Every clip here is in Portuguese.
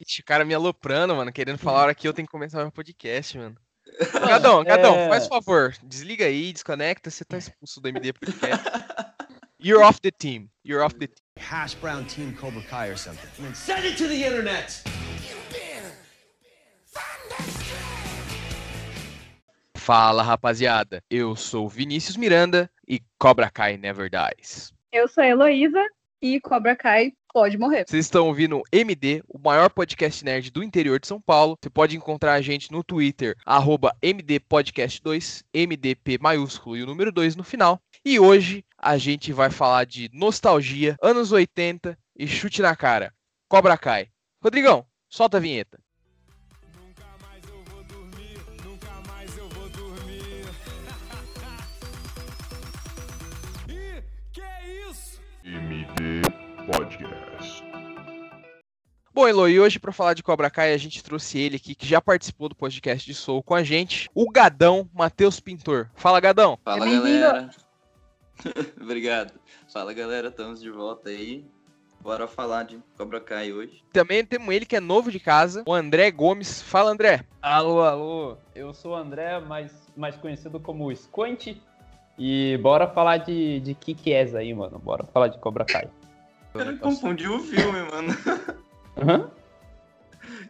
Ixi, o cara me aloprando, mano, querendo falar a hora que eu tenho que começar meu podcast, mano. Gadão, Gadão, É. faz favor, desliga aí, desconecta, você tá expulso do MD Podcast. You're off the team. You're off the team. Hash Brown Team Cobra Kai or something. And then send it to the internet. Fala, rapaziada. Eu sou Vinícius Miranda e Cobra Kai Never Dies. Eu sou a Heloísa e Cobra Kai pode morrer. Vocês estão ouvindo MD, o maior podcast nerd do interior de São Paulo. Você pode encontrar a gente no Twitter, arroba MDPodcast2, MDP maiúsculo e o número 2 no final. E hoje a gente vai falar de nostalgia, anos 80 e chute na cara. Cobra Kai. Rodrigão, solta a vinheta. Podcast. Bom, Elo, e hoje para falar de Cobra Kai a gente trouxe ele aqui, que já participou do podcast de Soul com a gente, o Gadão Matheus Pintor. Fala, Gadão. Fala Bem-vindo. galera. Obrigado. Fala galera, estamos de volta aí. Bora falar de Cobra Kai hoje. Também temos ele que é novo de casa, o André Gomes. Fala, André. Alô, alô, eu sou o André, mais, mais conhecido como Squint. E bora falar de, de Kick-Ass aí, mano. Bora falar de Cobra Kai. Cara confundiu o filme, mano. Hã?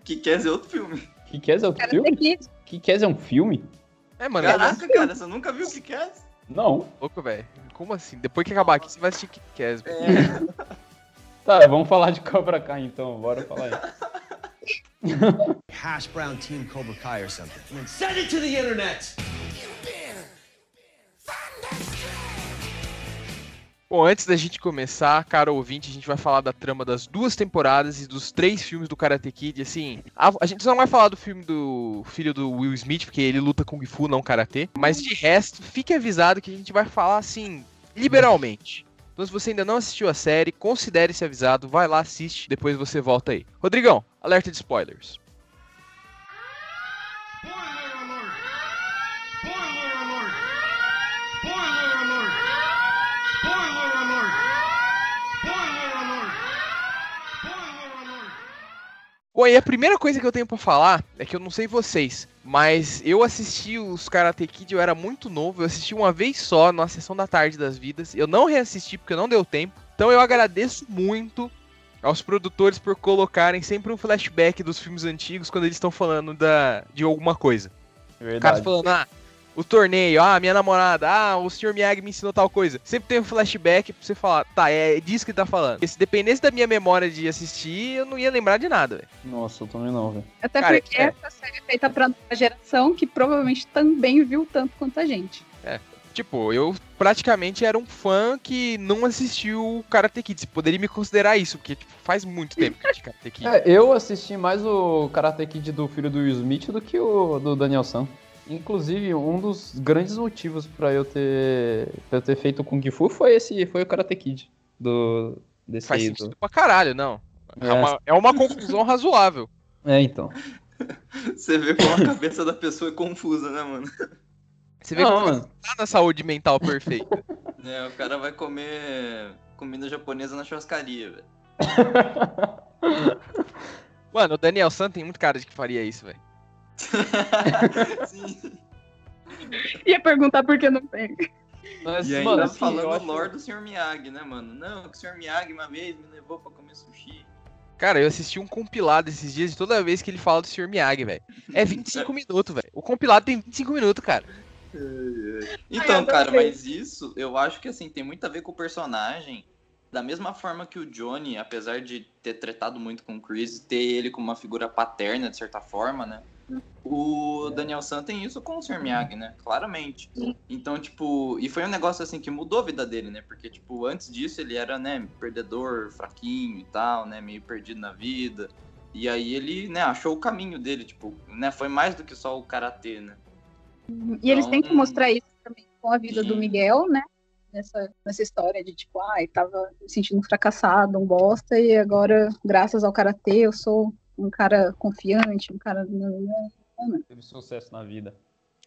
Que quer dizer outro filme. Kick-Ass é outro Karate filme? Kid. Kick-Ass é um filme? É, mano, é Caraca, cara, você nunca viu o que quer? Não. louco, velho. Como assim? Depois que acabar aqui, você vai assistir Kick-Ass. velho. É. Tá, vamos falar de Cobra Kai então. Bora falar aí. Hash Brown Team Cobra Kai or something. And then send it to the internet. Bom, antes da gente começar, cara ouvinte, a gente vai falar da trama das duas temporadas e dos três filmes do Karate Kid. Assim, a, a gente só não vai falar do filme do filho do Will Smith, porque ele luta Kung Fu, não Karatê. Mas de resto, fique avisado que a gente vai falar, assim, liberalmente. Então, se você ainda não assistiu a série, considere-se avisado, vai lá, assiste, depois você volta aí. Rodrigão, alerta de spoilers. Bom, e a primeira coisa que eu tenho pra falar é que eu não sei vocês, mas eu assisti os Karate Kid, eu era muito novo, eu assisti uma vez só na sessão da tarde das vidas. Eu não reassisti porque não deu tempo. Então eu agradeço muito aos produtores por colocarem sempre um flashback dos filmes antigos quando eles estão falando da, de alguma coisa. O cara Verdade. falando, ah, o torneio, ah, minha namorada, ah, o Sr. Miyagi me ensinou tal coisa. Sempre tem um flashback pra você falar, tá, é disso que ele tá falando. Porque se dependesse da minha memória de assistir, eu não ia lembrar de nada, velho. Nossa, eu também não, velho. Até Cara, porque é. essa série é feita pra nova geração que provavelmente também viu tanto quanto a gente. Tipo, eu praticamente era um fã que não assistiu o Karate Kid. Você poderia me considerar isso, porque tipo, faz muito tempo que eu assisti Karate Kid. É, eu assisti mais o Karate Kid do filho do Will Smith do que o do Daniel San. Inclusive, um dos grandes motivos pra eu ter pra eu ter feito Kung Fu foi esse, foi o Karate Kid do desse Faz aí. sentido Do... pra caralho, não. É É. uma, é uma conclusão razoável. É, então. Você vê como a cabeça da pessoa é confusa, né, mano? Você vê Não, como mano. tá na saúde mental perfeita. É, o cara vai comer comida japonesa na churrascaria, velho. Mano, o Daniel San tem muito cara de que faria isso, velho. Sim. Ia perguntar por que não tem. Mas, E ainda mano, assim, falando acho- lore do Sr. Miyagi, né, mano? Não, que o Sr. Miyagi uma vez me levou pra comer sushi. Cara, eu assisti um compilado esses dias de toda vez que ele fala do Sr. Miyagi, velho. É 25 minutos, velho. O compilado tem 25 minutos, cara. Então, cara, mas isso eu acho que assim tem muito a ver com o personagem. Da mesma forma que o Johnny, apesar de ter tretado muito com o Chris, ter ele como uma figura paterna, de certa forma, né? O Daniel San tem isso com o Sr. Miyagi, né? Claramente. Então, tipo, e foi um negócio assim que mudou a vida dele, né? Porque, tipo, antes disso ele era, né, perdedor, fraquinho e tal, né? Meio perdido na vida. E aí ele, né, achou o caminho dele, tipo, né? Foi mais do que só o karatê, né? E eles Então- tentam mostrar isso também com a vida do Sim. Miguel, né? Nessa, nessa história de tipo, ai, tava me sentindo fracassado, um bosta, e agora, graças ao karatê, eu sou um cara confiante, um cara. Teve sucesso na vida.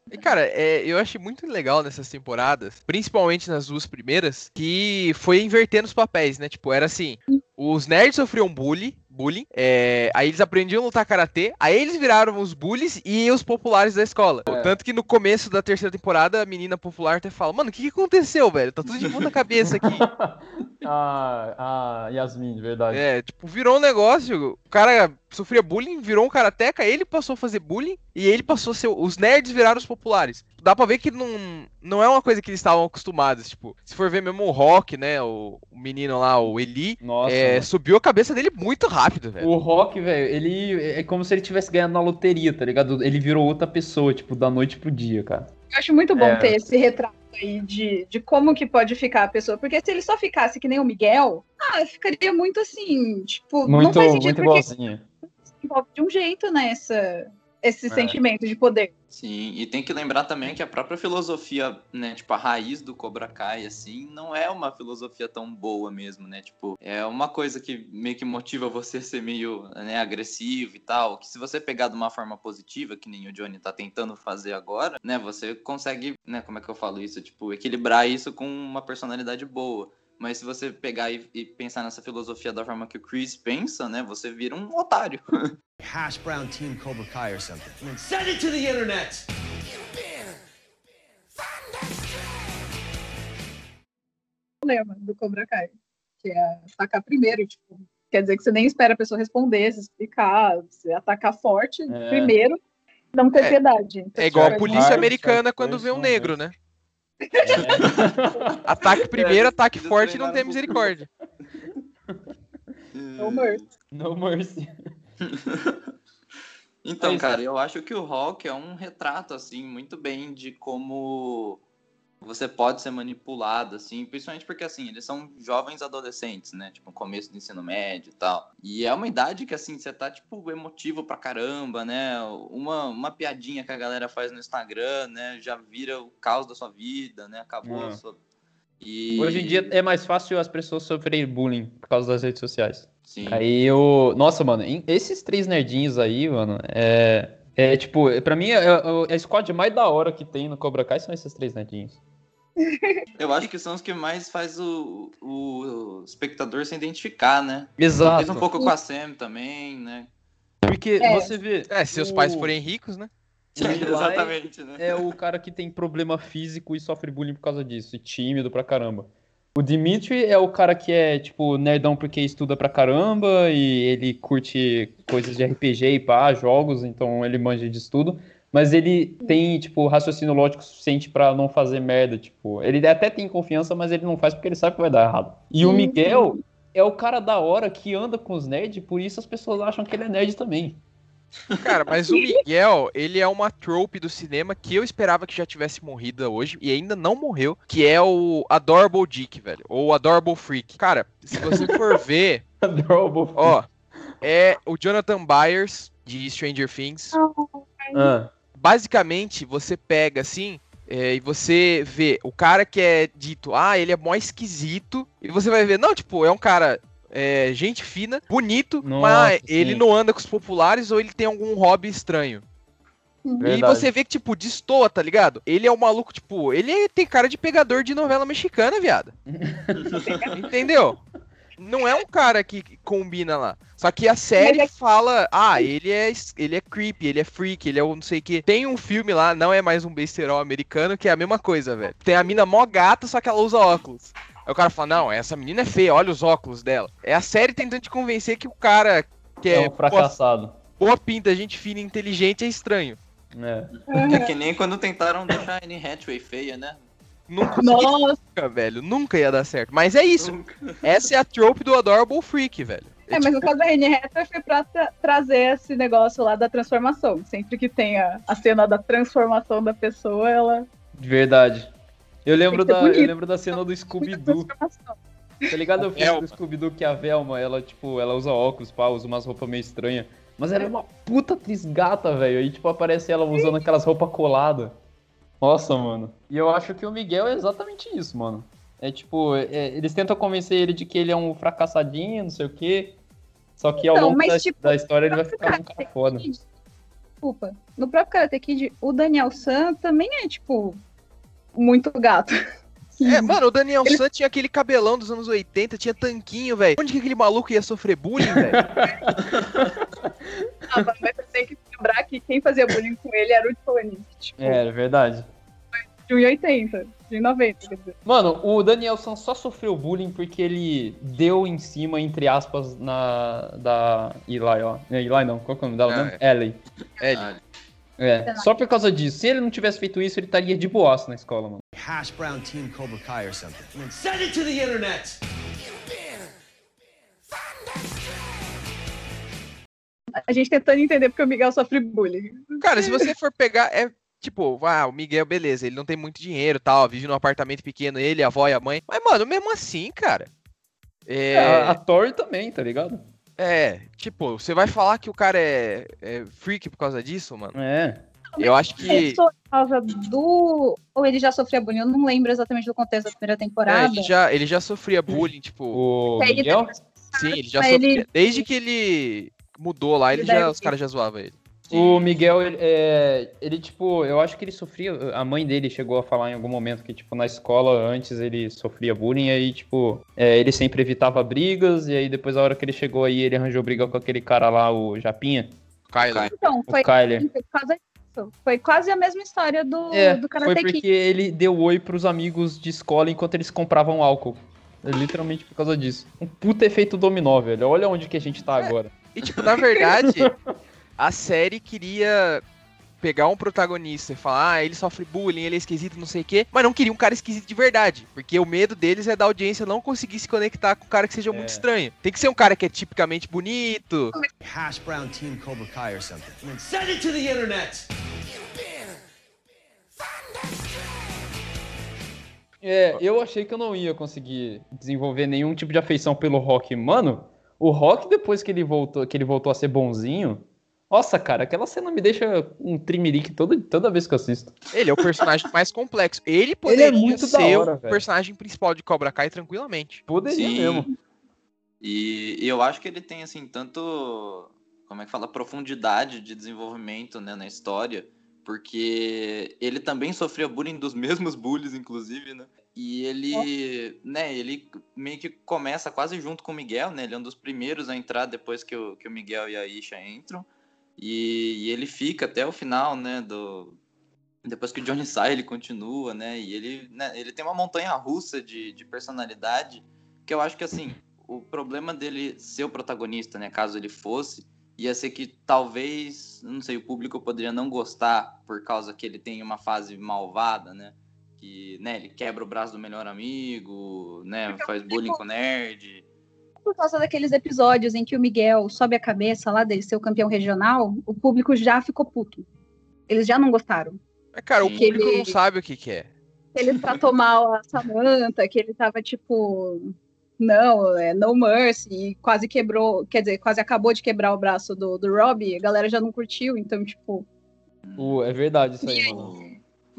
E, cara, é, eu achei muito legal nessas temporadas, principalmente nas duas primeiras, que foi invertendo os papéis, né? Tipo, era assim, os nerds sofriam bullying bullying. É, aí eles aprendiam a lutar karatê. Aí eles viraram os bullies e os populares da escola. É. Tanto que no começo da terceira temporada, a menina popular até fala: Mano, o que, que aconteceu, velho? Tá tudo de ponta cabeça aqui. ah, ah, Yasmin, verdade. É, tipo, virou um negócio. O cara sofria bullying, virou um karateca, ele passou a fazer bullying e ele passou a ser. Os nerds viraram os populares. Dá pra ver que não, não é uma coisa que eles estavam acostumados. Tipo, se for ver mesmo o Rock, né? O, o menino lá, o Eli, Nossa. é, subiu a cabeça dele muito rápido, velho. O Rock, velho, ele é como se ele tivesse ganhado na loteria, tá ligado? Ele virou outra pessoa, tipo, da noite pro dia, cara. Eu acho muito bom É. ter esse retrato aí de, de como que pode ficar a pessoa. Porque se ele só ficasse que nem o Miguel, ah, ficaria muito assim, tipo, não Muito, faz sentido muito porque igualzinho. envolve de um jeito, né, essa, esse É. sentimento de poder. Sim, e tem que lembrar também que a própria filosofia, né, tipo, a raiz do Cobra Kai, assim, não é uma filosofia tão boa mesmo, né? Tipo, é uma coisa que meio que motiva você a ser meio, né, agressivo e tal, que se você pegar de uma forma positiva, que nem o Johnny tá tentando fazer agora, né, você consegue, né, como é que eu falo isso? Tipo, equilibrar isso com uma personalidade boa. Mas se você pegar e, e pensar nessa filosofia da forma que o Chris pensa, né, você vira um otário. Hash brown team Cobra Kai or something. And send it to the internet. problema do Cobra Kai, que é atacar primeiro, tipo, quer dizer que você nem espera a pessoa responder, se explicar, você atacar forte É. primeiro, não ter É. piedade. Então, É igual a tipo, polícia Charles, americana quando vê um negro, né? Ataque primeiro, ataque eles forte e não tem misericórdia. No mercy. No mercy. Então, cara, eu acho que o Hulk é um retrato, assim, muito bem de como você pode ser manipulado, assim, principalmente porque, assim, eles são jovens adolescentes, né? Tipo, no começo do ensino médio e tal. E é uma idade que, assim, você tá, tipo, emotivo pra caramba, né? Uma, uma piadinha que a galera faz no Instagram, né? Já vira o caos da sua vida, né? Acabou É. a sua... E... Hoje em dia é mais fácil as pessoas sofrerem bullying por causa das redes sociais. Sim. Aí eu. Nossa, mano, esses três nerdinhos aí, mano, é. É tipo, pra mim, é, é, a squad mais da hora que tem no Cobra Kai são esses três nerdinhos. Eu acho que são os que mais faz o, o espectador se identificar, né? Exato. Talvez um pouco com a Sam também, né? Porque É. você vê. É, se seus o- pais forem ricos, né? Exatamente, né? É o cara que tem problema físico e sofre bullying por causa disso, e tímido pra caramba. O Dimitri é o cara que é, tipo, nerdão porque estuda pra caramba e ele curte coisas de RPG e pá, jogos, então ele manja de estudo. Mas ele tem, tipo, raciocínio lógico suficiente pra não fazer merda, tipo... Ele até tem confiança, mas ele não faz porque ele sabe que vai dar errado. E o. Miguel é o cara da hora que anda com os nerds, por isso as pessoas acham que ele é nerd também. Cara, mas o Miguel, ele é uma trope do cinema que eu esperava que já tivesse morrido hoje e ainda não morreu, que é o Adorable Dick, velho. Ou Adorable Freak. Cara, se você for ver, Adorable. ó, é o Jonathan Byers de Stranger Things. Ah, Basicamente, você pega assim é, e você vê o cara que é dito, ah, ele é mó esquisito, e você vai ver, não, tipo, é um cara. é, gente fina, bonito, Nossa, mas ele sim. não anda com os populares ou ele tem algum hobby estranho. E verdade. você vê que, tipo, destoa, tá ligado? Ele é um maluco, tipo, ele tem cara de pegador de novela mexicana, viado. Entendeu? Não é um cara que combina lá. Só que a série é- fala, ah, ele é, ele é creepy, ele é freak, ele é o não sei o que. Tem um filme lá, não é mais um besterol americano, que é a mesma coisa, velho. Tem a mina mó gata, só que ela usa óculos. Aí o cara fala, não, essa menina é feia, olha os óculos dela. É a série tentando te convencer que o cara que É é, um fracassado. boa pinta, gente fina e inteligente é estranho. É. É que nem quando tentaram deixar a Anne Hathaway feia, né? Nunca, Nossa, nunca, velho. Nunca ia dar certo. Mas é isso. Essa é a trope do Adorable Freak, velho. é, mas no caso da Rene Hathaway foi pra tra- trazer esse negócio lá da transformação. Sempre que tem a, a cena da transformação da pessoa, ela De verdade. Eu lembro, da, eu lembro da cena do Scooby-Doo. transformação. Tá ligado? Eu fiz Velma. do Scooby-Doo que a Velma, ela, tipo, ela usa óculos, pá, usa umas roupas meio estranhas. Mas ela é uma puta atriz gata, velho. Aí, tipo, aparece ela usando aquelas roupas coladas. Nossa, mano. E eu acho que o Miguel é exatamente isso, mano. É tipo, é- eles tentam convencer ele de que ele é um fracassadinho, não sei o quê. Só que ao Não, longo mas, da, tipo, da história ele vai ficar um cara foda. Kid- Desculpa. No próprio Karate Kid, o Daniel San também é, tipo, muito gato. É, mano, o Daniel San tinha aquele cabelão dos anos 80, tinha tanquinho, velho. Onde que aquele maluco ia sofrer bullying, velho? Ah, lembrar que quem fazia bullying com ele era o Tony. Tipo, É, é verdade. de 1,80, de 90, quer dizer. Mano, o Danielson só sofreu bullying porque ele deu em cima, entre aspas, na da Eli, ó. É, Eli não, qual que é o nome dela? Ah? Ellie. É, ele- Ah, É, só por causa disso. Se ele não tivesse feito isso, ele estaria de boaço na escola, mano. Hash brown team Cobra Kai or something. Send it to the internet. A gente tentando entender porque o Miguel sofre bullying. Cara, se você for pegar, é tipo, ah, o Miguel, beleza, ele não tem muito dinheiro e tal, vive num apartamento pequeno, ele, a avó e a mãe. Mas, mano, mesmo assim, cara. É, a, É, a Tori também, tá ligado? é, tipo, você vai falar que o cara é, é freak por causa disso, mano? É. Eu acho que. Por causa do. Ou ele já sofria bullying, eu não lembro exatamente do contexto da primeira É, temporada. ele, já, ele já sofria bullying, tipo. O Miguel? Sim, ele já sofria. ele- Desde que ele mudou lá, ele Ele já, os caras já zoavam ele. O Miguel, ele, é, ele, tipo, eu acho que ele sofria. A mãe dele chegou a falar em algum momento que, tipo, na escola antes ele sofria bullying, e aí, tipo, é, ele sempre evitava brigas, e aí depois, a hora que ele chegou aí, ele arranjou briga com aquele cara lá, o Japinha, Kyler. Então, o foi, Kyler. foi por causa disso. Foi quase a mesma história do, É, do foi Karate porque Kid. ele deu oi pros amigos de escola enquanto eles compravam álcool. É literalmente por causa disso. Um puta efeito dominó, velho. Olha onde que a gente tá agora. E, tipo, na verdade, a série queria pegar um protagonista e falar, ah, ele sofre bullying, ele é esquisito, não sei o quê, mas não queria um cara esquisito de verdade. Porque o medo deles é da audiência não conseguir se conectar com um cara que seja muito É. estranho. Tem que ser um cara que é tipicamente bonito. Hash brown team Cobra Kai or something. And then send it to the internet. É, eu achei que eu não ia conseguir desenvolver nenhum tipo de afeição pelo Rock. Mano, o Rock, depois que ele voltou, que ele voltou a ser bonzinho. Nossa, cara, aquela cena me deixa um trimirique toda, toda vez que eu assisto. Ele é o personagem mais complexo. Ele poderia muito da ser hora, o velho. personagem principal de Cobra Kai tranquilamente. Poderia Sim. mesmo. E, e eu acho que ele tem, assim, tanto, como é que fala, profundidade de desenvolvimento, né, na história, porque ele também sofria bullying dos mesmos bullies, inclusive, né? E ele, né, ele meio que começa quase junto com o Miguel, né? Ele é um dos primeiros a entrar depois que o, que o Miguel e a Isha entram. E, e ele fica até o final, né, do... Depois que o Johnny sai, ele continua, né? E ele, né, ele tem uma montanha russa de, de personalidade que eu acho que, assim, o problema dele ser o protagonista, né, caso ele fosse, ia ser que talvez, não sei, o público poderia não gostar por causa que ele tem uma fase malvada, né? Que, né, ele quebra o braço do melhor amigo, né, faz bullying com o nerd. Por causa daqueles episódios em que o Miguel sobe a cabeça lá dele ser o campeão regional, o público já ficou puto. Eles já não gostaram. Mas, cara, o público Ele- não sabe o que, que é. Que ele tratou mal a Samantha, que ele tava tipo. Não, é no mercy, e quase quebrou, quer dizer, quase acabou de quebrar o braço do, do Robbie, a galera já não curtiu, então, tipo, O- é verdade isso aí, mano.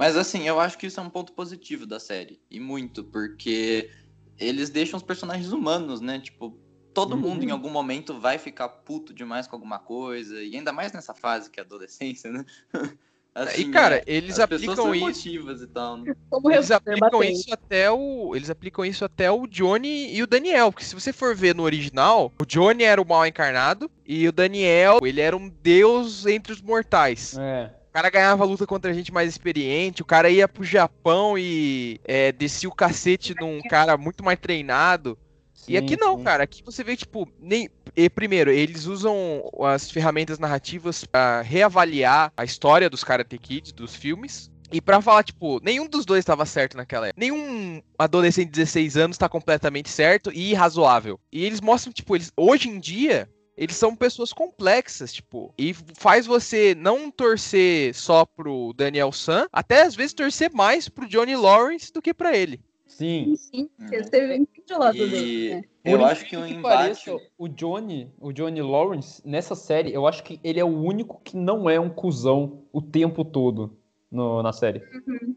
Mas assim, eu acho que isso é um ponto positivo da série. E muito, porque eles deixam os personagens humanos, né? Tipo, todo Uhum. mundo em algum momento vai ficar puto demais com alguma coisa. E ainda mais nessa fase que é a adolescência, né? Assim, e, cara, é, eles aplicam isso. e tal, né? Eles aplicam isso até o. Eles aplicam isso até o Johnny e o Daniel. Porque se você for ver no original, o Johnny era o mal encarnado e o Daniel, ele era um deus entre os mortais. É. O cara ganhava luta contra gente mais experiente, o cara ia pro Japão e é, descia o cacete num cara muito mais treinado. e sim, aqui não, sim. cara. Aqui você vê, tipo, nem. E, primeiro, eles usam as ferramentas narrativas pra reavaliar a história dos Karate Kids, dos filmes. E pra falar, tipo, nenhum dos dois estava certo naquela época. Nenhum adolescente de 16 anos tá completamente certo e razoável. E eles mostram, tipo, eles hoje em dia, eles são pessoas complexas, tipo, e faz você não torcer só pro Daniel San, até às vezes torcer mais pro Johnny Lawrence do que pra ele. Sim. Sim, você teve entende o lado E dele. né? eu Por acho que o embate. pareça, o Johnny, o Johnny Lawrence, nessa série, eu acho que ele é o único que não é um cuzão o tempo todo no- na série. Uhum.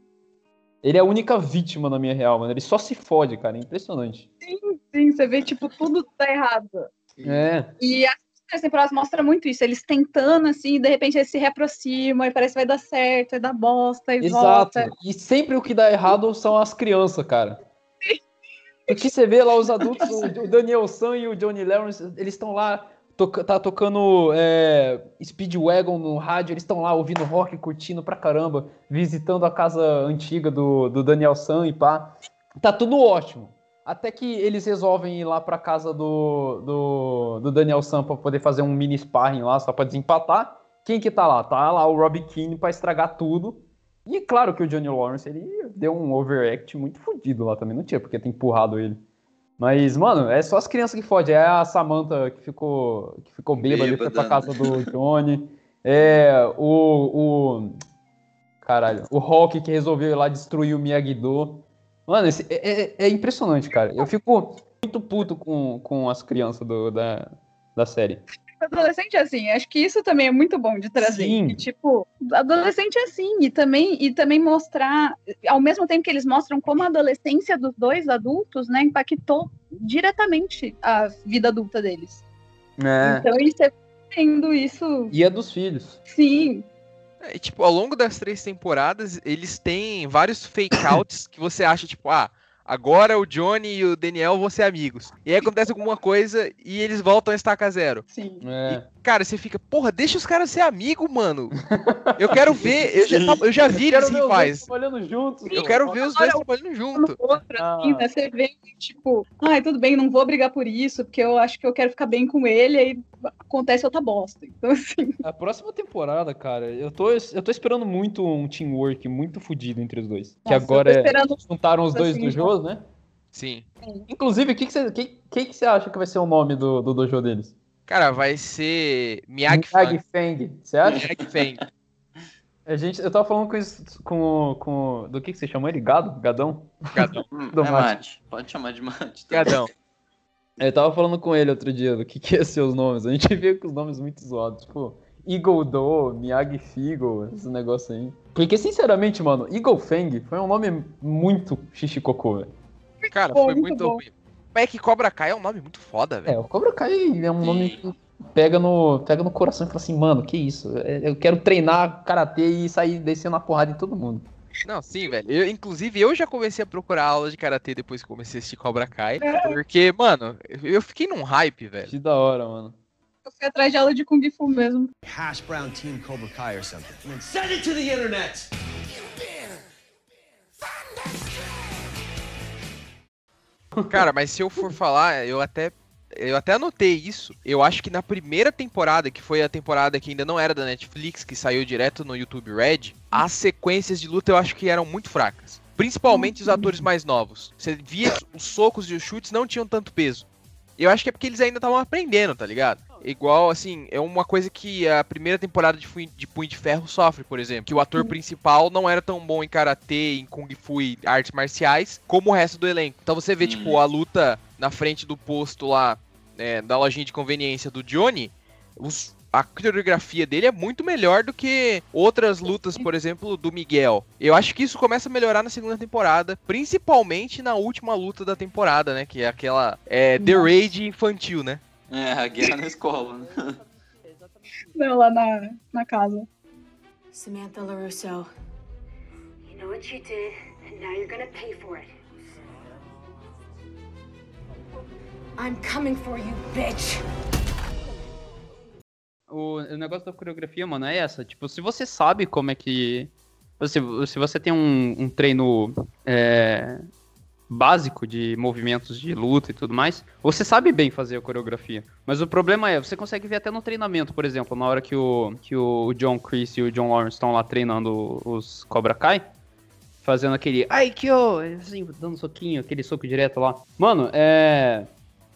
Ele é a única vítima na minha real, mano. Ele só se fode, cara. É impressionante. Sim, você vê, tipo, tudo tá errado. É. E a As temporadas mostra muito isso, eles tentando, assim, e de repente eles se reaproximam, e parece que vai dar certo, aí dá bosta, e Exato. volta. E sempre o que dá errado são as crianças, cara. Porque você vê lá os adultos, o o Daniel San e o Johnny Lawrence, eles estão lá, toca- tá tocando é, Speedwagon no rádio, eles estão lá ouvindo rock, curtindo pra caramba, visitando a casa antiga do, do Daniel San e pá. Tá tudo ótimo. Até que eles resolvem ir lá pra casa do, do, do Daniel San pra poder fazer um mini sparring lá, só pra desempatar. Quem que tá lá? Tá lá o Robbie Keane pra estragar tudo. E claro que o Johnny Lawrence, ele deu um overact muito fodido lá também. Não tinha porque ter empurrado ele. Mas, mano, é só as crianças que fodem. É a Samantha que ficou, que ficou bêbada e foi pra casa do Johnny. É o, o... Caralho. O Hulk que resolveu ir lá destruir o Miyagi-Do. Mano, esse- é, é- é impressionante, cara. Eu fico muito puto com, com as crianças do- da, da série. Adolescente é assim, acho que isso também é muito bom de trazer. Sim. E, tipo, adolescente é assim, e também, e também mostrar, ao mesmo tempo que eles mostram como a adolescência dos dois adultos, né, impactou diretamente a vida adulta deles. É. Então, eles estão vendo isso, E é dos filhos. sim, É, tipo, ao longo das três temporadas, eles têm vários fake-outs que você acha, tipo, ah, agora o Johnny e o Daniel vão ser amigos. E aí acontece alguma coisa e eles voltam a estaca zero. sim. É. Cara, você fica, porra, deixa os caras ser amigos, mano. Eu quero ver, eu já, eu já vi eles Quero ver os dois rivais. trabalhando juntos. Eu quero ver os dois trabalhando junto. no outro, assim, Ah. né? Você vê, tipo, ai, tudo bem, não vou brigar por isso, porque eu acho que eu quero ficar bem com ele, aí acontece outra bosta. Então, assim, A próxima temporada, cara, eu tô, eu tô esperando muito um teamwork muito fodido entre os dois. que Nossa, agora eu tô é, esperando juntaram os dois assim, dojos, né? Sim. Inclusive, o que, que, você, que, que, que você acha que vai ser o nome do, do dojo deles? Cara, vai ser Miyagi Fang. Fang. Você acha? Miyagi Fang. A gente, eu tava falando com, isso, com, com. Do que, que você chamou ele? Gado? Gadão? Gadão. Hum, Do é mate. mate. Pode chamar de mate. tá? Gadão. Eu tava falando com ele outro dia do que, que ia ser os nomes. A gente veio com os nomes muito zoados. Tipo, Eagle Do, Miyagi Figo, esse negócio aí. Porque, sinceramente, mano, Eagle Fang foi um nome muito xixi cocô, velho. Cara, bom, foi muito muito ruim. Mas é que Cobra Kai é um nome muito foda, velho. É, o Cobra Kai é um nome que pega no, pega no coração e fala assim, mano, que isso? É, Eu quero treinar karatê e sair descendo a porrada em todo mundo. Não, sim, velho. Eu, inclusive, eu já comecei a procurar aula de karatê depois que comecei a assistir Cobra Kai. Porque, mano, eu fiquei num hype, velho. Que da hora, mano. eu fui atrás de aula de Kung Fu mesmo. Hash brown team Cobra Kai or something. And then send it to the internet. Cara, mas se eu for falar, eu até. Eu até anotei isso. Eu acho que na primeira temporada, que foi a temporada que ainda não era da Netflix, que saiu direto no YouTube Red, as sequências de luta eu acho que eram muito fracas. Principalmente os atores mais novos. Você via que os socos e os chutes não tinham tanto peso. Eu acho que é porque eles ainda estavam aprendendo, tá ligado? Igual, assim, é uma coisa que a primeira temporada de, de Punho de Ferro sofre, por exemplo. Que o ator principal não era tão bom em karatê, em kung fu e artes marciais, como o resto do elenco. Então você vê, Hum. tipo, a luta na frente do posto lá, é, da lojinha de conveniência do Johnny, os- a coreografia dele é muito melhor do que outras lutas, por exemplo, do Miguel. Eu acho que isso começa a melhorar na segunda temporada, principalmente na última luta da temporada, né? Que é aquela é, The. Raid infantil, né? É, a guerra na escola. né? Não, lá na, na casa. Samantha LaRusso. You know what you did, and now you're gonna pay for it. I'm coming for you, bitch! O, o negócio da coreografia, mano, é essa. Tipo, se você sabe como é que. Se, se você tem um, um treino é, básico de movimentos de luta e tudo mais, você sabe bem fazer a coreografia. Mas o problema é, você consegue ver até no treinamento, por exemplo, na hora que o, que o John Chris e o John Lawrence estão lá treinando os Cobra Kai, fazendo aquele Aikyo, assim, dando soquinho, aquele soco direto lá. Mano, é.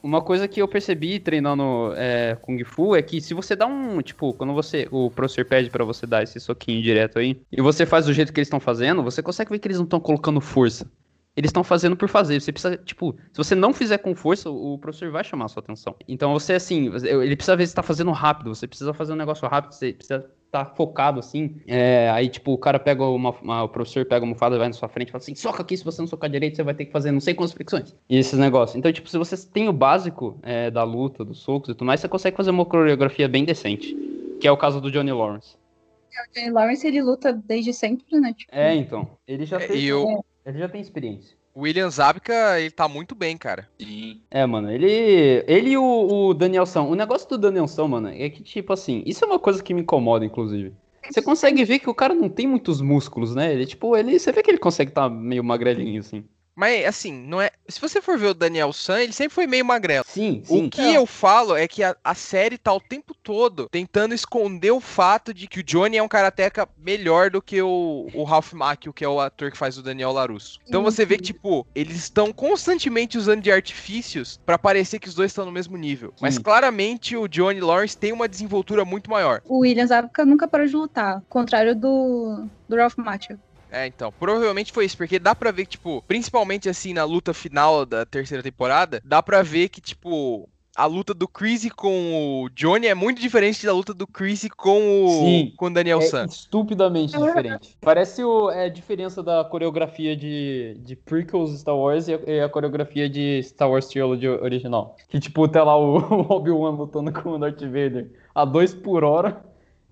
Uma coisa que eu percebi treinando é, Kung Fu é que se você dá um. Tipo, quando você. O professor pede pra você dar esse soquinho direto aí, e você faz do jeito que eles estão fazendo, você consegue ver que eles não estão colocando força. Eles estão fazendo por fazer. Você precisa, tipo, se você não fizer com força, o professor vai chamar a sua atenção. Então você, assim, ele precisa ver se tá fazendo rápido. Você precisa fazer um negócio rápido, você precisa tá focado assim. É, aí, tipo, o cara pega uma, uma- o professor pega uma almofada, vai na sua frente e fala assim: soca aqui, se você não socar direito, você vai ter que fazer não sei quantas flexões. E esses negócios. Então, tipo, se você tem o básico é, da luta, dos socos e tudo mais, você consegue fazer uma coreografia bem decente. Que é o caso do Johnny Lawrence. O Johnny Lawrence, ele luta desde sempre, né? Tipo, É, então. Ele já É, fez. e o- Ele já tem experiência. O William Zabka, ele tá muito bem, cara. Sim. É, mano, ele. Ele e o, o Danielson. O negócio do Danielson, mano, é que, tipo assim, isso é uma coisa que me incomoda, inclusive. Você consegue ver que o cara não tem muitos músculos, né? Ele, tipo, ele. Você vê que ele consegue estar meio magrelinho, assim. Mas, assim, não é. Se você for ver o Daniel San, ele sempre foi meio magrelo. Sim, sim. O que eu falo é que a, a série tá o tempo todo tentando esconder o fato de que o Johnny é um karateca melhor do que o, o Ralph Macchio, que é o ator que faz o Daniel LaRusso. Então você vê que, tipo, eles estão constantemente usando de artifícios pra parecer que os dois estão no mesmo nível. Mas Sim. claramente o Johnny Lawrence tem uma desenvoltura muito maior. O William Zabka nunca parou de lutar. ao Contrário do, do Ralph Macchio. É, então, provavelmente foi isso, porque dá pra ver que, tipo, principalmente assim na luta final da terceira temporada, dá pra ver que, tipo, a luta do Chris com o Johnny é muito diferente da luta do Chris com o, Sim. com o Daniel É San. estupidamente diferente. Parece o, é, a diferença da coreografia de, de prequels Star Wars e a, e a coreografia de Star Wars Trilogy original. Que, tipo, tá lá o, o Obi-Wan lutando com o Darth Vader a dois por hora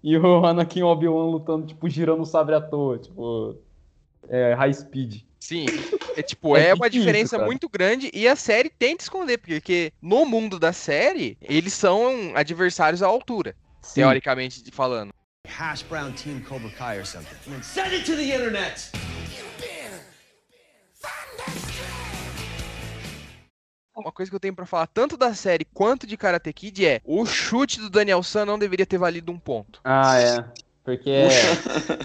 e o Anakin e o Obi-Wan lutando, tipo, girando o sabre à toa, tipo, é, high speed. Sim, é tipo, É é uma diferença cara. muito grande e a série tenta esconder, porque no mundo da série, eles são adversários à altura, Sim. teoricamente falando. Hash brown team Cobra Kai or something. And then send it to the internet. Uma coisa que eu tenho pra falar tanto da série quanto de Karate Kid é o chute do Daniel San não deveria ter valido um ponto. Ah, é. Porque é,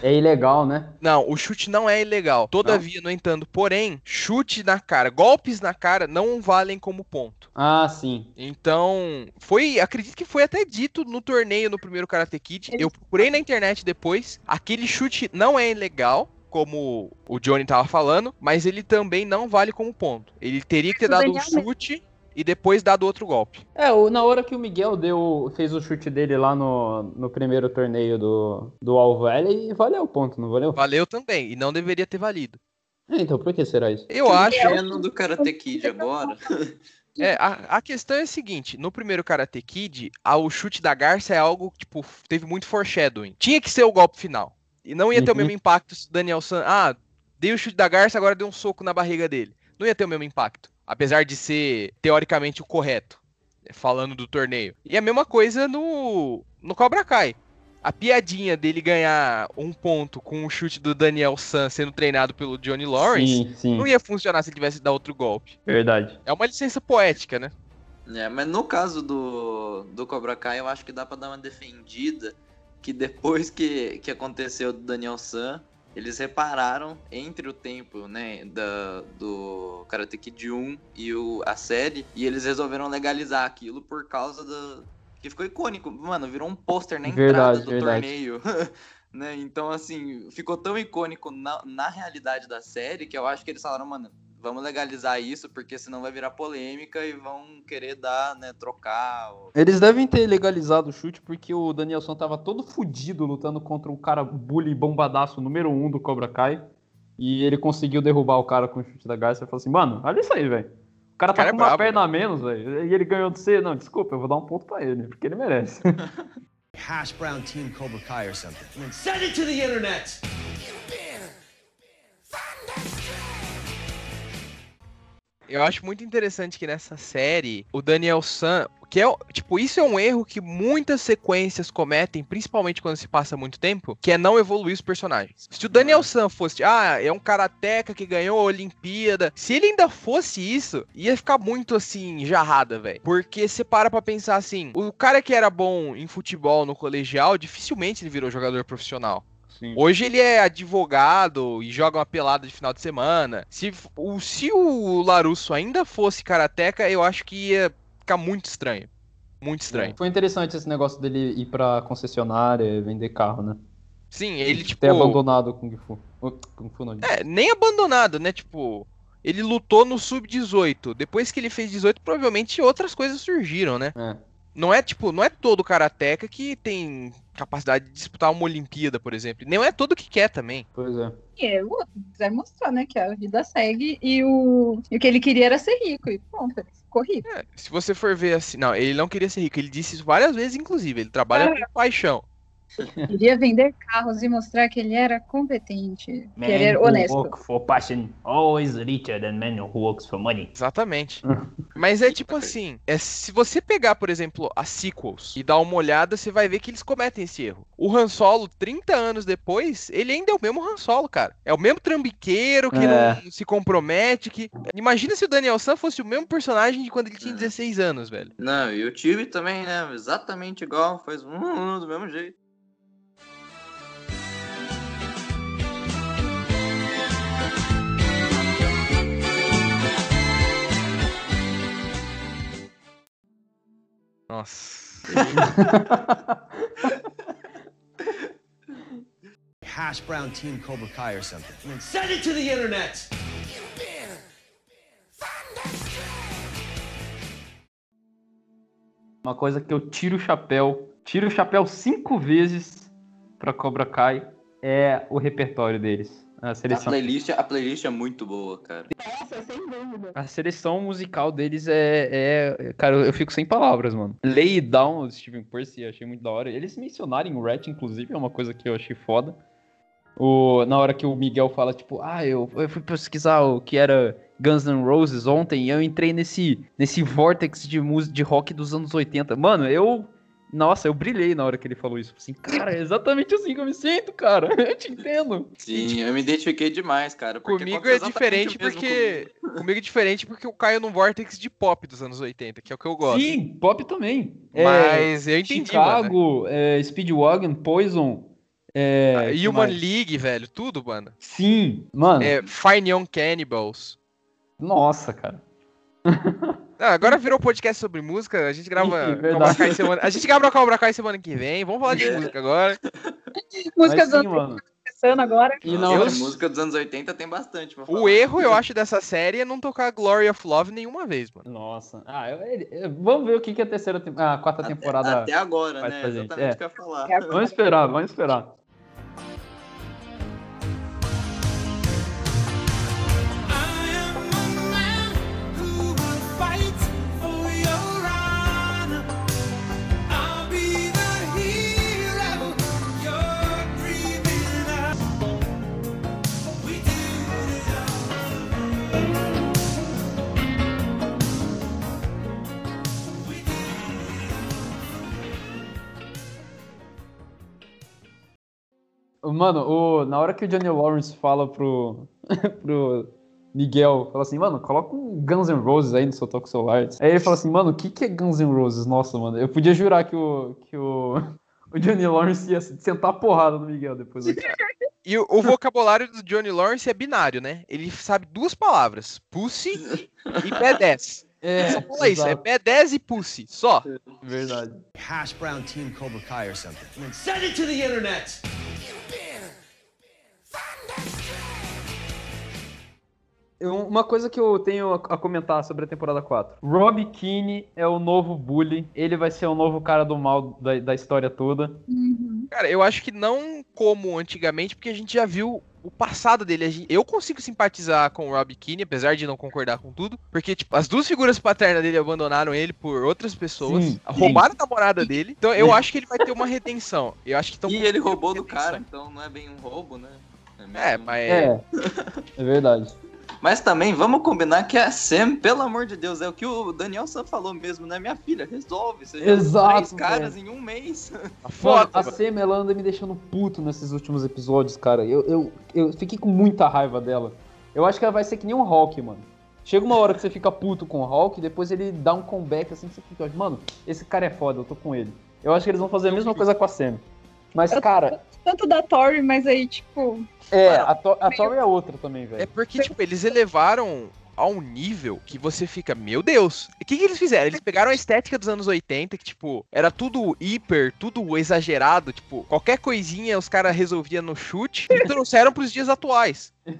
é ilegal, né? Não, o chute não é ilegal. Todavia, no entanto, porém, chute na cara, golpes na cara não valem como ponto. Ah, sim. Então, foi, acredito que foi até dito no torneio no primeiro Karate Kid. Ele- Eu procurei na internet depois. Aquele chute não é ilegal, como o Johnny tava falando, mas ele também não vale como ponto. Ele teria que ter dado mesmo. chute e depois dado outro golpe. É, o- na hora que o Miguel deu, fez o chute dele lá no, no primeiro torneio do, do All Valley, valeu o ponto, não valeu? Valeu também, e não deveria ter valido. É, então, por que será isso? Eu acho. Pena do Karate Kid agora. É, a, a questão é a seguinte, no primeiro Karate Kid, a- o chute da garça é algo, tipo, teve muito foreshadowing. Tinha que ser o golpe final. E não ia ter o Uhum. mesmo impacto se o Daniel San... Ah, dei o chute da garça, agora deu um soco na barriga dele. Não ia ter o mesmo impacto. Apesar de ser, teoricamente, o correto. Falando do torneio. E a mesma coisa no, no Cobra Kai. A piadinha dele ganhar um ponto com o chute do Daniel San sendo treinado pelo Johnny Lawrence Sim, sim, não ia funcionar se ele tivesse dado outro golpe. verdade. É uma licença poética, né? É, mas no caso do, do Cobra Kai, eu acho que dá pra dar uma defendida que depois que, que aconteceu do Daniel San, eles repararam entre o tempo, né, da, do Karate Kid 1 e o, a série, e eles resolveram legalizar aquilo por causa do... que ficou icônico. Mano, virou um pôster na entrada Verdade, do verdade. torneio. né? Então, assim, ficou tão icônico na, na realidade da série que eu acho que eles falaram, mano, vamos legalizar isso, porque senão vai virar polêmica e vão querer dar, né, trocar. ou- Eles devem ter legalizado o chute porque o Danielson tava todo fudido lutando contra um cara bully bombadaço número um do Cobra Kai. E ele conseguiu derrubar o cara com o chute da garça e falou assim, mano, olha isso aí, velho. O cara tá cara é com uma brabo, perna a menos, velho. E ele ganhou de você. Não, desculpa, eu vou dar um ponto pra ele, porque ele merece. Hash brown team Cobra Kai or something. And then send it to the internet. Eu acho muito interessante que nessa série, o Daniel San, que é, tipo, isso é um erro que muitas sequências cometem, principalmente quando se passa muito tempo, que é não evoluir os personagens. Se o Daniel San fosse, ah, é um karateca que ganhou a Olimpíada, se ele ainda fosse isso, ia ficar muito assim, jarrada, velho. Porque você para pra pensar assim, o cara que era bom em futebol no colegial, dificilmente ele virou jogador profissional. Sim. Hoje ele é advogado e joga uma pelada de final de semana. Se o, se o Larusso ainda fosse karateca, eu acho que ia ficar muito estranho. Muito estranho. Foi interessante esse negócio dele ir pra concessionária e vender carro, né? Sim, ele tipo. Ter abandonado o Kung Fu. Kung Fu não. É, nem abandonado, né? Tipo, ele lutou no sub-18. Depois que ele fez 18, provavelmente outras coisas surgiram, né? É. Não é tipo, não é todo karateca que tem capacidade de disputar uma Olimpíada, por exemplo. Nem é todo que quer também. Pois é. E é, o outro quiser mostrar, né, que a vida segue e o, e o que ele queria era ser rico. E pronto, ele ficou rico. É, se você for ver assim, não, ele não queria ser rico, ele disse isso várias vezes, inclusive, ele trabalha Ah. com paixão. Queria vender carros e mostrar que ele era competente, que ele era honesto. for passion always richer than man who works for money. Exatamente. Mas é tipo assim, é, se você pegar, por exemplo, as sequels e dar uma olhada, você vai ver que eles cometem esse erro. O Han Solo, 30 anos depois, ele ainda é o mesmo Han Solo, cara. É o mesmo trambiqueiro que É. não se compromete, que... Imagina se o Daniel San fosse o mesmo personagem de quando ele tinha É. 16 anos, velho. Não, e o time também, né? Exatamente igual, faz um, um do mesmo jeito. Nossa. Hash brown team Cobra Kai or something. And then send it to the internet. Uma coisa que eu tiro o chapéu, tiro o chapéu cinco vezes pra Cobra Kai é o repertório deles. A A seleção, playlist, a playlist é muito boa, cara. Nossa, sem dúvida. a seleção musical deles é, é- Cara, eu fico sem palavras, mano. Lay Down, do Steven Percy, achei muito da hora. Eles mencionarem o Rat, inclusive, é uma coisa que eu achei foda. O, na hora que o Miguel fala, tipo, ah, eu, eu fui pesquisar o que era Guns N' Roses ontem e eu entrei nesse, nesse vortex de, música, de rock dos anos 80. Mano, eu. Nossa, eu brilhei na hora que ele falou isso. Assim, cara, é exatamente assim que eu me sinto, cara. Eu te entendo. Sim, eu me identifiquei demais, cara. Comigo é diferente porque. Comigo é diferente porque eu caio num vortex de pop dos anos 80, que é o que eu gosto. Sim, pop também. É, Mas eu entendi, mano. Chicago, é, Speedwagon, Poison. É, Ah, Human mais? League, velho, tudo, mano. Sim, mano. É, Fine Young Cannibals. Nossa, cara. Ah, agora virou podcast sobre música, a gente grava Cobra. Kai semana... A gente grava Cobra Kai semana que vem, vamos falar de música agora. Música Mas do sim, mano. começando agora. E Não, a música dos anos 80 tem bastante pra falar. O erro, eu acho, dessa série é não tocar Glory of Love nenhuma vez, mano. Nossa. Ah, eu- eu- vamos ver o que, que a terceira, a quarta Até, temporada. até agora, né? Exatamente É. o que eu ia falar. É Vamos esperar, vamos esperar. Mano, o- na hora que o Johnny Lawrence fala pro, pro Miguel, fala assim, mano, coloca um Guns N' Roses aí no seu toque celular. Aí ele fala assim, mano, o que, que é Guns N' Roses? Nossa, mano, eu podia jurar que o, que o, o Johnny Lawrence ia sentar a porrada no Miguel depois. daqui. E o, o vocabulário do Johnny Lawrence é binário, né? Ele sabe duas palavras: pussy e B10. É, Só fala isso, é exato, B10 e pussy, só. verdade. Hash brown team Cobra Kai or something. And send it to the internet. Uma coisa que eu tenho a comentar sobre a temporada 4. Rob Keane é o novo bully. Ele vai ser o novo cara do mal da, da história toda. Uhum. Cara, eu acho que não como antigamente, porque a gente já viu o passado dele. Eu consigo simpatizar com o Rob Keane, apesar de não concordar com tudo. Porque, tipo, as duas figuras paternas dele abandonaram ele por outras pessoas. Sim, roubaram a namorada dele. Então eu acho que ele vai ter uma redenção. Eu acho que E ele roubou do cara, então não é bem um roubo, né? Mesmo. É, mas. É, é verdade. Mas também vamos combinar que a Sam, pelo amor de Deus, é o que o Daniel Sam falou mesmo, né? Minha filha, resolve. Você já Exato, três caras em um mês. Mano, foda, a. Sam, ela anda me deixando puto nesses últimos episódios, cara. Eu, eu, eu fiquei com muita raiva dela. Eu acho que ela vai ser que nem um Hulk, mano. Chega uma hora que você fica puto com o Hulk, depois ele dá um comeback assim, que você fica, mano, esse cara é foda, eu tô com ele. Eu acho que eles vão fazer a mesma coisa com a Sam. Mas, cara, Tanto da Tori, mas aí, tipo. É, a, To- a Tori é outra também, É velho. porque, tipo, eles elevaram a um nível que você fica, meu Deus. O que, que eles fizeram? Eles pegaram a estética dos anos 80, que, tipo, era tudo hiper, tudo exagerado, tipo, qualquer coisinha os caras resolviam no chute e trouxeram pros dias atuais.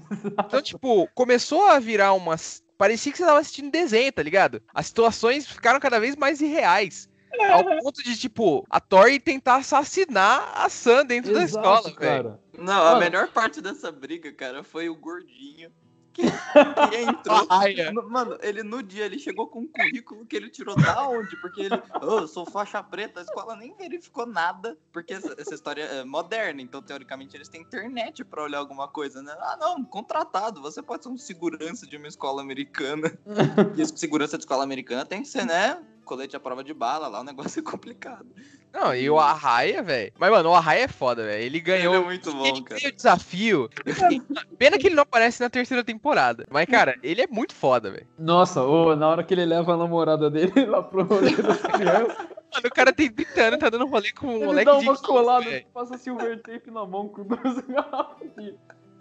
Então, tipo, começou a virar umas. Parecia que você tava assistindo desenho, tá ligado? As situações ficaram cada vez mais irreais. Ao ponto de, tipo, a Tori tentar assassinar a Sam dentro da Exato, escola, velho. cara. Não, a Mano. melhor parte dessa briga, cara, foi o gordinho. Que, que entrou. Raia. No- Mano, ele no dia ele chegou com um currículo que ele tirou da onde? Porque ele, "Ô, eu sou faixa preta, a escola nem verificou nada, porque essa, essa história é moderna, então teoricamente eles têm internet pra olhar alguma coisa, né? Ah, não, contratado, você pode ser um segurança de uma escola americana. E segurança de escola americana tem que ser, né? Colete à prova de bala lá, o negócio é complicado. Não, e o Arraia, velho. Mas, mano, o Arraia é foda, velho. Ele ganhou. Ele é muito bom, ele cara. o desafio. Pena que ele não aparece na terceira temporada. Mas, cara, ele é muito foda, velho. Nossa, ô, na hora que ele leva a namorada dele lá pro rolê das crianças, Mano, o cara tem 30 anos, tá dando rolê com um ele moleque dá de uma 15, colada, velho. passa silver tape na mão com duas garrafas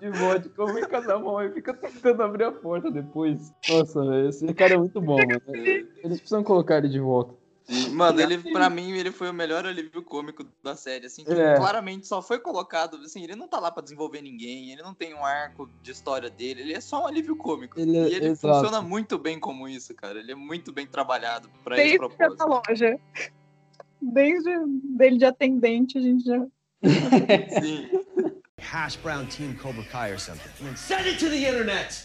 de, vodka, fica na mão e fica tentando abrir a porta depois. Nossa, velho, esse cara é muito bom, mano. Eles precisam colocar ele de volta. Mano, ele, pra mim, ele foi o melhor alívio cômico da série, assim, que É. claramente só foi colocado, assim, ele não tá lá pra desenvolver ninguém, ele não tem um arco de história dele, ele é só um alívio cômico. Ele é- e ele exato. funciona muito bem como isso, cara, ele é muito bem trabalhado pra esse Desde que é da propósito. loja. Desde dele de atendente, a gente já. Sim. Hash brown team Cobra Kai or something. And then send it to the internet.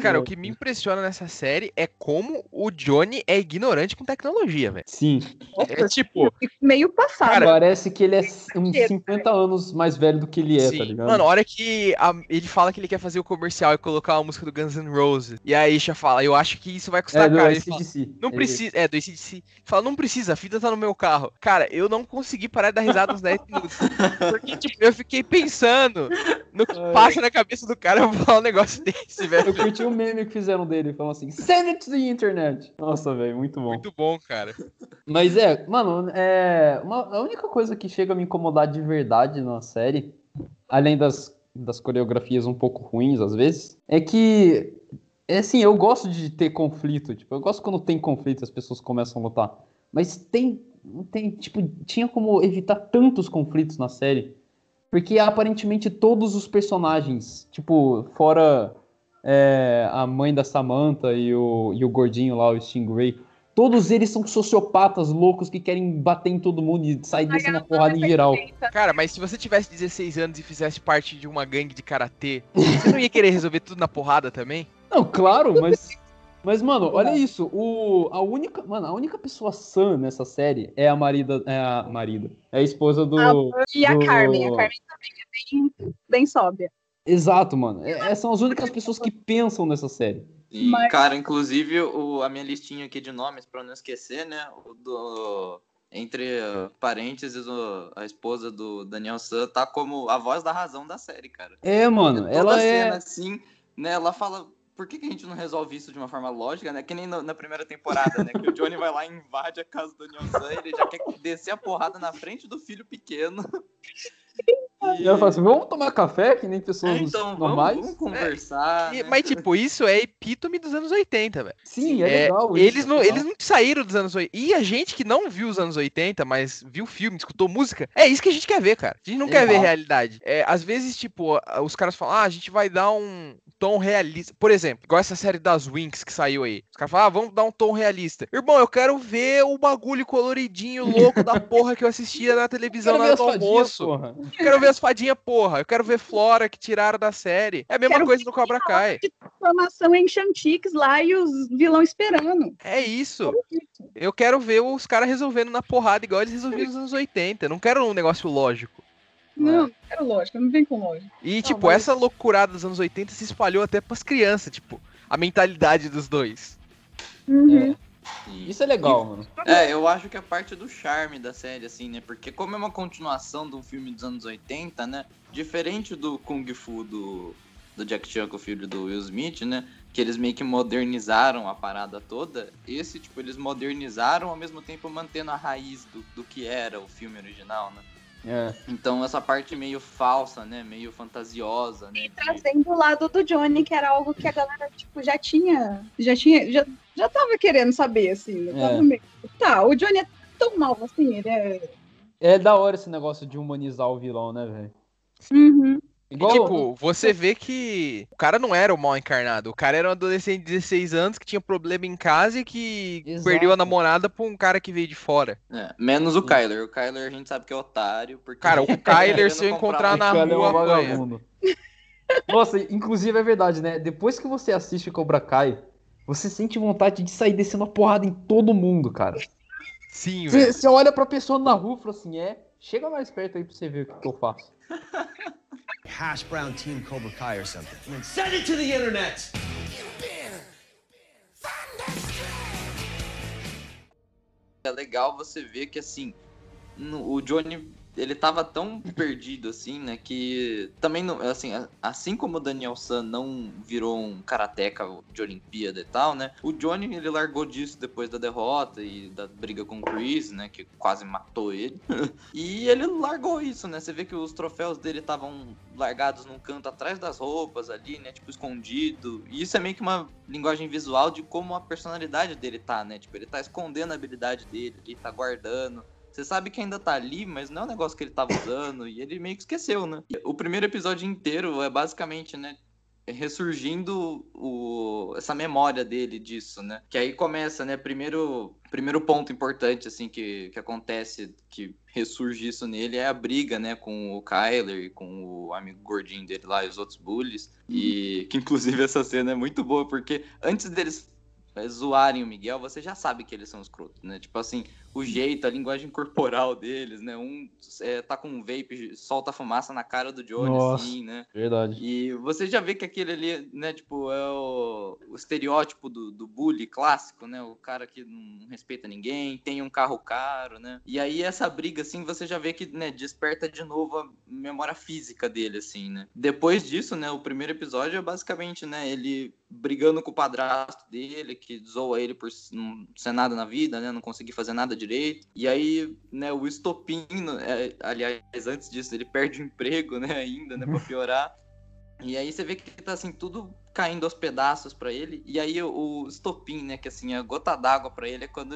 Cara, o que me impressiona nessa série é como o Johnny é ignorante com tecnologia, velho. Sim. É tipo, meio passado. Cara, Parece que ele é uns 50 anos mais velho do que ele é, Sim. tá ligado? Mano, a hora que a- ele fala que ele quer fazer o comercial e colocar uma música do Guns N' Roses, e a Isha fala, eu acho que isso vai custar é caro. Ele fala, SDC. não precisa, é, do ACDC. Fala, não precisa, a fita tá no meu carro. Cara, eu não consegui parar de dar risada uns 10 minutos. Porque, tipo, eu fiquei pensando no que Ai. passa na cabeça do cara eu vou falar um negócio desse, velho. Eu curti o meme que fizeram dele, falando assim, send it to the internet. Nossa, velho, muito bom. Muito bom, cara. Mas é, mano, é. Uma, a única coisa que chega a me incomodar de verdade na série, além das, das coreografias um pouco ruins às vezes, é que. É assim, eu gosto de ter conflito. Tipo, eu gosto quando tem conflito as pessoas começam a lutar. Mas tem. tem tipo, tinha como evitar tantos conflitos na série. Porque aparentemente todos os personagens, tipo, fora é, a mãe da Samantha e o, e o gordinho lá, o Stingray, todos eles são sociopatas loucos que querem bater em todo mundo e sair descendo a porrada em geral. Cara, mas se você tivesse 16 anos e fizesse parte de uma gangue de karatê, você não ia querer resolver tudo na porrada também? Não, claro, mas. Mas, mano, olha isso. O, a única. Mano, a única pessoa sã nessa série é a marida. É a marida. É a esposa do. A- e a do- Carmen. A Carmen também é bem, bem sóbria. Exato, mano. É- é- são as únicas pessoas que pensam nessa série. E, Mas- cara, inclusive, o, a minha listinha aqui de nomes, pra não esquecer, né? O do, entre uh, parênteses, o- a esposa do Daniel San tá como a voz da razão da série, cara. É, mano. Toda Ela cena é. assim, né? Ela fala. Por que, que a gente não resolve isso de uma forma lógica, né? Que nem no- na primeira temporada, né? Que o Johnny vai lá e invade a casa do Daniel San, ele já quer descer a porrada na frente do filho pequeno. E ela fala assim: vamos tomar café, que nem pessoas É, então, vamos, normais? vamos conversar. E- né? mas, tipo, isso é epítome dos anos 80, velho. Sim, é, É, legal. eles, isso, não, é legal. eles não saíram dos anos 80. E a gente que não viu os anos 80, mas viu filme, escutou música, é isso que a gente quer ver, cara. A gente não quer ver realidade. É, às vezes, tipo, os caras falam, ah, a gente vai dar um tom realista. Por exemplo, igual essa série das Winx que saiu aí. Os caras falam, ah, vamos dar um tom realista. Irmão, eu quero ver o bagulho coloridinho louco da porra que eu assistia na televisão na hora do almoço. porra. Eu quero ver as fadinhas, porra. Eu quero ver Flora que tiraram da série. É a mesma Quero coisa do Cobra Kai. Formação em Chantix lá e os vilão esperando. É isso. Eu quero ver os caras resolvendo na porrada igual eles resolviam nos anos 80. Eu não quero um negócio lógico. Não, quero lógica, não vem com lógica. E, tipo, mas- essa loucurada dos anos 80 se espalhou até pras crianças, tipo, a mentalidade dos dois. Uhum. E- Isso é legal, mano. É, eu acho que é parte do charme da série, assim, né? Porque como é uma continuação de um filme dos anos 80, né? Diferente do Kung Fu do, do Jack Chan com o filho do Will Smith, né? Que eles meio que modernizaram a parada toda. Esse, tipo, eles modernizaram ao mesmo tempo mantendo a raiz do, do que era o filme original, né? É. Então essa parte meio falsa, né? Meio fantasiosa, né? E trazendo o lado do Johnny, que era algo que a galera, tipo, já tinha. Já tinha. Já, já tava querendo saber, assim. né? Tava É. meio- Tá, o Johnny é tão mal assim, ele é. É da hora esse negócio de humanizar o vilão, né, velho? Uhum. E, tipo, você vê que o cara não era o mal encarnado. O cara era um adolescente de 16 anos que tinha problema em casa e que Exato. perdeu a namorada pra um cara que veio de fora. É, menos o Kyler. O Kyler a gente sabe que é otário. Porque Cara, o tá Kyler, se eu encontrar na Cara, é um rua. Nossa, inclusive é verdade, né? Depois que você assiste Cobra Kai, você sente vontade de sair descendo a porrada em todo mundo, cara. Sim, velho. você olha pra pessoa na rua e fala assim, é, chega mais perto aí pra você ver o que, que eu faço. Hash brown team Cobra Kai or something. And then send it to the internet. É legal você ver que, assim, o Johnny, ele tava tão perdido, assim, né, que também, não, assim, assim como o Daniel San não virou um karateca de Olimpíada e tal, né, o Johnny, ele largou disso depois da derrota e da briga com o Chris, né, que quase matou ele. e ele largou isso, né, você vê que os troféus dele estavam largados num canto atrás das roupas ali, né, tipo, escondido. E isso é meio que uma linguagem visual de como a personalidade dele tá, né, tipo, ele tá escondendo a habilidade dele, ele tá guardando. Você sabe que ainda tá ali, mas não é um negócio que ele tava usando e ele meio que esqueceu, né? O primeiro episódio inteiro é basicamente, né? ressurgindo o, essa memória dele disso, né? Que aí começa, né? Primeiro, primeiro ponto importante, assim, que, que acontece, que ressurge isso nele, é a briga, né? Com o Kyler e com o amigo gordinho dele lá e os outros bullies. E que, inclusive, essa cena é muito boa, porque antes deles é, zoarem o Miguel, você já sabe que eles são escrotos, né? Tipo assim, o jeito, a linguagem corporal deles, né? Um é, tá com um vape, solta fumaça na cara do Johnny, Nossa. assim, né? Verdade. E você já vê que aquele ali, né, tipo, é o, o estereótipo do, do bully clássico, né? O cara que não respeita ninguém, tem um carro caro, né? E aí essa briga, assim, você já vê que, né, desperta de novo a memória física dele, assim, né? Depois disso, né, o primeiro episódio é basicamente, né, ele brigando com o padrasto dele, que zoa ele por não ser nada na vida, né? Não conseguir fazer nada direito. E aí, né, o estopim, é, aliás, antes disso, ele perde o emprego, né, ainda, né, pra piorar. E aí você vê que tá assim, tudo caindo aos pedaços pra ele. E aí o, o estopim, né, que assim, a gota d'água pra ele é quando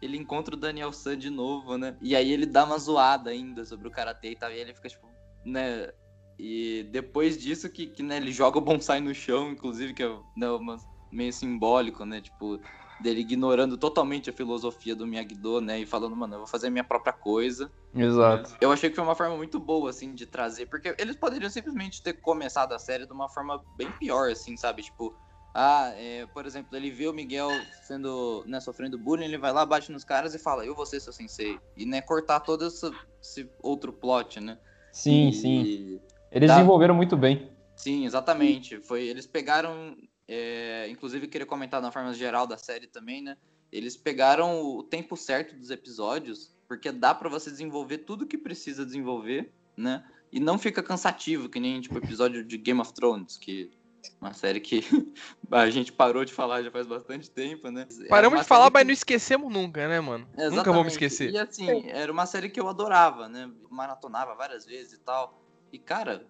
ele encontra o Daniel San de novo, né? E aí ele dá uma zoada ainda sobre o karatê e tal. E ele fica tipo, né? E depois disso que, que né, ele joga o bonsai no chão, inclusive, que é né, uma- meio simbólico, né? Tipo, dele ignorando totalmente a filosofia do Miyagi-Do, né? E falando, mano, eu vou fazer a minha própria coisa. Exato. Eu achei que foi uma forma muito boa, assim, de trazer, porque eles poderiam simplesmente ter começado a série de uma forma bem pior, assim, sabe? Tipo, ah, é, por exemplo, ele vê o Miguel sendo, né, sofrendo bullying, ele vai lá, bate nos caras e fala, eu vou ser seu sensei. E, né, cortar todo esse, esse outro plot, né? Sim, E- sim. Eles Tá. desenvolveram muito bem. Sim, exatamente. Foi, eles pegaram, é, inclusive queria comentar na forma geral da série também, né? Eles pegaram o tempo certo dos episódios, porque dá pra você desenvolver tudo que precisa desenvolver, né? E não fica cansativo, que nem tipo episódio de Game of Thrones, que é uma série que a gente parou de falar já faz bastante tempo, né? Paramos de falar, série mas que- não esquecemos nunca, né, mano? Nunca Exatamente. vamos esquecer. E assim, era uma série que eu adorava, né? Maratonava várias vezes e tal. E, cara,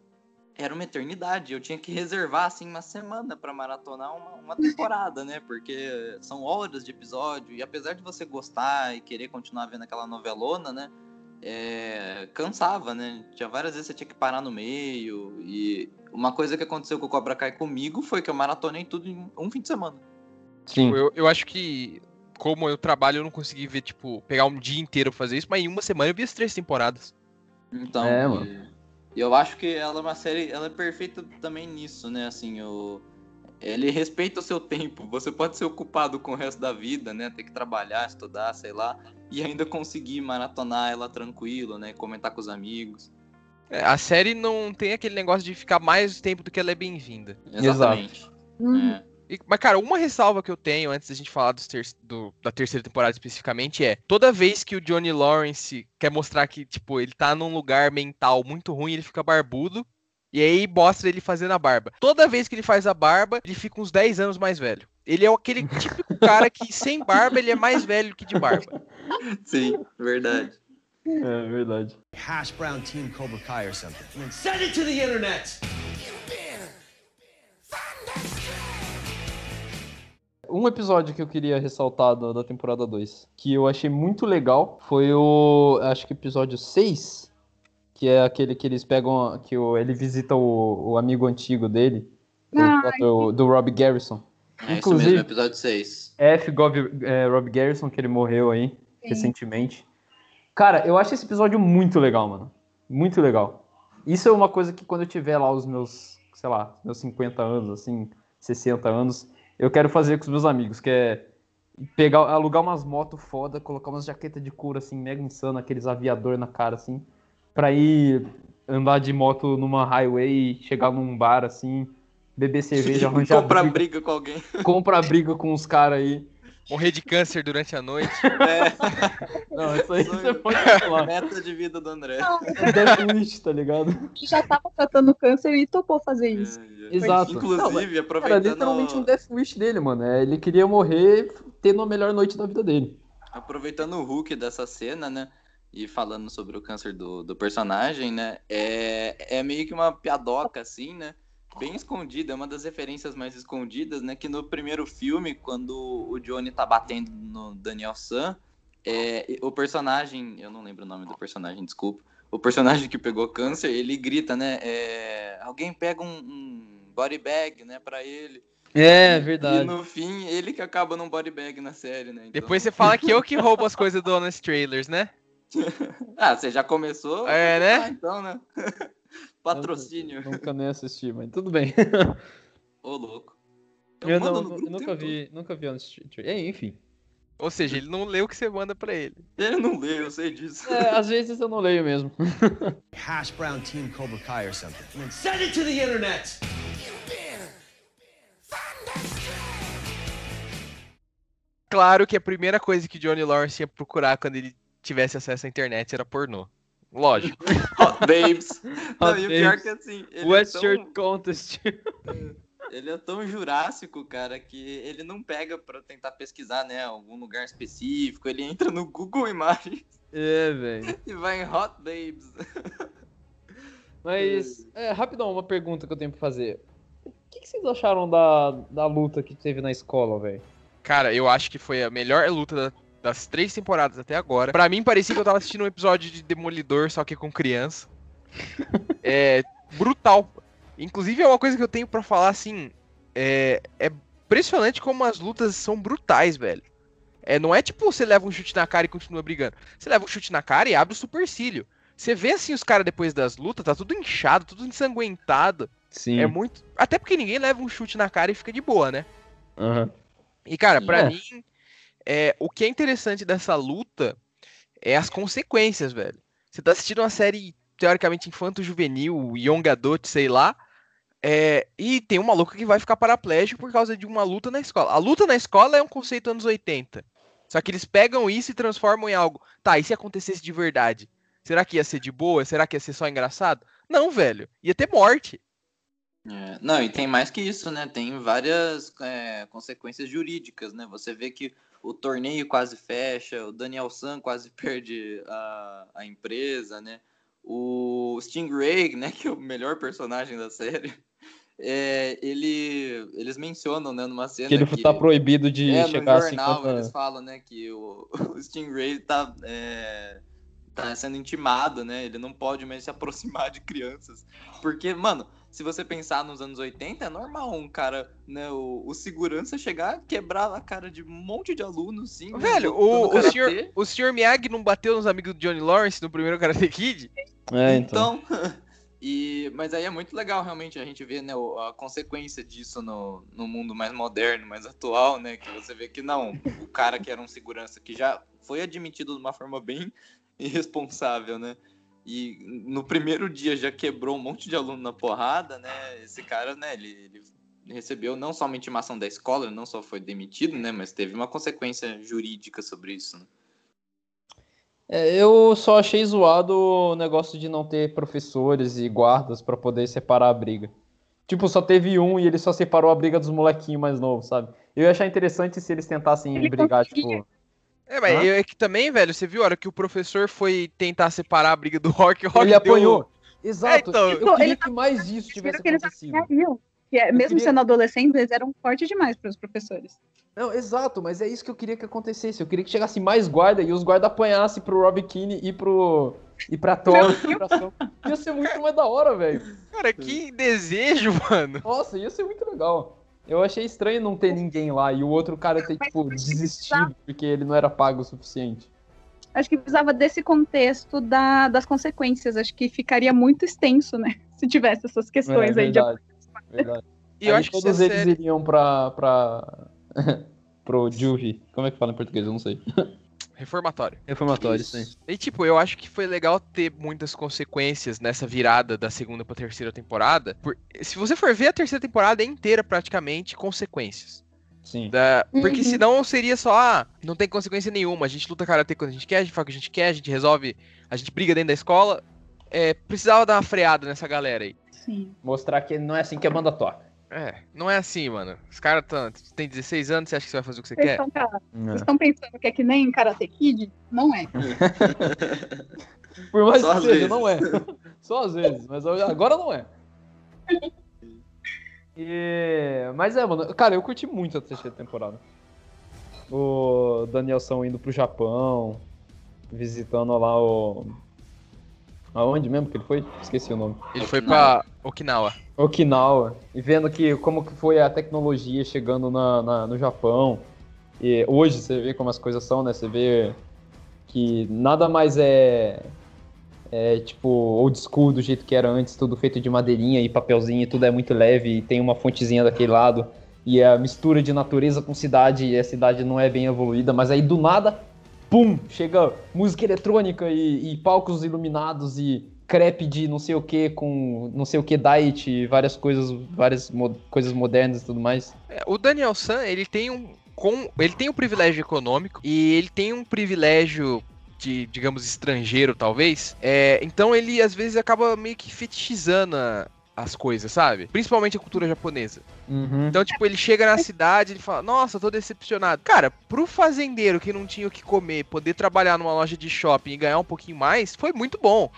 era uma eternidade. Eu tinha que reservar, assim, uma semana pra maratonar uma, uma temporada, né? Porque são horas de episódio. E apesar de você gostar e querer continuar vendo aquela novelona, né? É, cansava, né? Tinha várias vezes que você tinha que parar no meio. E uma coisa que aconteceu com o Cobra Kai comigo foi que eu maratonei tudo em um fim de semana. Sim. Eu, eu acho que, como eu trabalho, eu não consegui ver, tipo, pegar um dia inteiro pra fazer isso, mas em uma semana eu vi as três temporadas. Então, É, e- mano. E eu acho que ela é uma série, ela é perfeita também nisso, né? Assim, o ele respeita o seu tempo. Você pode ser ocupado com o resto da vida, né? Ter que trabalhar, estudar, sei lá, e ainda conseguir maratonar ela tranquilo, né? Comentar com os amigos. É, A série não tem aquele negócio de ficar mais tempo do que ela é bem-vinda. Exatamente. Uhum. É. E- Mas, cara, uma ressalva que eu tenho antes da gente falar dos ter- do- da terceira temporada especificamente é: toda vez que o Johnny Lawrence quer mostrar que, tipo, ele tá num lugar mental muito ruim, ele fica barbudo. E aí mostra ele fazendo a barba. Toda vez que ele faz a barba, ele fica uns 10 anos mais velho. Ele é aquele típico cara que sem barba ele é mais velho que de barba. Sim, verdade. É verdade. Hash brown team Cobra Kai or something. And then send it to the internet. Um episódio que eu queria ressaltar da, da temporada 2, que eu achei muito legal, foi o. Acho que episódio 6. Que é aquele que eles pegam. Que o, ele visita o, o amigo antigo dele. o Ai, ator do Rob Garrison. É isso Inclusive- mesmo, episódio 6. F. Gob, é, Rob Garrison, que ele morreu aí Sim. recentemente. Cara, eu acho esse episódio muito legal, mano. Muito legal. Isso é uma coisa que quando eu tiver lá os meus, sei lá, meus 50 anos, assim, 60 anos, eu quero fazer com os meus amigos, que é pegar, alugar umas motos foda, colocar umas jaquetas de couro, assim, mega insano, aqueles aviador na cara, assim, pra ir andar de moto numa highway, chegar num bar, assim, beber cerveja, arranjar Comprar briga, briga com alguém. comprar briga com os caras aí. Morrer de câncer durante a noite. É, Não, isso aí você pode falar. meta de vida do André. É Death Wish, tá ligado? que já tava tratando câncer e topou fazer isso. É, é. Exato. Inclusive, Não, aproveitando, literalmente um Death Wish dele, mano. É, ele queria morrer tendo a melhor noite da vida dele. aproveitando o Hulk dessa cena, né? E falando sobre o câncer do, do personagem, né? É, é meio que uma piadoca, assim, né? Bem escondida, é uma das referências mais escondidas, né? Que no primeiro filme, quando o Johnny tá batendo no Daniel San, é, o personagem, eu não lembro o nome do personagem, desculpa. O personagem que pegou câncer, ele grita, né? é, alguém pega um, um body bag, né, pra ele. É, E no fim, ele que acaba num body bag na série, né? Então- Depois você fala que eu que roubo as coisas do Honest Trailers, né? Ah, você já começou? É, né? Ah, então, né? Patrocínio. Nunca nem assisti, mas tudo bem. Ô, louco. Eu, não, no eu grupo o nunca vi, nunca vi Honest Trailers. É, enfim. Ou seja, ele não leu o que você manda pra ele. Ele não lê, eu sei disso. É, às vezes eu não leio mesmo. Hash brown team Cobra Kai or something. And then send it to the internet. Claro que a primeira coisa que Johnny Lawrence ia procurar quando ele tivesse acesso à internet era pornô. Lógico. Hot Babes. Não, Hot e o pior Babes. que assim, ele é, tão, Shirt Contest. ele é tão jurássico, cara, que ele não pega pra tentar pesquisar, né, algum lugar específico. Ele entra no Google Imagens É, velho. e vai em Hot Babes. Mas, é, rapidão, uma pergunta que eu tenho pra fazer. O que, que vocês acharam da, da luta que teve na escola, velho? Cara, eu acho que foi a melhor luta da- das três temporadas até agora. Pra mim, parecia que eu tava assistindo um episódio de Demolidor, só que com criança. É brutal. Inclusive, é uma coisa que eu tenho pra falar, assim, é, é impressionante como as lutas são brutais, velho. É, não é tipo você leva um chute na cara e continua brigando. Você leva um chute na cara e abre o supercílio. Você vê assim os caras depois das lutas, tá tudo inchado, tudo ensanguentado. Sim. É muito. Até porque ninguém leva um chute na cara e fica de boa, né? Aham. E, cara, pra É. mim, é, o que é interessante dessa luta é as consequências, velho. Você tá assistindo uma série, teoricamente, infanto-juvenil, young adult, sei lá, é, e tem um maluco que vai ficar paraplégico por causa de uma luta na escola. A luta na escola é um conceito anos 80. Só que eles pegam isso e transformam em algo. Tá, e se acontecesse de verdade? Será que ia ser de boa? Será que ia ser só engraçado? Não, velho. Ia ter morte. É, não, e tem mais que isso, né? Tem várias é, consequências jurídicas, né? Você vê que o torneio quase fecha, o Daniel San quase perde a, a empresa, né? O Stingray, né, que é o melhor personagem da série, é, ele, eles mencionam, né, numa cena Que ele tá proibido de é, chegar no jornal contra- eles falam, né, que o, o Stingray tá, é, tá sendo intimado, né? Ele não pode mais se aproximar de crianças. Porque, mano, se você pensar nos anos 80, é normal um cara, né, o, o segurança chegar, quebrar a cara de um monte de alunos, sim. né, Velho, o, o, senhor, o senhor Miyagi não bateu nos amigos do Johnny Lawrence no primeiro Karate Kid? É, então. Então, e, mas aí é muito legal realmente a gente ver né, a consequência disso no, no mundo mais moderno, mais atual, né? Que você vê que não, o cara que era um segurança que já foi admitido de uma forma bem irresponsável, né? E no primeiro dia já quebrou um monte de aluno na porrada, né? Esse cara, né, ele, ele recebeu não só uma intimação da escola, não só foi demitido, né? Mas teve uma consequência jurídica sobre isso, né? É, eu só achei zoado o negócio de não ter professores e guardas pra poder separar a briga. Tipo, só teve um e ele só separou a briga dos molequinhos mais novos, sabe? Eu ia achar interessante se eles tentassem Ele brigar, conseguia. tipo. É, mas eu- é que também, velho, você viu a hora que o professor foi tentar separar a briga do Rock, o Rock Ele deu- apanhou. Exato. então. eu queria Ele que mais isso tivesse que acontecido. Que é- mesmo queria- sendo adolescentes, eles eram fortes demais para os professores. Não, exato, mas é isso que eu queria que acontecesse. Eu queria que chegasse mais guarda e os guardas apanhassem pro Rob Keane e pro, ir pra São- Ia ser muito mais da hora, velho. Cara, que desejo, mano. Nossa, ia ser muito legal. Eu achei estranho não ter ninguém lá e o outro cara ter, tipo, desistido porque ele não era pago o suficiente. Acho que precisava desse contexto da- das consequências. Acho que ficaria muito extenso, né? Se tivesse essas questões é, aí de verdade, verdade. E eu Aí acho que todos eles série... iriam pra. pra... pro Juvie. Como é que fala em português? Eu não sei. Reformatório. Reformatório, isso aí. E tipo, eu acho que foi legal ter muitas consequências nessa virada da segunda pra terceira temporada. Por- Se você for ver a terceira temporada é inteira praticamente consequências. Sim. Da- Porque Uhum. senão seria só, ah, não tem consequência nenhuma. A gente luta karatê quando a gente quer, a gente faz o que a gente quer, a gente resolve, a gente briga dentro da escola. É, precisava dar uma freada nessa galera aí. Sim. Mostrar que não é assim que a banda toca. É, não é assim, mano. Os caras têm 16 anos, você acha que você vai fazer o que você Vocês quer? estão, cara, vocês estão pensando que é que nem Karate Kid? Não é. Por mais Só que seja, vezes. não é. Só às vezes, mas agora não é. E- Mas é, mano. Cara, eu curti muito a terceira temporada. O Danielson indo pro Japão, visitando lá o. Aonde mesmo que ele foi? Esqueci o nome. Ele foi pra Okinawa. Okinawa. E vendo que como que foi a tecnologia chegando na, na- no Japão. E hoje você vê como as coisas são, né? Você vê que nada mais é, é tipo old school do jeito que era antes, tudo feito de madeirinha e papelzinho, e tudo é muito leve, e tem uma fontezinha daquele lado. E a mistura de natureza com cidade, e a cidade não é bem evoluída, mas aí do nada, pum, chega música eletrônica e, e palcos iluminados e crepe de não sei o que com não sei o que diet, várias coisas, várias mo- coisas modernas e tudo mais. É, o Daniel San, ele tem um com, ele tem um privilégio econômico e ele tem um privilégio de, digamos, estrangeiro, talvez. É, então ele às vezes acaba meio que fetichizando a- as coisas, sabe? Principalmente a cultura japonesa. Uhum. Então, tipo, ele chega na cidade e ele fala, nossa, tô decepcionado. Cara, pro fazendeiro que não tinha o que comer, poder trabalhar numa loja de shopping e ganhar um pouquinho mais, foi muito bom.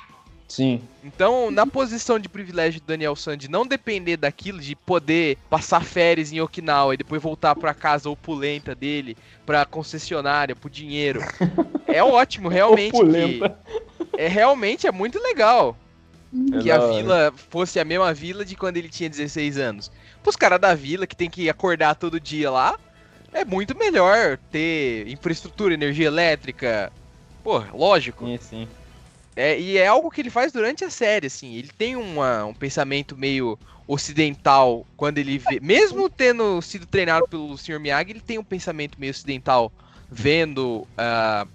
Sim. Então, na posição de privilégio do Daniel San de não depender daquilo, de poder passar férias em Okinawa e depois voltar pra casa opulenta dele, pra concessionária, pro dinheiro, é ótimo, realmente. que- é realmente é muito legal É que a hora. vila fosse a mesma vila de quando ele tinha 16 anos. Pros caras da vila que tem que acordar todo dia lá, é muito melhor ter infraestrutura, energia elétrica. Pô, lógico. Sim, sim. É, e é algo que ele faz durante a série, assim. Ele tem uma- um pensamento meio ocidental quando ele vê. Mesmo tendo sido treinado pelo Sr. Miyagi, ele tem um pensamento meio ocidental vendo ah,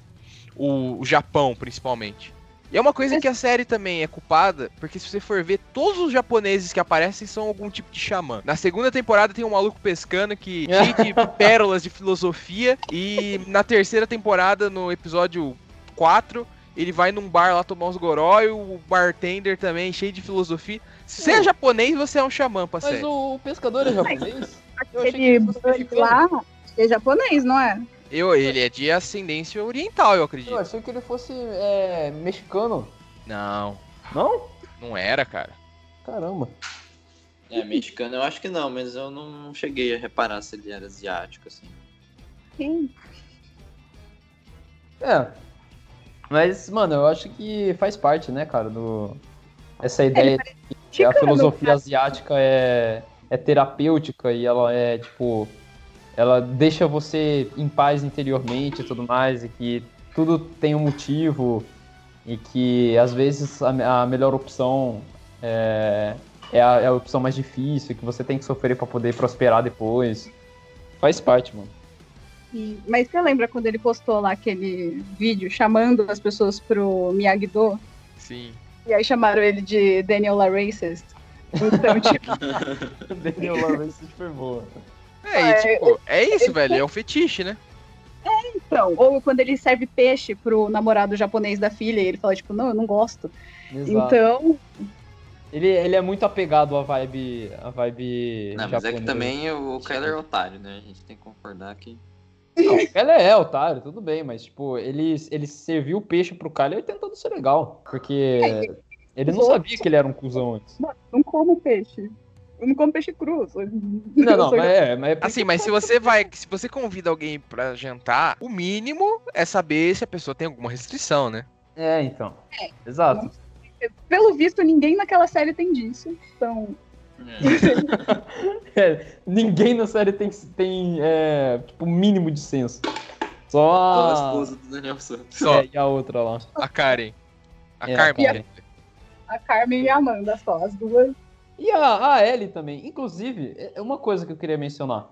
o, o Japão, principalmente. E é uma coisa que a série também é culpada, porque se você for ver, todos os japoneses que aparecem são algum tipo de xamã. Na segunda temporada tem um maluco pescando que cheio de pérolas de filosofia. E na terceira temporada, no episódio 4, ele vai num bar lá tomar uns goró e o bartender também, cheio de filosofia. Se você é japonês, você é um xamã, Mas parceiro. o pescador é japonês? Eu achei Aquele lá é japonês, não é? Eu, ele é de ascendência oriental, eu acredito. Eu achei que ele fosse é, mexicano. Não, Não? não era, cara. Caramba. É, mexicano eu acho que não, mas eu não cheguei a reparar se ele era asiático, assim. Quem? É. Mas, mano, eu acho que faz parte, né, cara, do. Essa ideia de que a filosofia asiática é, é terapêutica e ela é, tipo. Ela deixa você em paz interiormente e tudo mais, e que tudo tem um motivo, e que às vezes a, a melhor opção é, é, a, é a opção mais difícil, que você tem que sofrer pra poder prosperar depois. Faz parte, mano. E- Mas você lembra quando ele postou lá aquele vídeo chamando as pessoas pro Miyagi-Do? Sim. E aí chamaram ele de Daniel La Racist. Então, tipo, Daniel Lawrence foi boa. É, e, É, tipo, é isso, velho. É um fetiche, né? então, ou quando ele serve peixe pro namorado japonês da filha e ele fala, tipo, não, eu não gosto. Exato. Então, Ele, ele é muito apegado à vibe. À vibe Não, mas é que também o Kyler é otário, né? A gente tem que concordar que. Não, ela é otário, tudo bem, mas tipo, ele, ele serviu o peixe pro Kyler tentando ser legal. Porque ele não sabia que ele era um cuzão antes. mano, não como peixe. Eu não como peixe cru. sou- Não, não, sou- mas é, mas é Assim, mas se você vai. Se você convida alguém pra jantar, o mínimo é saber se a pessoa tem alguma restrição, né? É, então. Exato. Pelo visto, ninguém naquela série tem disso. Então, É, ninguém na série tem, tem é, tipo, mínimo de senso. Só a a... esposa do Daniel San. Só É, e a outra lá. a Karen. A É, Carmen. Karen. a Carmen e a Amanda só, as duas. E a, a Ellie também. Inclusive, é uma coisa que eu queria mencionar.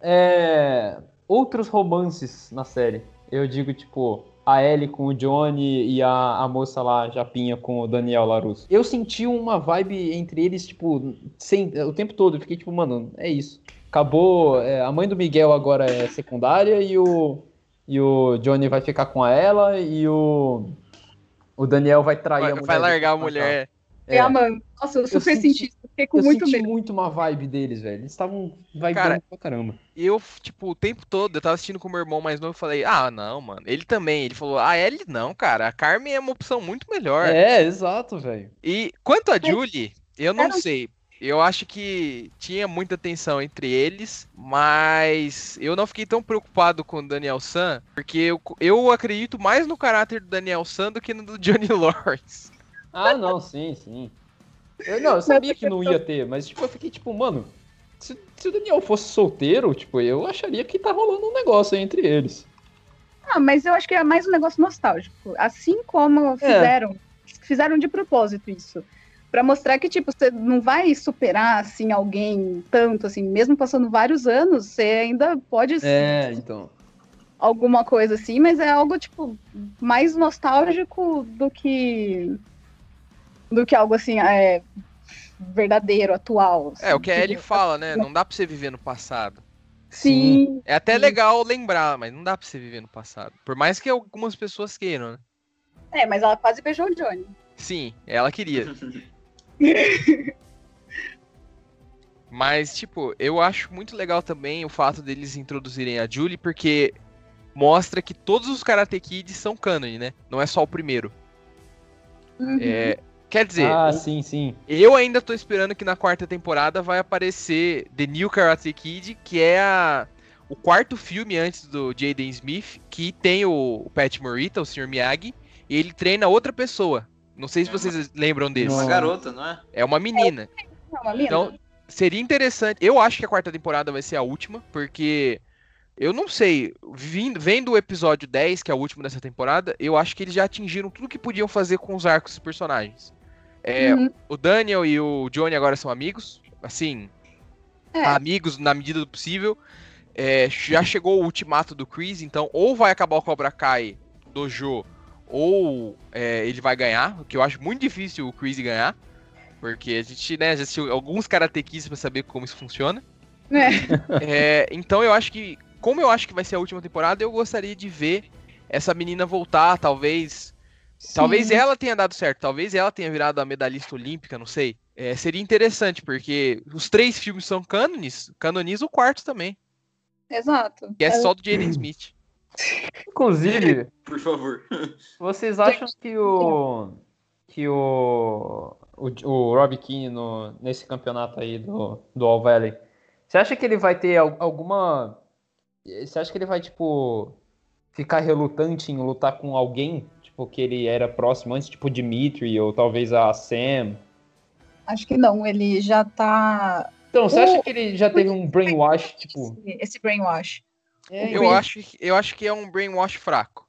É, outros romances na série. Eu digo, tipo, a Ellie com o Johnny e a, a moça lá, Japinha, com o Daniel Larusso. Eu senti uma vibe entre eles, tipo, sem, o tempo todo. Eu fiquei tipo, mano, é isso. Acabou. é, a mãe do Miguel agora é secundária e o, e o Johnny vai ficar com ela e o, o Daniel vai trair Vai, a mulher. vai largar a mulher. A Amanda. Nossa, eu super senti- senti isso. Fiquei com Eu muito senti medo. muito uma vibe deles, velho. Eles estavam vibando Cara, pra caramba. Eu, tipo, o tempo todo, eu tava assistindo com meu irmão mais novo, eu falei, ah, não, mano. Ele também, ele falou, ah, ele não, cara. A Carmen é uma opção muito melhor. É, exato, velho. E quanto a Julie, eu não Era sei. Eu acho que tinha muita tensão entre eles, mas eu não fiquei tão preocupado com o Daniel San, porque eu, eu acredito mais no caráter do Daniel San do que no do Johnny Lawrence. Ah, não, sim, sim. Eu, não, eu sabia que não ia ter, mas tipo, eu fiquei tipo, mano, se, se o Daniel fosse solteiro, tipo, eu acharia que tá rolando um negócio aí entre eles. Ah, mas eu acho que é mais um negócio nostálgico. Assim como fizeram, fizeram de propósito isso. Pra mostrar que, tipo, você não vai superar, assim, alguém tanto, assim, mesmo passando vários anos, você ainda pode É, então. alguma coisa assim, mas é algo, tipo, mais nostálgico do que. Do que algo assim, é, verdadeiro, atual. É, o que a assim, Ellie fala, né? Não dá pra você viver no passado. Sim, É até Sim. legal lembrar, mas não dá pra você viver no passado. Por mais que algumas pessoas queiram, né? é, mas ela quase beijou o Johnny. Sim, ela queria. Mas, tipo, eu acho muito legal também o fato deles introduzirem a Julie, porque mostra que todos os Karate Kids são canon, né? Não é só o primeiro. Uhum. É, quer dizer, ah, o- sim, sim. eu ainda tô esperando que na quarta temporada vai aparecer The New Karate Kid, que é a- o quarto filme antes do Jaden Smith, que tem o, o Pat Morita, o Sr. Miyagi, e ele treina outra pessoa. Não sei se vocês lembram desse. Uma Não. garota, não é? É uma menina. Não, uma mina. Então, seria interessante. Eu acho que a quarta temporada vai ser a última, porque eu não sei. Vindo, vendo o episódio 10, que é o último dessa temporada, eu acho que eles já atingiram tudo que podiam fazer com os arcos dos personagens. É, Uhum. O Daniel e o Johnny agora são amigos. Assim, É. amigos na medida do possível. É, já chegou o ultimato do Chris, então ou vai acabar o Cobra Kai Dojo, ou é, ele vai ganhar, o que eu acho muito difícil o Chris ganhar. Porque a gente, né, já assistiu alguns Karate Kids pra saber como isso funciona. É. É, então eu acho que, como eu acho que vai ser a última temporada, eu gostaria de ver essa menina voltar, talvez. Talvez Sim. ela tenha dado certo, talvez ela tenha virado a medalhista olímpica, não sei. É, seria interessante, porque os três filmes são cânones, canoniza o quarto também, Exato. que é só do Jaden Smith. Inclusive, Por favor. vocês acham que o. que o. o, o Rob Keane no, nesse campeonato aí do, do All Valley. Você acha que ele vai ter al- alguma. Você acha que ele vai, tipo. ficar relutante em lutar com alguém? Tipo, que ele era próximo antes, tipo Dimitri, ou talvez a Sam. Acho que não, ele já tá. Então, você O- acha que ele já teve um brainwash, tipo. Esse, brainwash. É, Eu acho, eu acho que é um brainwash fraco.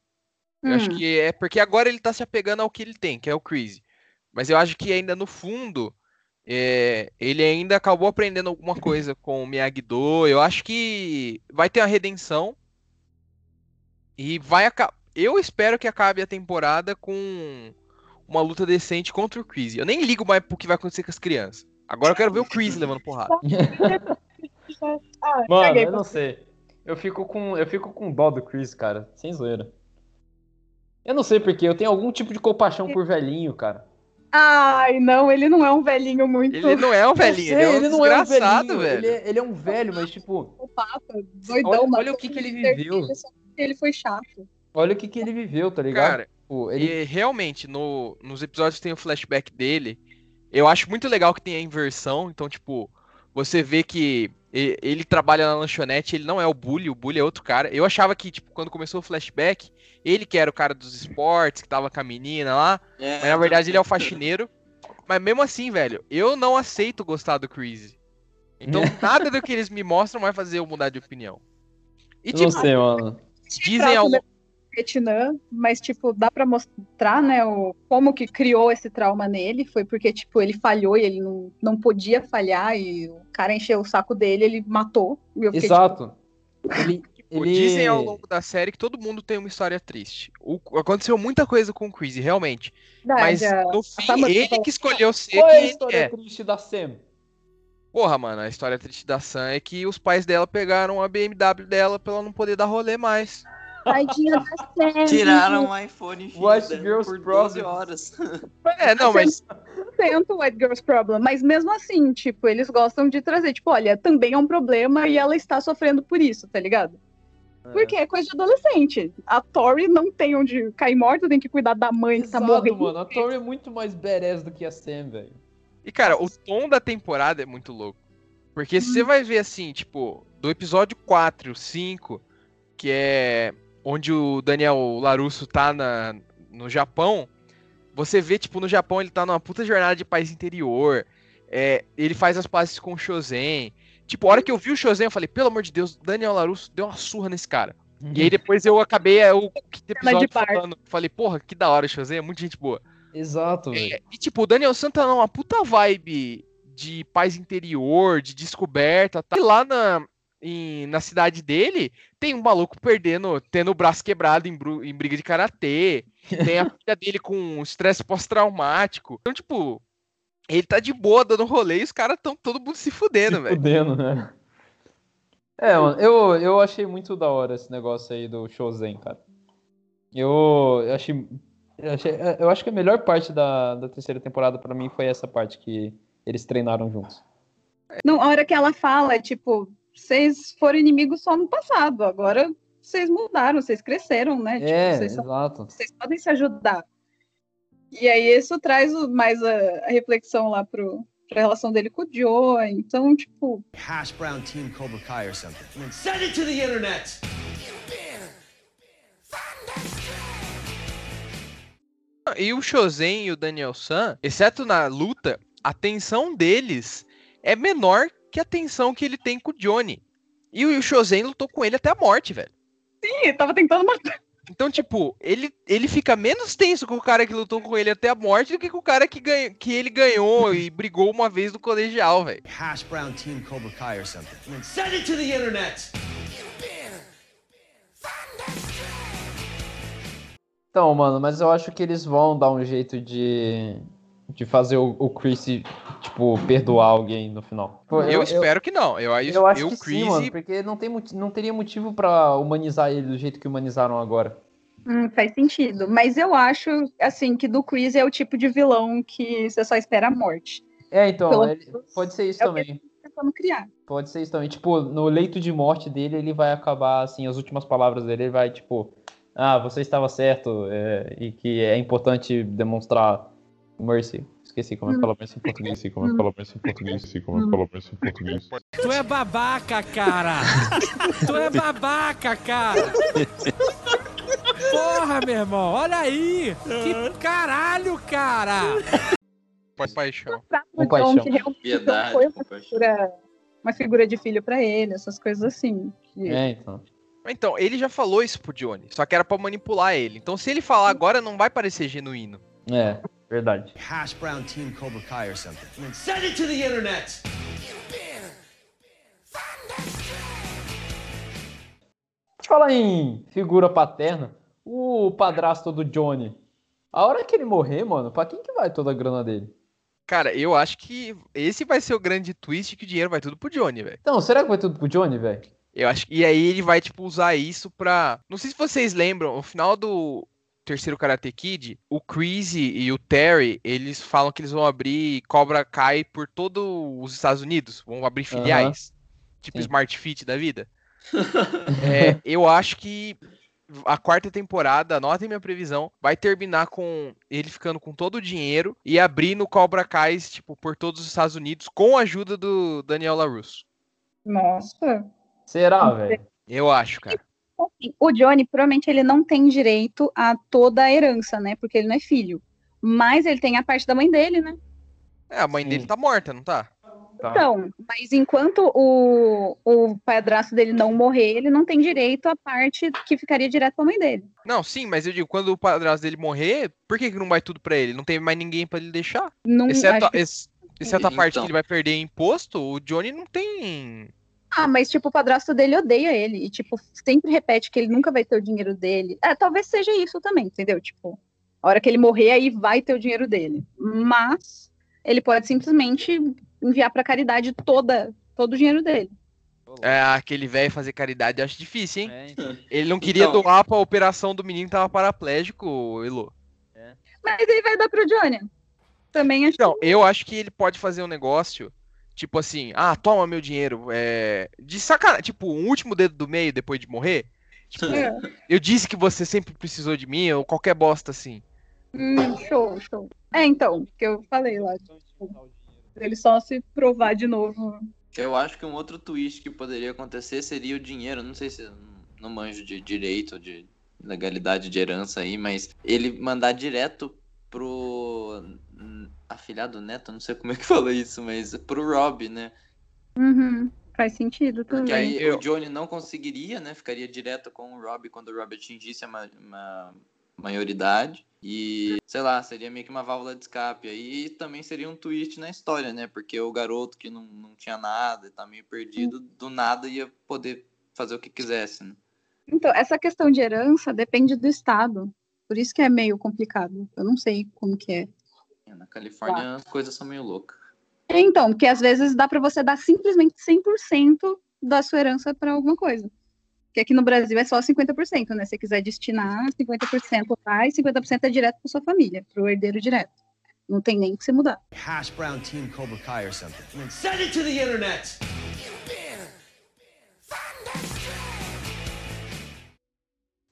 Eu acho Hum. que é porque agora ele tá se apegando ao que ele tem, que é o Chris. Mas eu acho que ainda no fundo, é, ele ainda acabou aprendendo alguma coisa com o Miyagi-Do. Eu acho que vai ter uma redenção. E vai acabar. Eu espero que acabe a temporada com uma luta decente contra o Chris. Eu nem ligo mais pro que vai acontecer com as crianças. Agora eu quero ver o Chris levando porrada. Ah, Mano, eu não sei. Eu fico com, eu fico com dó do Chris, cara. Sem zoeira. Eu não sei porque eu tenho algum tipo de compaixão por velhinho, cara. Ai, não, ele não é um velhinho muito Ele não é um velhinho, Eu sei, ele é um desgraçado, velho. Ele é, ele é um velho, mas tipo, psicopata, doidão, Olha- olha o que que ele viveu. Ele foi chato. Olha o que, que ele viveu, tá ligado? Cara, Tipo, ele... E realmente, no, nos episódios que tem o flashback dele, eu acho muito legal que tem a inversão. Então, tipo, você vê que Ele trabalha na lanchonete, ele não é o Bully, o Bully é outro cara. Eu achava que, tipo, quando começou o flashback, ele que era o cara dos esportes, que tava com a menina lá, É, mas na verdade ele é o faxineiro. Mas mesmo assim, velho, eu não aceito gostar do Chris. Então nada do que eles me mostram vai fazer eu mudar de opinião. E Não tipo, sei, mano. dizem ao do Vietnã, mas tipo, dá pra mostrar, né, o, como que criou esse trauma nele, foi porque tipo, ele falhou e ele não, não podia falhar e o cara encheu o saco dele, ele matou. E eu fiquei, Exato. Ele, Tipo, ele... Dizem ao longo da série que todo mundo tem uma história triste. O- aconteceu muita coisa com o Chris, realmente. tipo, Mas "Verdade, a- no fim, Samantha ele falou, que escolheu ser Qual é a ele história é. triste da Sam? Porra, mano, a história triste da Sam é que os pais dela pegaram a BMW dela pra ela não poder dar rolê mais. Tadinha da Sam. Tiraram o iPhone White dela Girls por 12 Problems. horas. É, não, mas Tanto White Girls Problem, mas mesmo assim, tipo, eles gostam de trazer, tipo, olha, também é um problema e ela está sofrendo por isso, tá ligado? Porque é coisa de adolescente. A Tori não tem onde cair morta, tem que cuidar da mãe que tá Exato, morrendo. mano. A Tori é muito mais badass do que a Sam, velho. E, cara, o tom da temporada é muito louco. Porque se você vai ver assim, tipo, do episódio 4, 5, que é onde o Daniel Larusso tá na, no Japão, você vê, tipo, no Japão ele tá numa puta jornada de paz interior. é, ele faz as pazes com o Shozen. Tipo, a hora que eu vi o Shozen, eu falei, pelo amor de Deus, Daniel Larusso deu uma surra nesse cara. E aí depois eu acabei é, o quinto episódio falando, falei, porra, que da hora o Shozen, é muita gente boa. Exato. É, e tipo, o Daniel San tá numa puta vibe de paz interior, de descoberta, tá? E lá na, em- na cidade dele, tem um maluco perdendo, tendo o braço quebrado em, em briga de karatê. Tem a filha dele com estresse pós-traumático. Então, tipo, ele tá de boa dando rolê e os caras tão todo mundo se fudendo, Se velho. fudendo, né? É, mano, eu, eu achei muito da hora esse negócio aí do Shozen, cara. Eu, eu achei, eu achei. Eu acho que a melhor parte da, da terceira temporada pra mim foi essa parte que eles treinaram juntos. Não, a hora que ela fala, tipo, vocês foram inimigos só no passado, agora vocês mudaram, vocês cresceram, né? Tipo, É, vocês, são- exato. vocês podem se ajudar. E aí isso traz o- mais a, a reflexão lá pro, pra relação dele com o Joe. Então, tipo, Hash brown team Cobra Kai or something. And then send it to the internet. E o Shozen e o Daniel San, exceto na luta, a tensão deles é menor que a tensão que ele tem com o Johnny. E o Shozen lutou com ele até a morte, velho. sim, tava tentando matar. Então, tipo, ele, ele fica menos tenso com o cara que lutou com ele até a morte do que com o cara que, ganha, que ele ganhou e brigou uma vez no colegial, velho. Hash brown team Cobra Kai or something. And send it to the internet. Então, mano, mas eu acho que eles vão dar um jeito de, de fazer o, o Chris, tipo, perdoar alguém no final. Pô, Eu, espero que não. Eu, eu, Eu acho eu que Chris sim, mano, porque não, tem, não teria motivo pra humanizar ele do jeito que humanizaram agora. Hum, faz sentido. Mas eu acho, assim, que do Chris é o tipo de vilão que você só espera a morte. É, então, pode ser isso é também. Pode ser isso também. Tipo, no leito de morte dele, ele vai acabar, assim, as últimas palavras dele, ele vai, tipo, ah, você estava certo, é, e que é importante demonstrar mercy. Esqueci como é que fala mercy em português. Esqueci como é que fala isso em português. Esqueci como é que fala isso em português. Tu é babaca, cara! tu é babaca, cara! Porra, meu irmão, olha aí! Que caralho, cara! Pa- paixão. Paixão. Que Piedade. foi uma figura, uma figura de filho pra ele, essas coisas assim. que- É, então. Então, ele já falou isso pro Johnny, só que era pra manipular ele. Então, se ele falar agora, não vai parecer genuíno. É, verdade. Hash brown team Cobra Kai or something. And then send it to the internet. Deixa eu falar em figura paterna, o padrasto do Johnny. A hora que ele morrer, mano, pra quem que vai toda a grana dele? Cara, eu acho que esse vai ser o grande twist que o dinheiro vai tudo pro Johnny, velho. Então, será que vai tudo pro Johnny, velho? Eu acho que. E aí ele vai, tipo, usar isso pra. Não sei se vocês lembram, no final do terceiro Karate Kid, o Chris e o Terry, eles falam que eles vão abrir Cobra Kai por todos os Estados Unidos. Vão abrir filiais. Tipo Sim. Smart Fit da vida. É, eu acho que a quarta temporada, anotem minha previsão, vai terminar com ele ficando com todo o dinheiro e abrindo Cobra Kai, tipo, por todos os Estados Unidos, com a ajuda do Daniel LaRusso. Nossa. Será, velho? Eu acho, cara. Assim, O Johnny, provavelmente, ele não tem direito a toda a herança, né? Porque ele não é filho. Mas ele tem a parte da mãe dele, né? É, a mãe Sim. dele tá morta, não tá? Tá. Então, mas enquanto o, o padrasto dele não morrer, ele não tem direito à parte que ficaria direto pra mãe dele. Não, sim, mas eu digo, quando o padrasto dele morrer, por que, que não vai tudo pra ele? Não tem mais ninguém pra ele deixar? Não, Exceto, acho que- ex- exceto a parte Então. que ele vai perder em imposto, o Johnny não tem. Ah, mas tipo, o padrasto dele odeia ele. E, tipo, sempre repete que ele nunca vai ter o dinheiro dele. É, talvez seja isso também, entendeu? Tipo, a hora que ele morrer, aí vai ter o dinheiro dele. Mas ele pode simplesmente enviar pra caridade toda, todo o dinheiro dele. É, aquele velho fazer caridade, eu acho difícil, hein? É, então. Ele não queria Então. doar pra operação do menino que tava paraplégico, Elo. Mas aí vai dar pro Johnny. Também acho Então, eu acho que ele pode fazer um negócio, tipo assim, ah, toma meu dinheiro, é... De sacanagem, tipo, um último dedo do meio depois de morrer. Tipo. É. eu disse que você sempre precisou de mim, ou qualquer bosta assim. Hum, show, show. É, então, que eu falei lá. Tipo, ele só se provar de novo. Eu acho que um outro twist que poderia acontecer seria o dinheiro. Não sei se eu não manjo de direito, de legalidade de herança aí, mas ele mandar direto pro afilhado neto, não sei como é que fala isso, mas pro Rob, né? Uhum, faz sentido Porque também. aí Eu- o Johnny não conseguiria, né? Ficaria direto com o Rob quando o Rob atingisse a ma- ma- maioridade. E, sei lá, seria meio que uma válvula de escape. Aí também seria um twist na história, né? Porque o garoto que não, não tinha nada e tá meio perdido, do nada ia poder fazer o que quisesse, né? Então, essa questão de herança depende do estado. Por isso que é meio complicado. Eu não sei como que é. Na Califórnia as coisas são meio loucas. É, Então, porque às vezes dá pra você dar simplesmente 100% da sua herança pra alguma coisa. Porque aqui no Brasil é só 50%, né? Se você quiser destinar, 50% vai, 50% é direto pra sua família, pro herdeiro direto. Não tem nem que você mudar. Hash brown team Cobra Kai or something. Send it to the internet.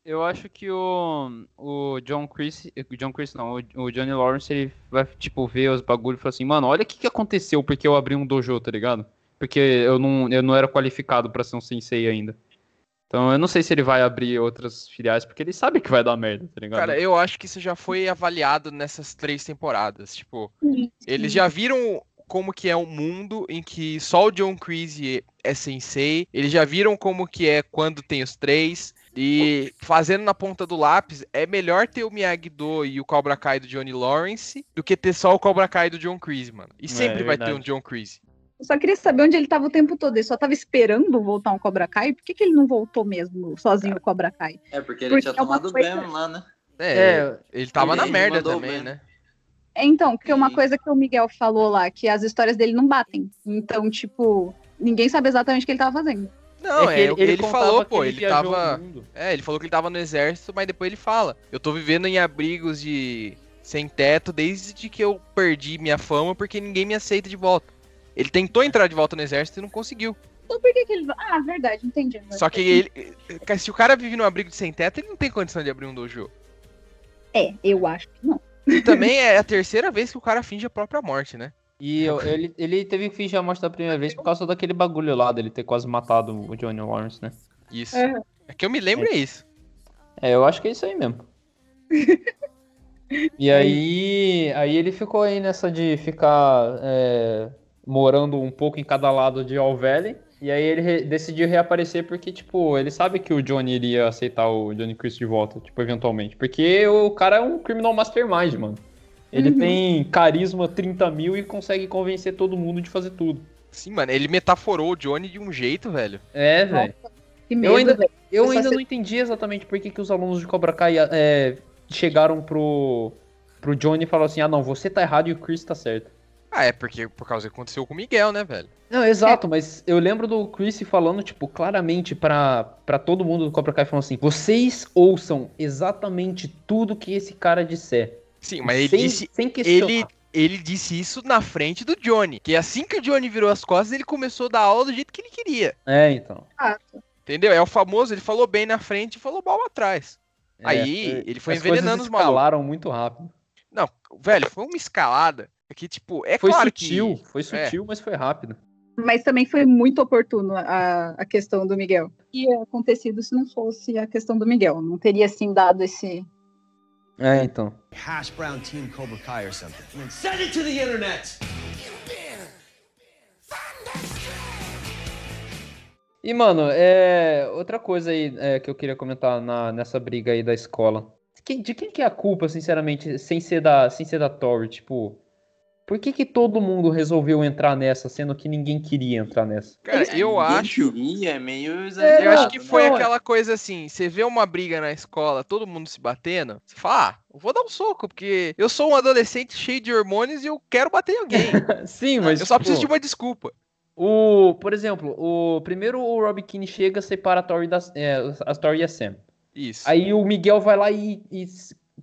Eu acho que o, o John Chris, o John Chris não, o, Johnny Lawrence, ele vai, tipo, ver os bagulhos e falar assim, mano, olha o que, que aconteceu porque eu abri um dojo, tá ligado? Porque eu não, eu não era qualificado pra ser um sensei ainda. Então eu não sei se ele vai abrir outras filiais, porque ele sabe que vai dar merda, tá ligado? Cara, eu acho que isso já foi avaliado nessas três temporadas. Tipo, eles já viram como que é um mundo em que só o John Creasy é sensei. Eles já viram como que é quando tem os três. E fazendo na ponta do lápis, é melhor ter o Miyagi-Do e o Cobra Kai do Johnny Lawrence do que ter só o Cobra Kai do John Creasy, mano. E sempre vai ter um. John Creasy. Eu só queria saber onde ele tava o tempo todo. Ele só tava esperando voltar um Cobra Kai? Por que, que ele não voltou mesmo, sozinho, o Cobra Kai? É, porque ele Porque tinha é tomado coisa- bem lá, né? É, É, ele tava na ele merda também, né? É, então, porque uma coisa que o Miguel falou lá, que as histórias dele não batem. Então, tipo, ninguém sabe exatamente o que ele tava fazendo. Não, é, que o que ele, contava falou, que pô, ele viajou tava. É, ele falou que ele tava no exército, mas depois ele fala: Eu tô vivendo em abrigos de sem teto desde que eu perdi minha fama porque ninguém me aceita de volta. Ele tentou entrar de volta no exército e não conseguiu. Então por que, que ele. Ah, verdade, entendi. Só que ele. Se o cara vive num abrigo de sem teto, ele não tem condição de abrir um dojo. É, eu acho que não. E também é a terceira vez que o cara finge a própria morte, né? E eu- ele, ele teve que fingir a morte da primeira vez por causa daquele bagulho lá dele ter quase matado o Johnny Lawrence, né? Isso. É. É que eu me lembro é isso. É, eu acho que é isso aí mesmo. E aí, aí ele ficou aí nessa de ficar é, morando um pouco em cada lado de All Valley. E aí ele re- decidiu reaparecer porque, tipo, ele sabe que o Johnny iria aceitar o Johnny Chris de volta, tipo, eventualmente. Porque o cara é um criminal mastermind, mano. Ele Uhum. tem carisma 30 mil e consegue convencer todo mundo de fazer tudo. Sim, mano, ele metaforou o Johnny de um jeito, velho. É, velho. Medo, ainda-. Eu ainda se- não entendi exatamente por que, que os alunos de Cobra Kai é, chegaram pro, pro Johnny e falaram assim: ah, não, você tá errado e o Chris tá certo. Ah, é porque por causa que aconteceu com o Miguel, né, velho? Não, exato, mas eu lembro do Chris falando, tipo, claramente pra, pra todo mundo do Cobra Kai, falando assim: vocês ouçam exatamente tudo que esse cara disser. Sim, mas ele sem, disse. sem questionar. Ele, ele disse isso na frente do Johnny. Que assim que o Johnny virou as costas, ele começou a dar aula do jeito que ele queria. É, então. Entendeu? É o famoso, ele falou bem na frente e falou mal atrás. É, Aí, ele foi as envenenando os malucos. escalaram muito rápido. Não, velho, foi uma escalada. Que, tipo, é Foi claro sutil, que. foi sutil, mas foi rápido. Mas também foi muito oportuno a, a questão do Miguel. O que ia acontecido se não fosse a questão do Miguel? Não teria, assim, dado esse... É, então. Hash brown team Cobra Kai or something. And then send it to the internet. E, mano, é... outra coisa aí é, que eu queria comentar na, nessa briga aí da escola. De quem que é a culpa, sinceramente, sem ser da, sem ser da Tori? Tipo, por que que todo mundo resolveu entrar nessa, sendo que ninguém queria entrar nessa? Cara, eu acho. queria, é meio Eu exagerado. acho que foi não, é- aquela coisa assim, você vê uma briga na escola, todo mundo se batendo, você fala, ah, eu vou dar um soco, porque eu sou um adolescente cheio de hormônios e eu quero bater em alguém. Sim, mas eu só tipo, preciso de uma desculpa. o, por exemplo, o primeiro o Rob Keane chega, separa a Tori das, é, a Tori e a Sam. Isso. Aí o Miguel vai lá e, e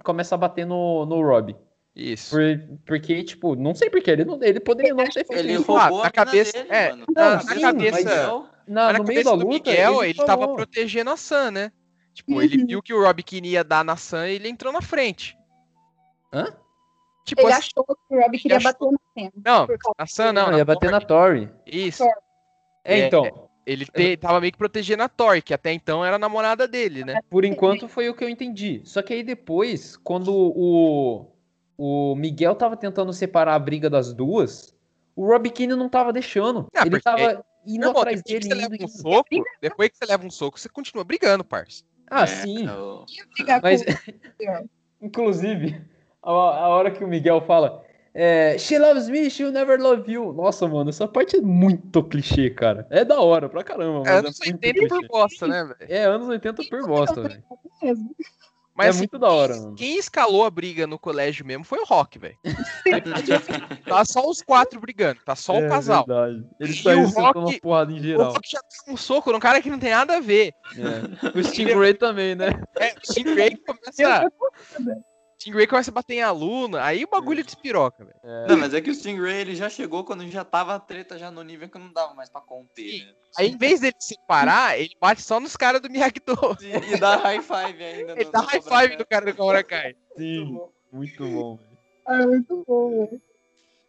começa a bater no, no Rob. Isso. Por- porque, tipo, não sei porquê, ele, não, ele poderia não ter feito Ele isso. roubou Ah, a na cabeça- dele, é, mano. não, Na sim, cabeça mas- Na, Mas na no meio cabeça da do luta, Miguel, ele, tava falou. protegendo a Sam, né? Tipo, ele viu que o Rob Keane ia dar na Sam e ele entrou na frente. Hã? Tipo, Ele assim, achou que o Rob queria achou- bater no Sam. não, na Sam não. Não, na ia bater na Tori. Isso. É, É, então, Ele te- tava meio que protegendo a Tori, que até então era a namorada dele, né? por enquanto foi o que eu entendi. Só que aí depois, quando o, o Miguel tava tentando separar a briga das duas, o Rob Keane não tava deixando. Ah, ele porque- tava indo Meu irmão, atrás depois que dele. você leva um indo. soco, depois que você leva um soco, você continua brigando, parça. Ah, É, sim. eu- Mas, inclusive, a, a hora que o Miguel fala. É, She loves me, she'll never love you. Nossa, mano, essa parte é muito clichê, cara. É da hora pra caramba, É é, anos muito 80 por bosta, né, velho? É anos 80 por bosta, velho. Mas É assim, muito da hora, mano. quem escalou a briga no colégio mesmo foi o Rock, velho. tá só os quatro brigando, tá só É o casal. verdade. Ele E saiu o Rock- uma porrada em O geral. Rock já deu um soco num cara que não tem nada a ver. É. O Stingray também, né? É, o Stingray começa. Stingray começa a bater em aluna, aí o bagulho despiroca, velho. Não, mas é que o Stingray ele já chegou quando já tava a treta já no nível que não dava mais pra conter, né? Aí em vez dele separar, ele bate só nos caras do Miyagi-Do. E, e dá high five ainda. Ele no- dá no high five do cara do Cobra Kai. Sim. Muito bom. velho. Ah, muito bom, velho.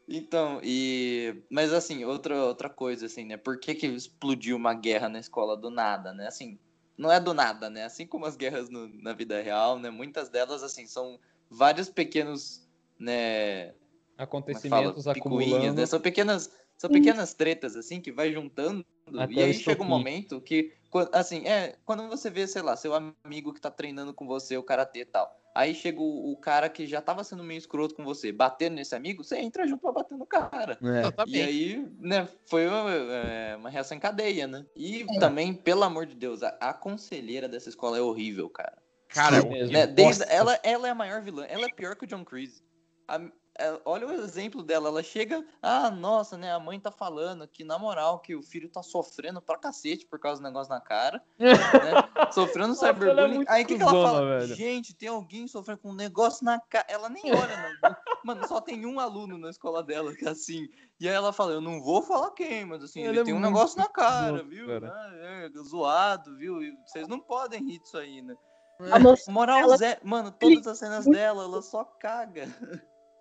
Então, e. Mas assim, outra, outra coisa, assim, né? Por que, que explodiu uma guerra na escola do nada, né? Assim, não é do nada, né? Assim como as guerras no- na vida real, né? Muitas delas, assim, são vários pequenos, né? Acontecimentos é que fala? Acumulando. né? São pequenas, são pequenas tretas, assim, que vai juntando. Até e aí chega um estopim. momento que, assim, é, quando você vê, sei lá, seu amigo que tá treinando com você, o karatê e tal. Aí chega o, o cara que já tava sendo meio escroto com você, batendo nesse amigo, você entra junto pra bater no cara. É. E aí, né, foi uma, é, uma reação em cadeia, né? E É. também, pelo amor de Deus, a, a conselheira dessa escola é horrível, cara. Cara, Sim mesmo. Né? Desde, ela, ela é a maior vilã. Ela é pior que o John Creasy. A- é, olha o exemplo dela. Ela chega. Ah, nossa, né? A mãe tá falando que, na moral, que o filho tá sofrendo pra cacete por causa do negócio na cara. né? Sofrendo é cyberbullying. muito Aí o que, que ela fala? velho. Gente, tem alguém sofrendo com um negócio na cara. Ela nem olha, não. Mano, só tem um aluno na escola dela que é assim. E aí ela fala, eu não vou falar quem, mas assim, Ela ele é tem um negócio na cara, viu? cara. Ah, é, zoado, viu? E vocês não podem rir disso aí, né? A moça Moral Ela- zero. Mano, todas as cenas dela, ela só caga.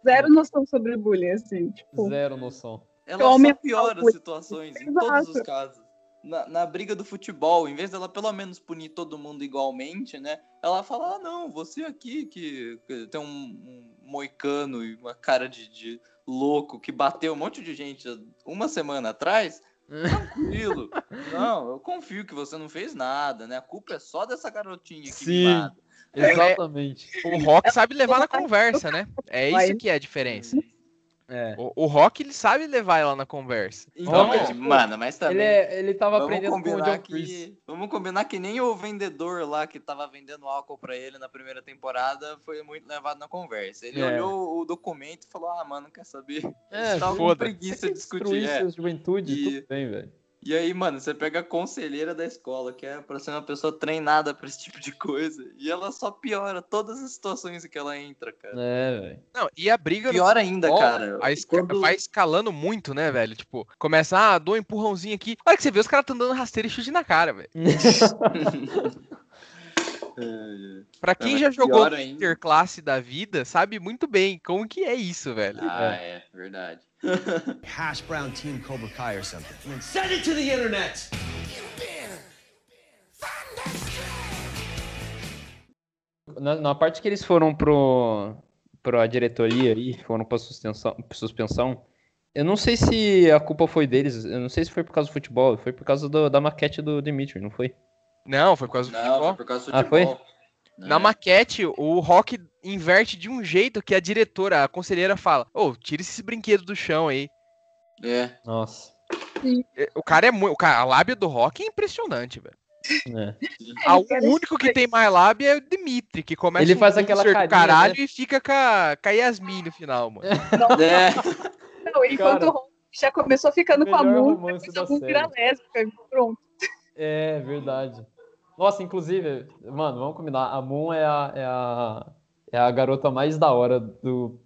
zero noção sobre bullying, assim. Tipo, Zero noção. Ela só piora alcoólico. as situações em todos os Exato. casos. Na, na briga do futebol, em vez dela pelo menos punir todo mundo igualmente, né? Ela fala: ah, não, você aqui que, que tem um, um moicano e uma cara de, de louco que bateu um monte de gente uma semana atrás. Tranquilo. não, eu confio que você não fez nada, né? A culpa é só dessa garotinha aqui Sim. mimada. Exatamente. o Rock sabe levar na conversa, né? É isso que é a diferença. É. O, o Rock, ele sabe levar ela na conversa. Então, Rock é tipo- mano, mas também. Ele, é, ele tava Vamos aprendendo com o combinar, John Chris. que, vamos combinar que nem o vendedor lá que tava vendendo álcool pra ele na primeira temporada foi muito levado na conversa. Ele É. olhou o documento e falou: Ah, mano, quer saber? É, Tava com foda. preguiça de discutir. Destruir é. juventude, E- tudo bem, velho. E aí, mano, você pega a conselheira da escola, que é pra ser uma pessoa treinada pra esse tipo de coisa, e ela só piora todas as situações em que ela entra, cara. É, velho. Não, e a briga no Pior ainda, cara. a esca- quando- vai escalando muito, né, velho? Tipo, começa, ah, dou um empurrãozinho aqui. Olha que você vê, os caras tão dando rasteira e chute na cara, velho. Pra quem Não, já jogou ainda. interclasse da vida, sabe muito bem como que é isso, velho. Ah, é, verdade. Hash brown team Cobra Kai or something. Send it to the internet. Na, na parte que eles foram pro, pra diretoria aí, foram pra suspensão, suspensão, eu não sei se a culpa foi deles, eu não sei se foi por causa do futebol, foi por causa do- da maquete do Dimitri, não foi? Não, foi por causa do Não, futebol. foi por causa do Ah, foi? futebol. Na É. maquete, o Rock inverte de um jeito que a diretora, a conselheira fala: Ô, tira esse brinquedo do chão aí. É. Nossa. É, O cara é muito. A lábia do Rock é impressionante, velho. É. O único que tem mais lábia é o Dimitri, que começa Ele um faz aquela do carinha, caralho né? e fica com a, com a Yasmin no final, mano. É. Não, enquanto Cara, o Ron já começou ficando com a romance depois da a Moon vira lésbica. e Pronto. É, verdade. Nossa, inclusive, mano, vamos combinar, a Moon é a, é a, é a garota mais da hora do...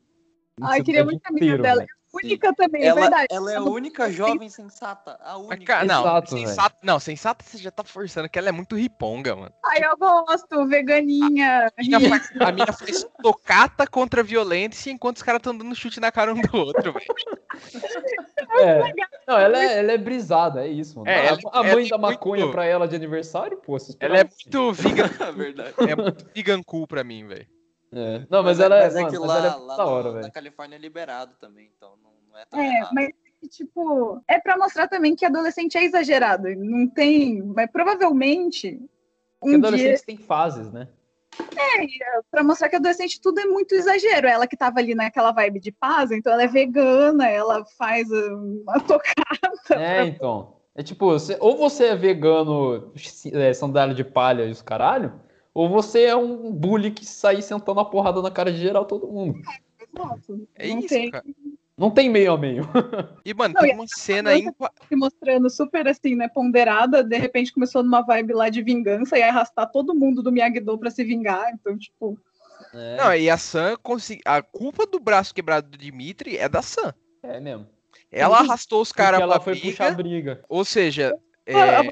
Ai, queria muito amiga inteiro, dela. velho. Única também, é Ela, verdade. ela é a única jovem sensata. A única. não, Exato, sensata, não, sensata você já tá forçando, que ela é muito riponga, mano. Ai, eu gosto, veganinha. A mina faz, a mina faz tocata contra a violência enquanto os caras estão dando chute na cara um do outro, velho. É. Não, ela é, ela é brisada, é isso, mano. É, a, ela- a ela mãe é da maconha muito- pra ela de aniversário, pô, Ela é esperavam? muito vegan, verdade. é muito vegan cool pra mim, velho. É. Não, mas, ela é, mas é mano, que mas lá, ela é lá da hora, na velho. Califórnia é liberado também, então não, não é tão É, errado. mas tipo, é pra mostrar também que adolescente é exagerado. Não tem, mas provavelmente Porque um dia adolescentes têm fases, né? Pra mostrar que adolescente tudo é muito exagero. Ela que tava ali naquela vibe de paz, então ela é vegana, ela faz uh, uma tocada. É, então. É tipo, você- ou você é vegano, é, sandália de palha e os caralho, ou você é um bully que sai sentando a porrada na cara de geral todo mundo. É não isso, tem cara. Não tem meio a meio. E, mano, Não, tem uma cena ímpar. se mostrando super assim, né, ponderada, de repente começou numa vibe lá de vingança e arrastar todo mundo do Miyagi-Do pra se vingar, então tipo, É, Não, e a Sam consegui... A culpa do braço quebrado do Dimitri é da Sam. é mesmo. Ela arrastou os caras pra ela foi briga, puxar briga. ou seja, é, Ah,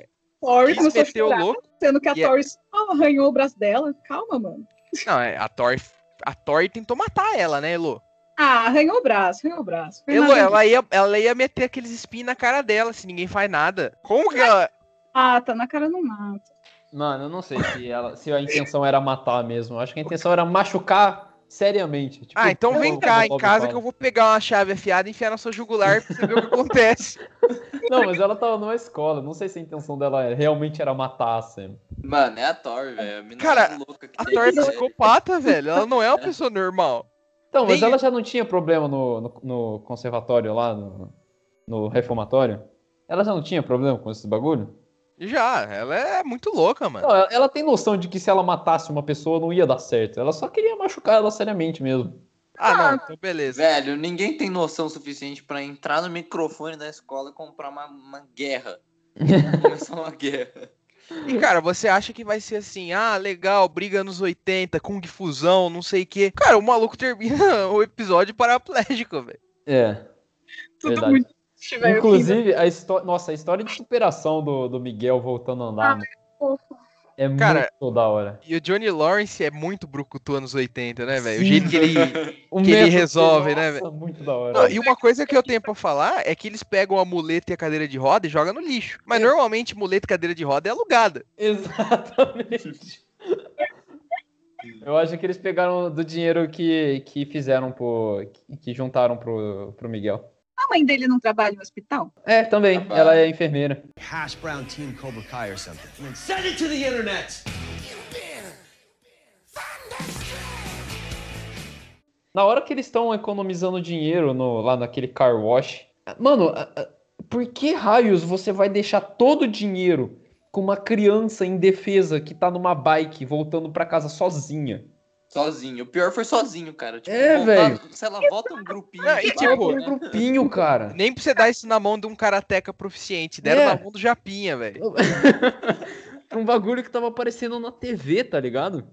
Tori quis começou a chorar, louco. sendo que a é- Tori só arranhou o braço dela. Calma, mano. Não, é, a Thor, a Thor tentou matar ela, né, Elo? Ah, arranhou o braço, arranhou o braço. Nada ela ia, ela ia meter aqueles espinhos na cara dela se ninguém faz nada. Como que ela. Ah, tá na cara não mata. Mano, eu não sei se, ela, se a intenção era matar mesmo. Eu acho que a intenção era machucar seriamente. Tipo, Ah, então vem cá em casa fala. que eu vou pegar uma chave afiada e enfiar na sua jugular pra você ver o que acontece. Não, mas ela tava numa escola. Não sei se a intenção dela realmente era matar a Sam. Mano, é a Thor, velho. A mina Cara, mais louca que A Thor é psicopata, velho. Ela não é uma pessoa normal. Então, mas Nem- ela já não tinha problema no, no, no conservatório lá, no, no reformatório? Ela já não tinha problema com esse bagulho? Já, ela é muito louca, mano. Não, ela, tem noção de que se ela matasse uma pessoa não ia dar certo. Ela só queria machucar ela seriamente mesmo. Ah, não, então beleza. Velho, ninguém tem noção suficiente pra entrar no microfone da escola e comprar uma, uma guerra. Começar uma guerra. E, cara, você acha que vai ser assim, ah, legal, briga nos 80, Kung Fusão, não sei o quê. Cara, o maluco termina o episódio paraplégico, velho. É. Tudo Verdade. muito. Inclusive, a história. Nossa, a história de superação do, do Miguel voltando a andar, mano, fofo. É Cara, muito da hora. E o Johnny Lawrence é muito brucutu anos 80, né, velho? O jeito que ele. O que ele resolve, né, Nossa, muito da hora. Não, e uma coisa que eu tenho pra falar é que eles pegam a muleta e a cadeira de roda e jogam no lixo. Mas normalmente muleta e cadeira de roda é alugada. Exatamente. Eu acho que eles pegaram do dinheiro que, que fizeram pro. que- que juntaram pro, pro Miguel. A mãe dele não trabalha no hospital? É, também. Trabalha. Ela é enfermeira. Hash brown team Cobra Kai or something. And send it to the internet. Na hora que eles estão economizando dinheiro no- lá naquele car wash. Mano, por que raios você vai deixar todo o dinheiro com uma criança indefesa que tá numa bike voltando pra casa sozinha? Sozinho. O pior foi sozinho, cara. Tipo, É, velho. Se ela volta um grupinho. Ah, e tipo, um né? grupinho, cara. Nem pra você dar isso na mão de um karateca proficiente. Deram É. na mão do Japinha, velho. um bagulho que tava aparecendo na TV, tá ligado?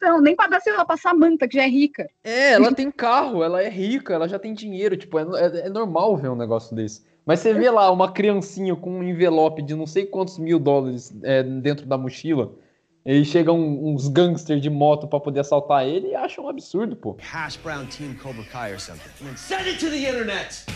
Não, nem pra dar, sei lá, pra Samanta, que já é rica. É, ela tem carro, ela é rica, ela já tem dinheiro, tipo, é, é- é normal ver um negócio desse. Mas você vê lá uma criancinha com um envelope de não sei quantos mil dólares é, dentro da mochila, Aí chegam uns gangsters de moto pra poder assaltar ele e acham um absurdo, pô. Hash brown team Cobra Kai or something. And then send it to the internet.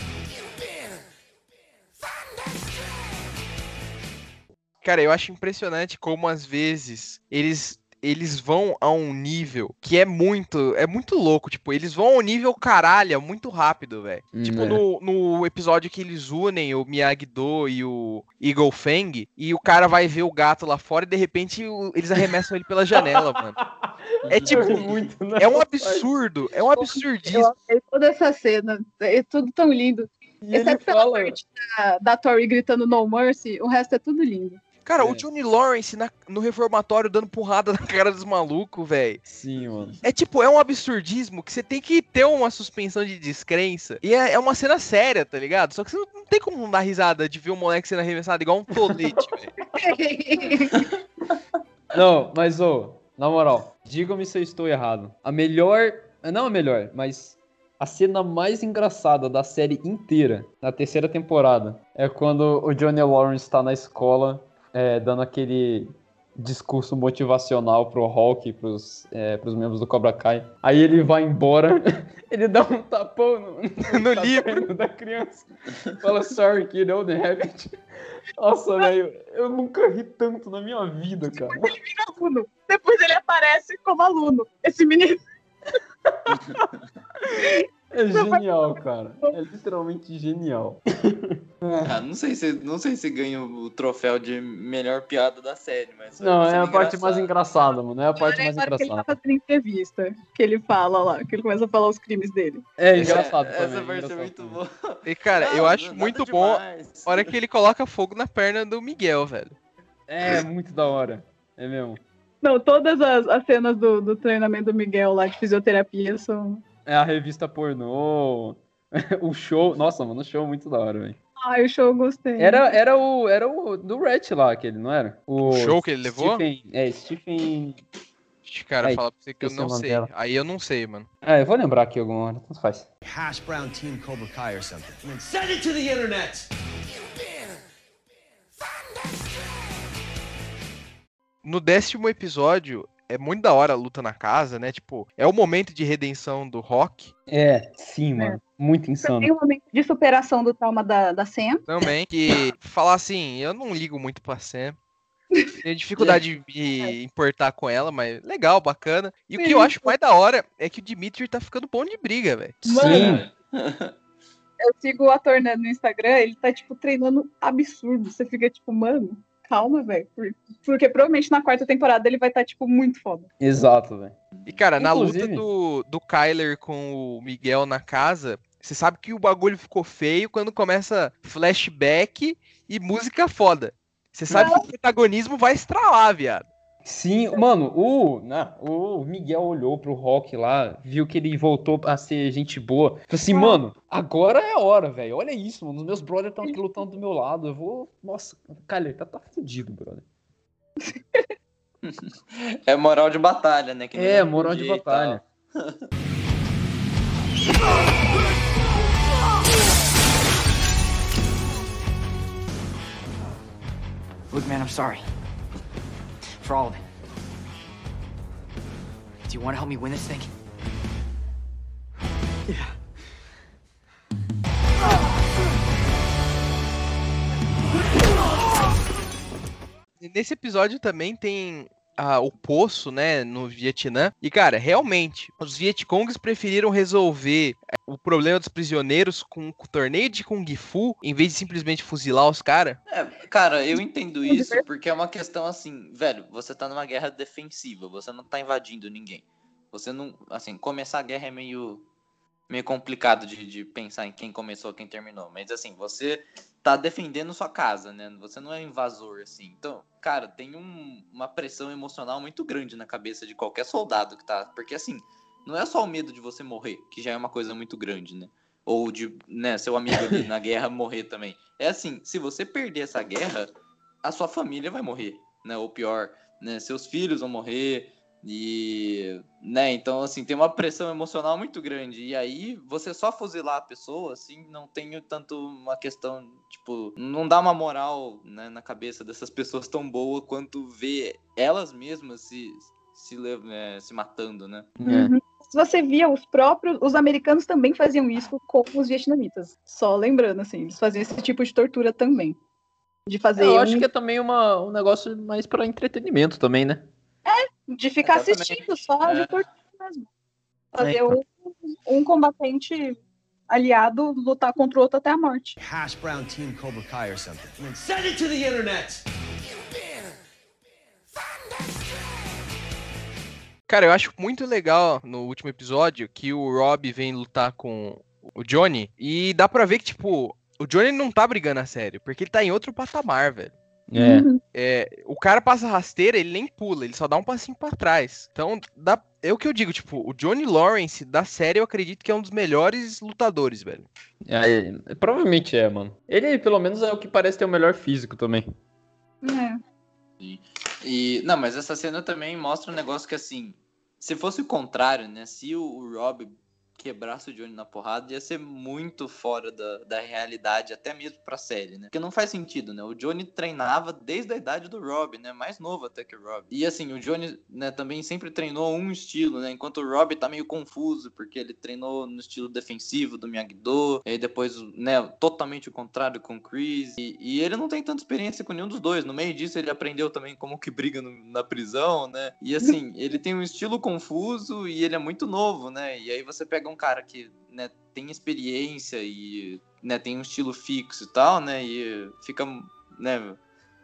Cara, eu acho impressionante como às vezes eles eles vão a um nível que é muito, é muito louco, tipo, eles vão ao nível caralho muito rápido, velho. Hum, tipo é. no, no episódio que eles unem o Miyagi-Do e o Eagle Fang e o cara vai ver o gato lá fora e de repente o- eles arremessam ele pela janela, mano. É tipo, muito, né? é um absurdo, é um Eu absurdismo. toda essa cena. É tudo tão lindo. E Exceto pela fala, parte da, da Tori gritando No Mercy, o resto é tudo lindo. Cara, É. o Johnny Lawrence na- no reformatório dando porrada na cara dos malucos, velho. sim, mano. É tipo, é um absurdismo que você tem que ter uma suspensão de descrença. E é, é uma cena séria, tá ligado? Só que você não, não tem como não dar risada de ver um moleque sendo arremessado igual um tolete, velho. Não, mas ô, na moral, diga-me se eu estou errado. A melhor, não a melhor, mas a cena mais engraçada da série inteira, da terceira temporada, é quando o Johnny Lawrence tá na escola, é, dando aquele discurso motivacional pro Hulk, pros, é, pros membros do Cobra Kai. Aí ele vai embora, ele dá um tapão no, No livro. caderno da criança. Fala, sorry, kid, I don't have it. Nossa, velho, eu nunca ri tanto na minha vida, cara. aluno. Depois ele aparece como aluno. Esse menino. É genial, cara. É literalmente genial. Ah, não sei se não sei se ganha o troféu de melhor piada da série, mas Não, é a parte mais engraçada. engraçada, mano. É a parte mais Na hora que ele tá engraçada. fazendo entrevista, que ele fala lá, que ele começa a falar os crimes dele. É engraçado Essa também. parte é muito boa. E, cara, eu Não, acho nada muito bom demais. a hora que ele coloca fogo na perna do Miguel, velho. É muito da hora. É mesmo. Não, todas as, as cenas do, do treinamento do Miguel lá de fisioterapia são. É a revista pornô. o show. Nossa, mano, o show é muito da hora, velho. Ai, o show eu gostei. Era, era, o, era o do Rat lá, aquele, não era? O show que ele levou? Stephen, é, Stephen. Ixi, Cara, Aí, fala pra você que eu não o sei. dela. Aí eu não sei, mano. É, eu vou lembrar aqui alguma hora. Tanto faz. Hash brown team Cobra Kai or something. And then send it to the internet. No décimo episódio, é muito da hora a luta na casa, né? Tipo, é o momento de redenção do Rock É, sim, mano. Muito insano. Tem um momento de superação do trauma da, da Sam. também. Que falar assim, eu não ligo muito pra Sam. Tenho dificuldade de me importar com ela, mas legal, bacana. E o que eu acho mais da hora é que o Dimitri tá ficando bom de briga, velho. Sim. Eu sigo o ator né, no Instagram, ele tá, tipo, treinando absurdo. Você fica, tipo, mano, calma, velho. Por- Porque provavelmente na quarta temporada ele vai estar, tipo, muito foda. Exato, velho. E, cara, na luta Inclusive- do, do Kyler com o Miguel na casa, você sabe que o bagulho ficou feio quando começa flashback e música foda. Você sabe que o protagonismo vai estralar, viado. Sim, mano, o, né, o Miguel olhou pro Rock lá, viu que ele voltou a ser gente boa. Falei assim, mano, agora é a hora, velho. Olha isso, mano. Os meus brothers estão aqui lutando do meu lado. Eu vou. Nossa, Kyler, tá, tá fudido, brother. É moral de batalha, né? É, moral de batalha. tal. Look, man, I'm sorry. For all of it. Do you want to help me win this thing? Yeah. Nesse episódio também tem ah, o poço, né, no Vietnã. E, cara, realmente, os Vietcongs preferiram resolver eh, o problema dos prisioneiros com o torneio de Kung Fu, em vez de simplesmente fuzilar os caras. É, cara, eu entendo isso porque é uma questão assim, velho, você tá numa guerra defensiva, você não tá invadindo ninguém. Você não, assim, começar a guerra é meio meio complicado de, de pensar em quem começou, quem terminou, mas assim, você tá defendendo sua casa, né? Você não é invasor assim. Então, cara, tem um- uma pressão emocional muito grande na cabeça de qualquer soldado que tá, porque assim, não é só o medo de você morrer, que já é uma coisa muito grande, né? Ou de, né, seu amigo ali na guerra morrer também. É assim, se você perder essa guerra, a sua família vai morrer, né? Ou pior, né? Seus filhos vão morrer, E, né, então, assim, tem uma pressão emocional muito grande. E aí, você só fuzilar a pessoa, assim, não tem tanto uma questão, tipo, não dá uma moral né, na cabeça dessas pessoas tão boa quanto ver elas mesmas se, se, é, se matando, né? Uhum. Se você via os próprios, os americanos também faziam isso com os vietnamitas. Só lembrando, assim, eles faziam esse tipo de tortura também. De fazer Eu um- acho que é também uma, um negócio mais pra entretenimento também, né? De ficar Exatamente. assistindo só É. de tortura mesmo. Fazer É, então. um, um combatente aliado lutar contra o outro até a morte. Hash brown team Cobra Kai or something. And then send it to the internet. Cara, eu acho muito legal no último episódio que o Rob vem lutar com o Johnny e dá pra ver que, tipo, o Johnny não tá brigando a sério, porque ele tá em outro patamar, velho. É. Uhum. É, o cara passa rasteira, ele nem pula, ele só dá um passinho pra trás. Então, dá, é o que eu digo, tipo, o Johnny Lawrence da série eu acredito que é um dos melhores lutadores, velho. É, é, provavelmente é, mano. Ele, pelo menos, é o que parece ter o melhor físico também. É. E, não, mas essa cena também mostra um negócio que, assim, se fosse o contrário, né? Se o, o Rob quebrasse o Johnny na porrada, ia ser muito fora da, da realidade, até mesmo pra série, né? Porque não faz sentido, né? O Johnny treinava desde a idade do Rob, né? Mais novo até que o Rob. E assim, o Johnny, né, também sempre treinou um estilo, né? Enquanto o Rob tá meio confuso, porque ele treinou no estilo defensivo do Miyagi-Do, e depois, né, totalmente o contrário com o Chris. E, e ele não tem tanta experiência com nenhum dos dois. No meio disso, ele aprendeu também como que briga no- na prisão, né? E assim, ele tem um estilo confuso e ele é muito novo, né? E aí você pega um cara que, né, tem experiência e, né, tem um estilo fixo e tal, né? E fica, né,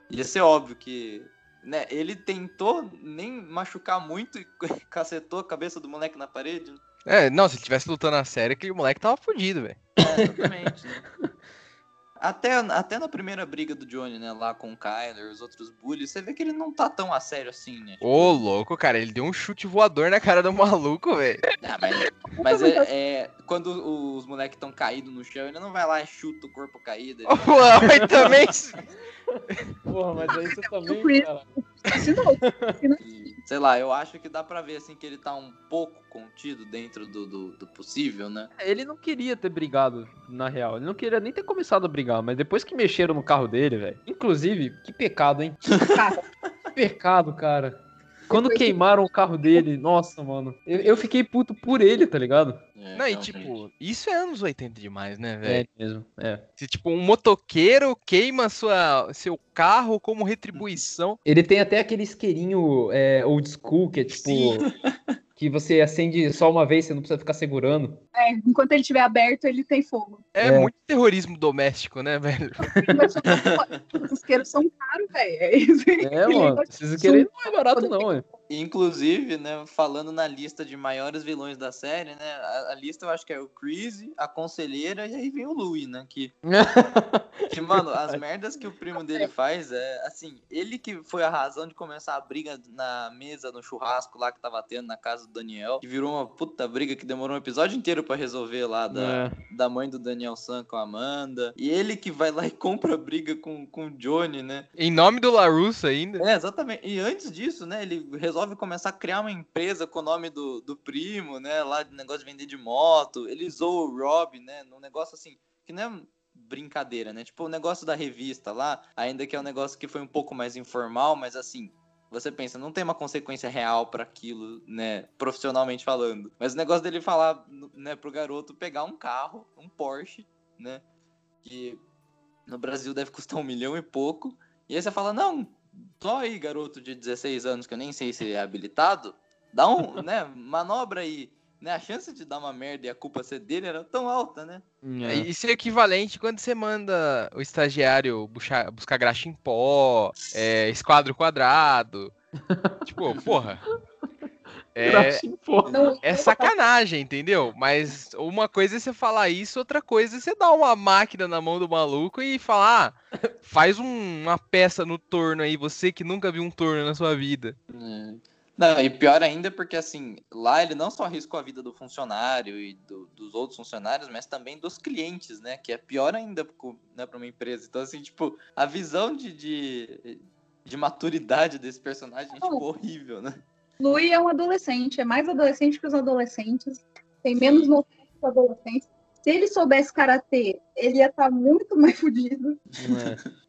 ia ser óbvio que né, ele tentou nem machucar muito e cacetou a cabeça do moleque na parede. É, não, se ele tivesse lutando a série, aquele moleque tava fudido, velho. É, exatamente. né? Até, até na primeira briga do Johnny, né, lá com o Kyler, os outros bullies, você vê que ele não tá tão a sério assim, né? Ô, louco, cara, ele deu um chute voador na cara do maluco, velho. Ah, mas mas é, é- quando os moleques estão caídos no chão, ele não vai lá e chuta o corpo caído. ele- Pô, mas também. Porra, mas aí você também, cara. Ensinou. E, sei lá, eu acho que dá pra ver assim que ele tá um pouco contido dentro do, do, do possível, né? Ele não queria ter brigado, na real. Ele não queria nem ter começado a brigar, mas depois que mexeram no carro dele, velho. Inclusive, que pecado, hein? Que pecado, cara. Quando queimaram o carro dele, nossa, mano. Eu, eu fiquei puto por ele, tá ligado? É, Não, e tipo, isso é anos 80 demais, né, É velho? mesmo, é. Se, tipo, um motoqueiro queima sua, seu carro como retribuição. Ele tem até aquele isqueirinho é, old school, que é tipo. que você acende só uma vez, você não precisa ficar segurando. é, enquanto ele estiver aberto, ele tem fogo. É, É. muito terrorismo doméstico, né, velho? Mas os isqueiros são caros, velho. É. É, mano. Esses isqueiros não é barato, não, é. Inclusive, né, falando na lista de maiores vilões da série, né, a, a lista eu acho que é o Chris, a Conselheira e aí vem o Louis, né, que, que, mano, as merdas que o primo dele faz é, assim, ele que foi a razão de começar a briga na mesa, no churrasco lá que tava tendo na casa do Daniel, que virou uma puta briga que demorou um episódio inteiro pra resolver lá da, É. da mãe do Daniel San com a Amanda, e ele que vai lá e compra briga com, com o Johnny, né, Em nome do LaRusso ainda. é, exatamente. E antes disso, né, ele resolve começar a criar uma empresa com o nome do, do primo, né, lá de negócio de vender de moto. Ele zoa o Rob, né, num negócio assim, que não é brincadeira, né? Tipo o negócio da revista lá, ainda que é um negócio que foi um pouco mais informal, mas assim, você pensa, não tem uma consequência real pra aquilo, né, profissionalmente falando. Mas o negócio dele falar, né, pro garoto pegar um carro, um Porsche, né, que no Brasil deve custar um milhão e pouco, e aí você fala, não, só aí, garoto de 16 anos, que eu nem sei se é habilitado, dá um, né, manobra aí. Né, a chance de dar uma merda e a culpa ser dele era tão alta, né? É, Isso é equivalente quando você manda o estagiário buscar, buscar graxa em pó, é, esquadro quadrado. tipo, porra. É, é sacanagem, entendeu? Mas uma coisa é você falar isso, outra coisa é você dar uma máquina na mão do maluco e falar, ah, faz um- uma peça no torno aí, você que nunca viu um torno na sua vida. É. Não, e pior ainda porque, assim, lá ele não só arriscou a vida do funcionário e do- dos outros funcionários, mas também dos clientes, né? Que é pior ainda né, pra uma empresa. Então, assim, tipo, a visão de, de, de maturidade desse personagem é, tipo, horrível, né? Louis é um adolescente, é mais adolescente que os adolescentes, tem menos noção que os adolescentes. Se ele soubesse karatê, ele ia estar muito mais fudido.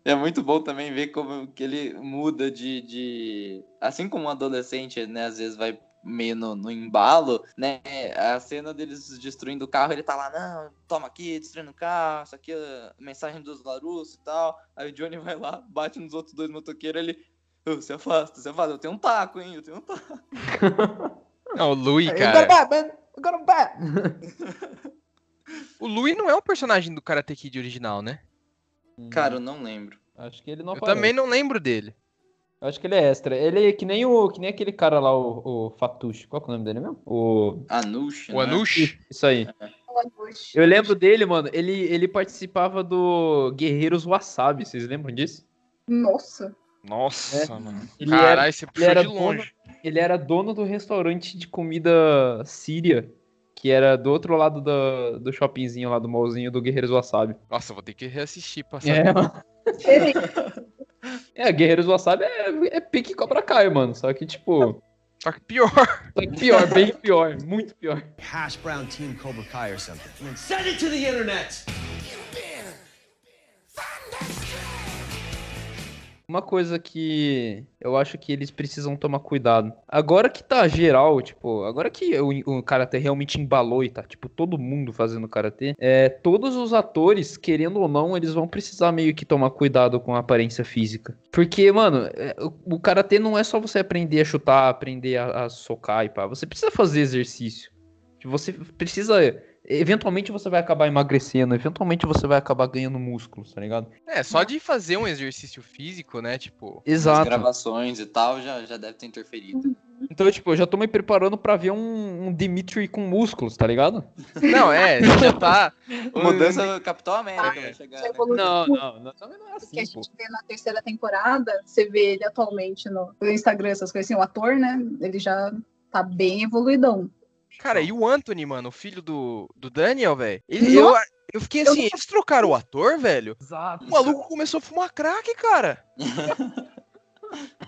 É muito bom também ver como que ele muda de, de... Assim como um adolescente, né, às vezes vai meio no, no embalo, né, a cena deles destruindo o carro, ele tá lá, não, toma aqui, destruindo o carro, isso aqui é mensagem dos Larus e tal. Aí o Johnny vai lá, bate nos outros dois motoqueiros, ele... "Ô, se afasta, se afasta, eu tenho um taco, hein, eu tenho um taco. Não, o Louis, Eu cara. got a bat, man. Eu got a bat. O Louis não é um personagem do Karate Kid original, né? Cara, eu não lembro. Acho que ele não Eu aparece. também não lembro dele. Eu acho que ele é extra. Ele é que nem o que nem aquele cara lá, o, o Fatush. Qual que é o nome dele mesmo? O Anush, O né? Anush? Isso aí. Eu lembro dele, mano. Ele, ele participava do Guerreiros Wasabi. Vocês lembram disso? Nossa. Nossa, É. mano. Ele Caralho, era- você puxou era de longe. Ele era dono do restaurante de comida síria, que era do outro lado do, do shoppingzinho lá, do mallzinho do Guerreiros Wasabi. Nossa, vou ter que reassistir pra É, saber. mano. É, Guerreiros Wasabi é, é pique Cobra Kai, mano. Só que, tipo. Só que pior. Só que pior, bem pior, muito pior. Hash brown team Cobra Kai or something. Send it to the internet. Uma coisa que eu acho que eles precisam tomar cuidado. Agora que tá geral, tipo, agora que o, o karatê realmente embalou e tá, tipo, todo mundo fazendo karatê, é, todos os atores, querendo ou não, eles vão precisar meio que tomar cuidado com a aparência física. Porque, mano, é, o, o karatê não é só você aprender a chutar, aprender a, a socar e pá. Você precisa fazer exercício. Tipo, Você precisa. Eventualmente você vai acabar emagrecendo, eventualmente você vai acabar ganhando músculos, tá ligado? É, só de fazer um exercício físico, né? Tipo. As Exato. gravações e tal já, já deve ter interferido. Então, tipo, eu já tô me preparando pra ver um, um Dimitri com músculos, tá ligado? Não, é, já tá. Mudança do Capitão América vai chegar, Já né? Não, não, não, também não é que a assim, pô. gente vê na terceira temporada, você vê ele atualmente no no Instagram, essas coisas assim, o ator, né? Ele já tá bem evoluidão. Cara, e o Anthony, mano, o filho do, do Daniel, velho? Ele, eu, eu fiquei assim, eles trocaram o ator, velho? Exato. O maluco começou a fumar crack, cara.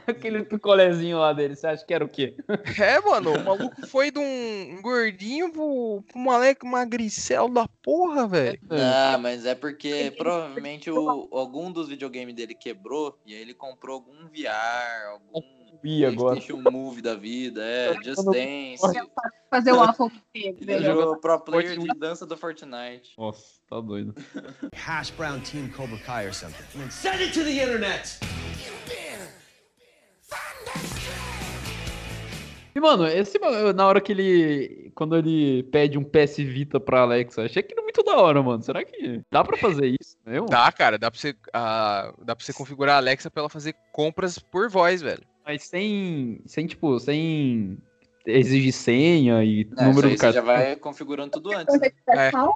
Aquele picolézinho lá dele, você acha que era o quê? É, mano, o maluco foi de um gordinho pro, pro moleque magricel da porra, velho. Ah, mas é porque provavelmente o, algum dos videogames dele quebrou e aí ele comprou algum VR, algum Ih, agora. PlayStation Move da vida, é, Just Dance. Fazer o waffle. Ele jogou pro player de dança do Fortnite. Nossa, tá doido. Hash brown team Cobra Kai or something. Send it to the internet. E, mano, esse na hora que ele. Quando ele pede um PS Vita pra Alexa, achei aquilo muito da hora, mano. Será que dá pra fazer isso mesmo? Dá, cara, dá pra você, ah, dá pra você configurar a Alexa pra ela fazer compras por voz, velho. Mas sem. Sem, tipo, sem exigir senha e É, número do aí você já cartão. vai configurando tudo antes. Né? você tiver É. salvo,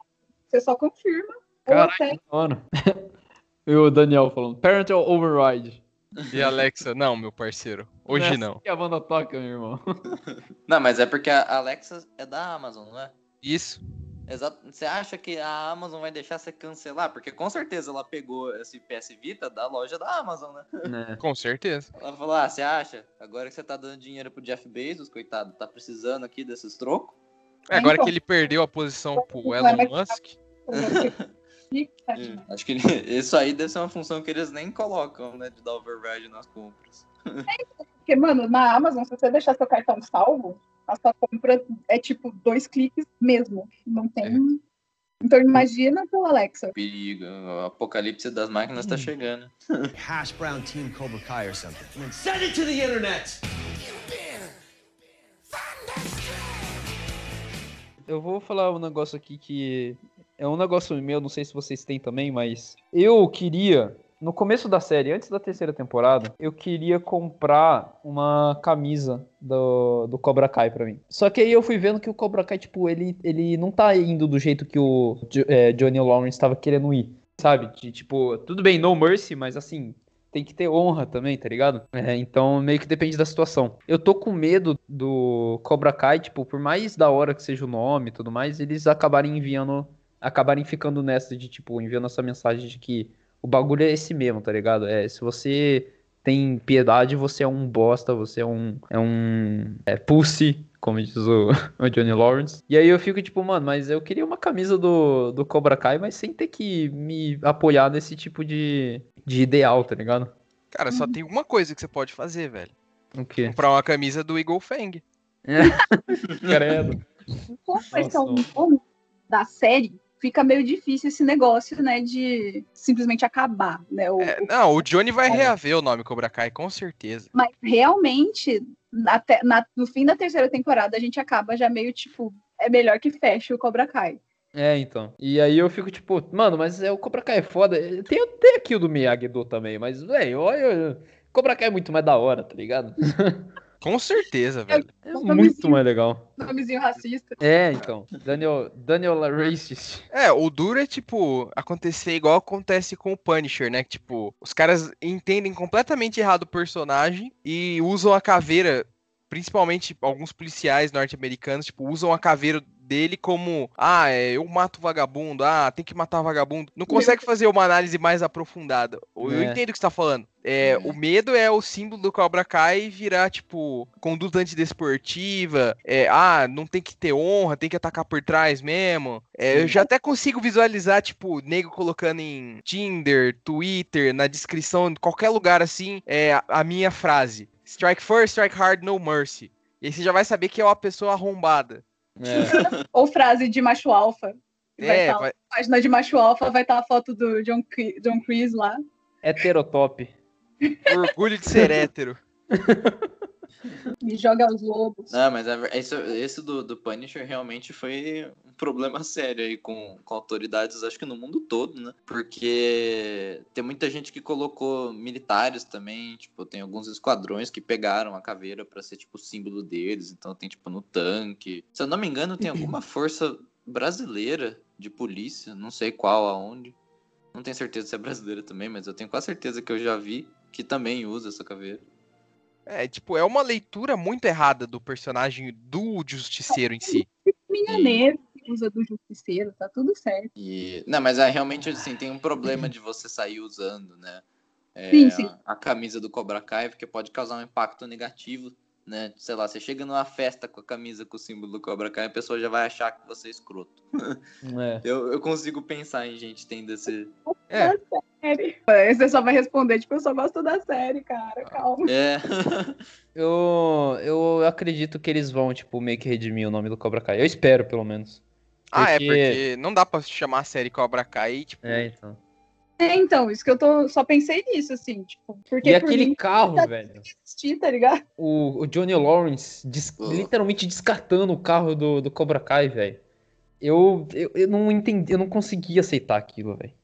você só confirma. Caraca, hora. E o Daniel falando, Parental Override. E a Alexa, não, meu parceiro, hoje é não. assim que a banda toca, meu irmão. Não, mas é porque a Alexa é da Amazon, não é? Isso. Exato. Você acha que a Amazon vai deixar você cancelar? Porque com certeza ela pegou esse PS Vita da loja da Amazon, né? né? Com certeza. Ela falou: Ah, você acha? Agora que você tá dando dinheiro pro Jeff Bezos, coitado, tá precisando aqui desses trocos? É, agora Então. que ele perdeu a posição pro Elon Musk, Hum, acho que isso aí deve ser uma função que eles nem colocam, né? De dar override nas compras. Porque, mano, na Amazon, se você deixar seu cartão salvo, a sua compra é tipo dois cliques mesmo. Não tem. Então imagina pelo Alexa. Perigo. O apocalipse das máquinas tá chegando. Hash brown team Cobra Kai or something. And send it to the internet. Eu vou falar um negócio aqui que é um negócio meu, não sei se vocês têm também, mas eu queria, no começo da série, antes da terceira temporada, eu queria comprar uma camisa do, do Cobra Kai pra mim. Só que aí eu fui vendo que o Cobra Kai, tipo, ele, ele não tá indo do jeito que o é, Johnny Lawrence tava querendo ir, sabe? De, tipo, tudo bem, no mercy, mas assim, tem que ter honra também, tá ligado? É, então meio que depende da situação. Eu tô com medo do Cobra Kai, tipo, por mais da hora que seja o nome e tudo mais, eles acabarem enviando, acabarem ficando nessa de, tipo, enviando essa mensagem de que o bagulho é esse mesmo, tá ligado? É, se você tem piedade, você é um bosta, você é um. É um. É pussy, como diz o, o Johnny Lawrence. E aí eu fico tipo, mano, mas eu queria uma camisa do, do Cobra Kai, mas sem ter que me apoiar nesse tipo de, de ideal, tá ligado? Cara, só tem uma coisa que você pode fazer, velho. O quê? Comprar uma camisa do Eagle Fang. Credo. Como vai ser um da série, fica meio difícil esse negócio, né, de simplesmente acabar, né? O- É, não, o Johnny vai reaver o nome Cobra Kai, com certeza. Mas realmente, na te- na- no fim da terceira temporada, a gente acaba já meio tipo, é melhor que feche o Cobra Kai. É, então. E aí eu fico tipo, mano, mas é, o Cobra Kai é foda. Tem, tem aqui o do Miyagi-Do também, mas, velho, olha. Cobra Kai é muito mais da hora, tá ligado? Com certeza, velho. É Nomezinho. muito mais legal. Nomezinho racista. É, então. Daniel, Daniel Racist. É, o duro é, tipo, acontecer igual acontece com o Punisher, né? Que, tipo, os caras entendem completamente errado o personagem e usam a caveira, principalmente alguns policiais norte-americanos, tipo, usam a caveira dele como, ah, é, eu mato vagabundo, ah, tem que matar vagabundo. Não consegue fazer uma análise mais aprofundada. Eu É. entendo o que você tá falando. É, o medo é o símbolo do Cobra Kai virar, tipo, conduta antidesportiva. É, ah, não tem que ter honra, tem que atacar por trás mesmo. É, eu já até consigo visualizar, tipo, nego colocando em Tinder, Twitter, na descrição, de qualquer lugar assim, é, a, a minha frase. Strike first, strike hard, no mercy. E aí você já vai saber que é uma pessoa arrombada. É. Ou frase de macho alfa. Vai É, tá- vai- Página de macho alfa vai estar a foto do John, John Chris lá. Heterotop. orgulho de ser hétero. E joga os lobos. Não, mas é esse, do, do Punisher realmente foi um problema sério aí com, com autoridades, acho que no mundo todo, né? Porque tem muita gente que colocou militares também, tipo, tem alguns esquadrões que pegaram a caveira pra ser, tipo, o símbolo deles, então tem, tipo, no tanque. Se eu não me engano, tem alguma força brasileira de polícia, não sei qual, aonde. Não tenho certeza se é brasileira também, mas eu tenho quase certeza que eu já vi que também usa essa caveira. É, tipo, é uma leitura muito errada do personagem do justiceiro em si. Minhoneiro que usa do justiceiro, tá tudo certo. E, não, mas é, realmente assim, tem um problema de você sair usando, né? é, Sim, sim. A, a camisa do Cobra Kai, porque pode causar um impacto negativo, né? Sei lá, você chega numa festa com a camisa com o símbolo do Cobra Kai, a pessoa já vai achar que você é escroto. É. Eu, eu consigo pensar em gente tendo esse. É. Aí Você só vai responder, tipo, eu só gosto da série, cara, calma. É. Eu, eu acredito que eles vão, tipo, meio que redimir o nome do Cobra Kai. Eu espero, pelo menos. Ah, é Porque- porque não dá pra chamar a série Cobra Kai, tipo, É, então. É, então, isso que eu tô, só pensei nisso, assim, tipo, porque E por aquele mim, carro, tá- velho. assistir, tá ligado? O, o Johnny Lawrence des- literalmente descartando o carro do, do Cobra Kai, velho. Eu, eu, eu não entendi, eu não consegui aceitar aquilo, velho.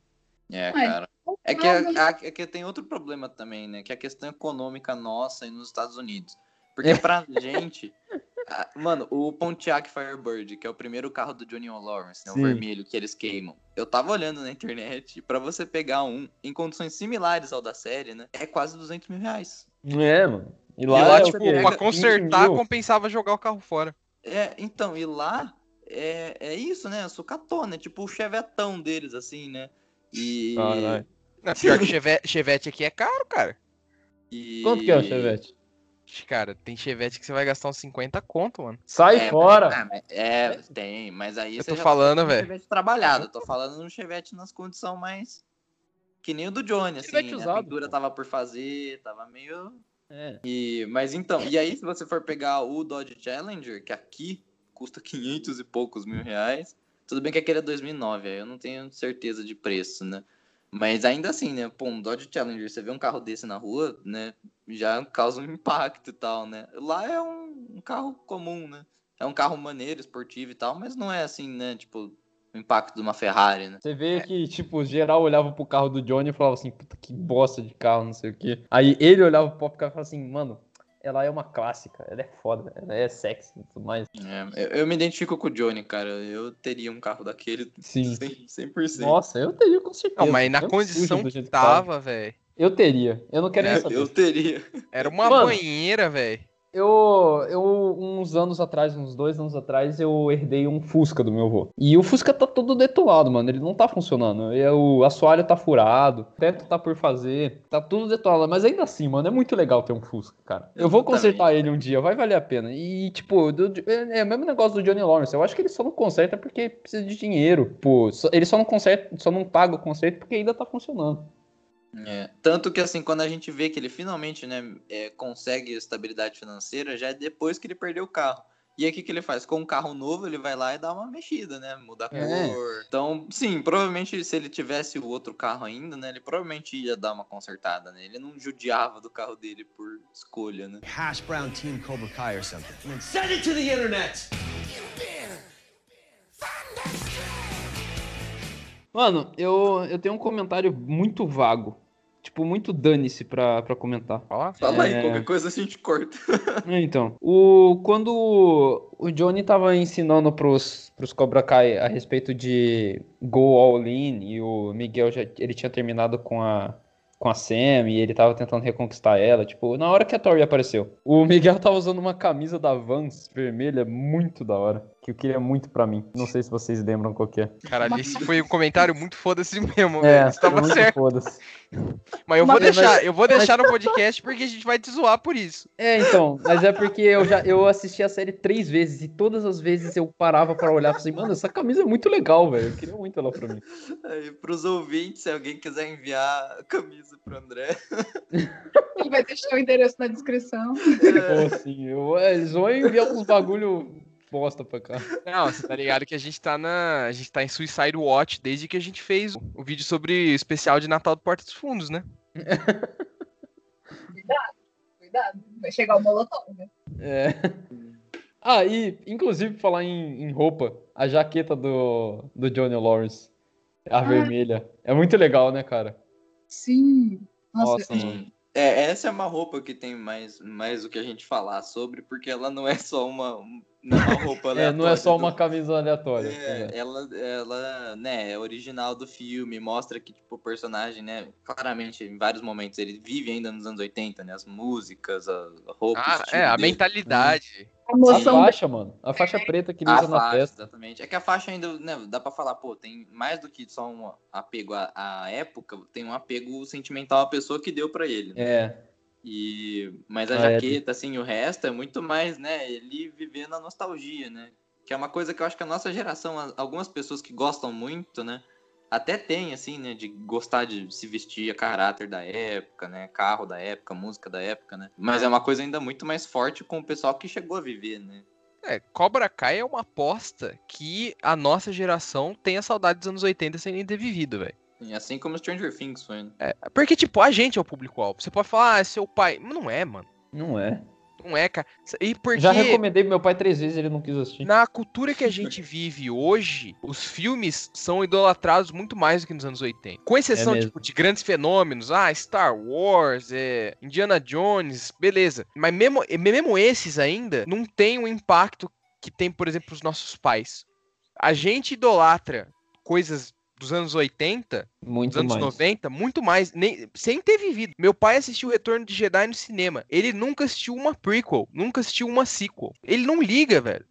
É, cara. É que, a- a- é que tem outro problema também, né? Que é a questão econômica nossa aí nos Estados Unidos. Porque pra gente. A- Mano, o Pontiac Firebird, que é o primeiro carro do Johnny Lawrence, né? O vermelho que eles queimam. Eu tava olhando na internet, e pra você pegar um em condições similares ao da série, né? É quase 200 mil reais. É, mano. E e lá, é tipo, pra 20 consertar, compensava jogar o carro fora. É, então, e lá é, é isso, né? Sucatona, é tipo o chevetão deles, assim, né? E. Caralho. Não, pior que Chevette, Chevette aqui é caro, cara. e- Quanto que é o Chevette? Ixi, Cara, tem Chevette que você vai gastar uns 50 conto, mano. Sai É, fora! mas- ah, mas- é, tem, mas aí Eu você tô falando, tá com um velho. Chevette trabalhado, eu tô falando no Chevette nas condições mais. Que nem o do Johnny, assim. Chevette né? usado, a pintura pô. tava por fazer, tava meio. É. E, mas então, e aí se você for pegar o Dodge Challenger, que aqui custa 500 e poucos mil reais, tudo bem que aquele é 2009, aí eu não tenho certeza de preço, né? Mas ainda assim, né? Pô, um Dodge Challenger, você vê um carro desse na rua, né? Já causa um impacto e tal, né? Lá é um, um carro comum, né? É um carro maneiro, esportivo e tal, mas não é assim, né? Tipo, o impacto de uma Ferrari, né? Você vê que, tipo, geral olhava pro carro do Johnny e falava assim, puta que bosta de carro, não sei o quê. Aí ele olhava pro pop e falava assim, mano, ela é uma clássica, ela é foda, ela é sexy e tudo mais. É, eu, eu me identifico com o Johnny, cara. Eu teria um carro daquele Sim. 100%. 100%. Nossa, eu teria com certeza. Não, mas na Mesmo condição que tava, velho. Eu teria. Eu não quero nem É, saber. eu teria. Era uma Mano. banheira, velho. Eu, eu, uns anos atrás, uns dois anos atrás, eu herdei um Fusca do meu avô. E o Fusca tá todo detonado, mano. Ele não tá funcionando. E o assoalho tá furado, o teto tá por fazer, tá tudo detonado. Mas ainda assim, mano, é muito legal ter um Fusca, cara. Eu vou consertar ele um dia, vai valer a pena. E, tipo, do- é é o mesmo negócio do Johnny Lawrence. Eu acho que ele só não conserta porque precisa de dinheiro. Pô, ele só não conserta, só não paga o conserto porque ainda tá funcionando. É, tanto que assim, quando a gente vê que ele finalmente né, é, consegue estabilidade financeira, já é depois que ele perdeu o carro. E aí o que, que ele faz? Com um carro novo, ele vai lá e dá uma mexida, né? Muda a É. cor. Então, sim, provavelmente se ele tivesse o outro carro ainda, né? Ele provavelmente ia dar uma consertada, né? Ele não judiava do carro dele por escolha, né? Hash brown team Cobra Kai or something. And send it to the internet! Mano, eu, eu tenho um comentário muito vago. Tipo, muito dane-se pra, pra comentar. Ó, Fala aí, É. qualquer coisa a gente corta. Então, o, quando o Johnny tava ensinando pros, pros Cobra Kai a respeito de go all in e o Miguel já ele tinha terminado com a, com a Sam e ele tava tentando reconquistar ela, tipo, na hora que a Tori apareceu. O Miguel tava usando uma camisa da Vans vermelha muito da hora, que eu queria muito pra mim. Não sei se vocês lembram qual que é. Caralho, esse foi um comentário muito foda-se mesmo, É, velho. Isso tava muito certo. foda-se. Mas eu vou Mas- deixar, eu vou deixar no podcast porque a gente vai te zoar por isso. É, então, mas é porque eu já eu assisti a série três vezes e todas as vezes eu parava pra olhar e falei, assim, mano, essa camisa é muito legal, velho. Eu queria muito ela pra mim. Aí, pros ouvintes, se alguém quiser enviar a camisa pro André. Ele vai deixar o endereço na descrição. Pô, assim, eu, eles vão enviar uns bagulho bosta pra cá. Não, você tá ligado que a gente tá na. A gente tá em Suicide Watch desde que a gente fez o, vídeo sobre o especial de Natal do Porta dos Fundos, né? Cuidado, cuidado. Vai chegar o Molotov. né? É. Ah, e inclusive falar em, em roupa, a jaqueta do, do Johnny Lawrence, a vermelha, é muito legal, né, cara? Sim. Nossa, Nossa, mano. Sim. É, essa é uma roupa que tem mais, mais o que a gente falar sobre, porque ela não é só uma, um- não é uma roupa É, não é aleatória só do- uma camisa aleatória. É, É. ela, ela, né, é original do filme, mostra que, tipo, o personagem, né, claramente, em vários momentos, ele vive ainda nos anos 80, né, as músicas, a a roupa, Ah, é, a dele. mentalidade. a A moção faixa, mano, a faixa preta que ele A usa na faixa, testa. exatamente. É que a faixa ainda, né, dá pra falar, pô, tem mais do que só um apego à, à época, tem um apego sentimental à pessoa que deu pra ele. né? É, E, mas a Ah, é. jaqueta, assim, o resto é muito mais, né, ele vivendo a nostalgia, né? Que é uma coisa que eu acho que a nossa geração, algumas pessoas que gostam muito, né, até tem, assim, né, de gostar de se vestir a caráter da época, né, carro da época, música da época, né? Mas é uma coisa ainda muito mais forte com o pessoal que chegou a viver, né? É, Cobra Kai é uma aposta que a nossa geração tem a saudade dos anos 80 sem nem ter vivido, velho. E assim como Stranger Things foi, né? É, porque, tipo, a gente é o público-alvo. Você pode falar, ah, é seu pai. Mas não é, mano. não é. Não é, cara. E porque Já recomendei pro meu pai três vezes, ele não quis assistir. na cultura que a gente vive hoje, os filmes são idolatrados muito mais do que nos anos 80. Com exceção, mesmo. tipo, de grandes fenômenos, ah, Star Wars, é, Indiana Jones, beleza. Mas mesmo, mesmo esses ainda não tem o impacto que tem, por exemplo, os nossos pais. A gente idolatra coisas dos anos 80 Muito dos anos mais. 90, muito mais, nem, sem ter vivido. Meu pai assistiu o Retorno de Jedi no cinema. Ele nunca assistiu uma prequel, nunca assistiu uma sequel. Ele não liga, velho.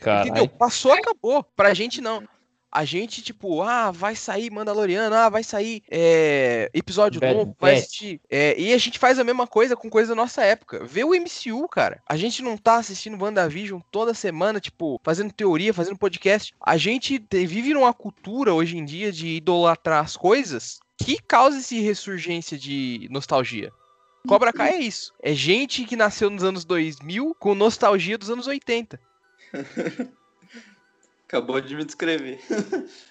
Entendeu? Passou, acabou. Pra gente não. A gente, tipo, ah, vai sair Mandaloriano, ah, vai sair é, episódio Bad novo, vai assistir. É, e a gente faz a mesma coisa com coisa da nossa época. Vê o MCU, cara. A gente não tá assistindo WandaVision toda semana, tipo, fazendo teoria, fazendo podcast. A gente te- vive numa cultura hoje em dia de idolatrar as coisas que causa esse ressurgência de nostalgia. Cobra Kai é isso. É gente que nasceu nos anos 2000 com nostalgia dos anos 80. Acabou de me descrever.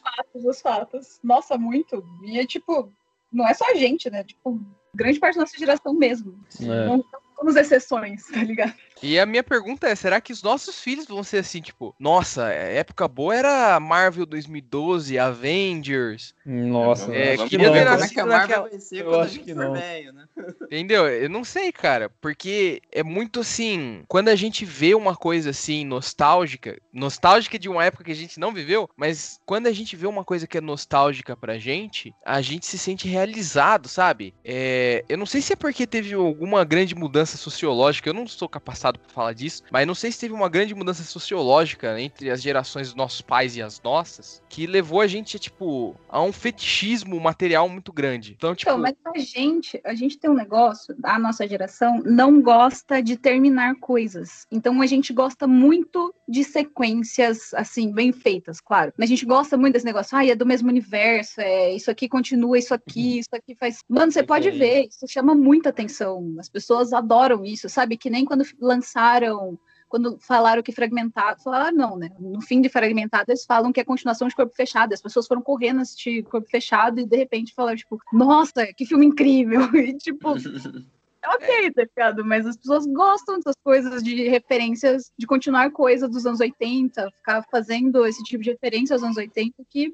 fatos, os fatos. Nossa, muito. E é tipo, não é só a gente, né? Tipo, grande parte da nossa geração mesmo. É. Não somos exceções, tá ligado? E a minha pergunta é, será que os nossos filhos vão ser assim, tipo, nossa, época boa era Marvel 2012, Avengers, Nossa, É, que queria não. ter é nascido que a Marvel naquela- vai ser Eu quando a acho gente que não. velho, né? entendeu? Eu não sei, cara, porque é muito assim, quando a gente vê uma coisa assim, nostálgica, nostálgica de uma época que a gente não viveu, mas quando a gente vê uma coisa que é nostálgica pra gente, a gente se sente realizado, sabe? É, eu não sei se é porque teve alguma grande mudança mudança sociológica, eu não sou capacitado para falar disso, mas não sei se teve uma grande mudança sociológica entre as gerações dos nossos pais e as nossas, que levou a gente, tipo, a um fetichismo material muito grande. Então, tipo, Então, mas a gente, a gente tem um negócio, a nossa geração não gosta de terminar coisas. Então a gente gosta muito de sequências, assim, bem feitas, claro. Mas a gente gosta muito desse negócio, ah, é do mesmo universo, é isso aqui continua, isso aqui, isso aqui faz. Mano, você pode ver, isso chama muita atenção. As pessoas adoram isso, sabe? Que nem quando lançaram quando falaram que fragmentado, falaram não, né? No fim de fragmentado, eles falam que é continuação de corpo fechado. As pessoas foram correndo assistir corpo fechado e de repente falaram, tipo, nossa, que filme incrível! E tipo, ok, tá ligado? Mas as pessoas gostam dessas coisas de referências, de continuar coisa dos anos 80, ficar fazendo esse tipo de referência aos anos 80 que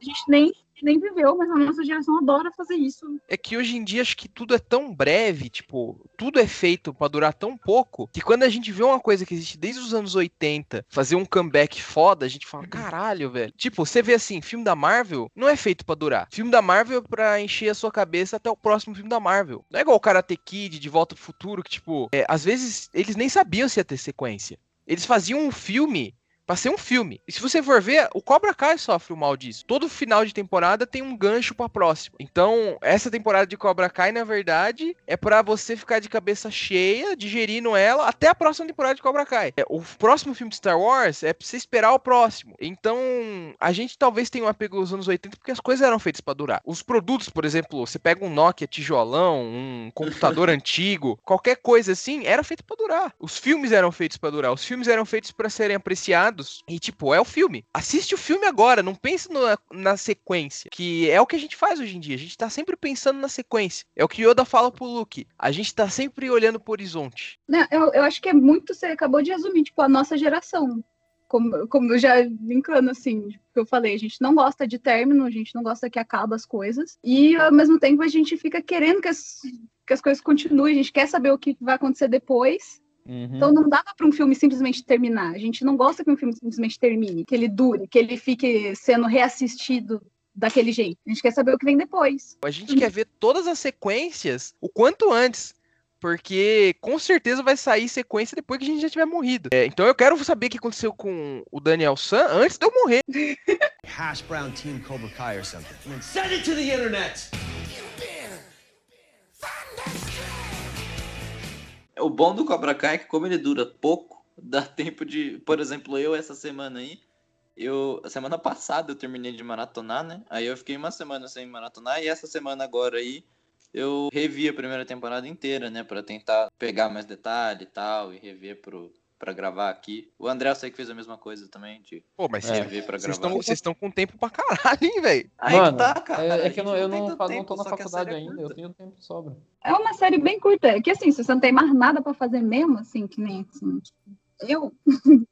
a gente nem, nem viveu, mas a nossa geração adora fazer isso. É que hoje em dia acho que tudo é tão breve, tipo, tudo é feito pra durar tão pouco, que quando a gente vê uma coisa que existe desde os anos 80 fazer um comeback foda, a gente fala, caralho, velho. Tipo, você vê assim, filme da Marvel não é feito pra durar. Filme da Marvel é pra encher a sua cabeça até o próximo filme da Marvel. Não é igual o Karate Kid, De Volta pro Futuro, que, tipo, é, às vezes eles nem sabiam se ia ter sequência. Eles faziam um filme Pra ser um filme. E se você for ver, o Cobra Kai sofre o mal disso. Todo final de temporada tem um gancho pra próxima. Então, essa temporada de Cobra Kai, na verdade, é pra você ficar de cabeça cheia, digerindo ela, até a próxima temporada de Cobra Kai. É, o próximo filme de Star Wars é pra você esperar o próximo. Então, a gente talvez tenha um apego aos anos 80 porque as coisas eram feitas pra durar. Os produtos, por exemplo, você pega um Nokia tijolão, um computador antigo, qualquer coisa assim, era feito pra durar. Os filmes eram feitos pra durar. Os filmes eram feitos pra serem apreciados e, tipo, é o filme. Assiste o filme agora, não pense no- na sequência. Que é o que a gente faz hoje em dia. A gente tá sempre pensando na sequência. É o que Yoda fala pro Luke. A gente tá sempre olhando pro horizonte. Né, eu, eu acho que é muito, você acabou de resumir, tipo, a nossa geração. Como, como eu já brincando, assim, que eu falei, a gente não gosta de término, a gente não gosta que acaba as coisas. E, ao mesmo tempo, a gente fica querendo que as, que as coisas continuem, a gente quer saber o que vai acontecer depois. Uhum. Então não dá para um filme simplesmente terminar. A gente não gosta que um filme simplesmente termine, que ele dure, que ele fique sendo reassistido daquele jeito. A gente quer saber o que vem depois. A gente quer ver todas as sequências o quanto antes. Porque com certeza vai sair sequência depois que a gente já tiver morrido. É, então eu quero saber o que aconteceu com o Daniel San antes de eu morrer. Hash brown team Cobra Kai or something. Send it to the internet. O bom do Cobra Kai é que como ele dura pouco, dá tempo de, por exemplo, eu essa semana aí, eu semana passada eu terminei de maratonar, né? Aí eu fiquei uma semana sem maratonar e essa semana agora aí eu revi a primeira temporada inteira, né, Pra tentar pegar mais detalhe e tal e rever pro para gravar aqui. O André eu sei que fez a mesma coisa também, de Pô, mas É. vocês estão vocês estão com tempo pra caralho, hein, velho? Aí Mano, tá, cara. é, é que eu não, eu não, não tempo, tô na a faculdade é ainda, eu tenho tempo sobra. É uma série bem curta. É que assim, se você não tem mais nada pra fazer mesmo, assim, que nem assim, eu,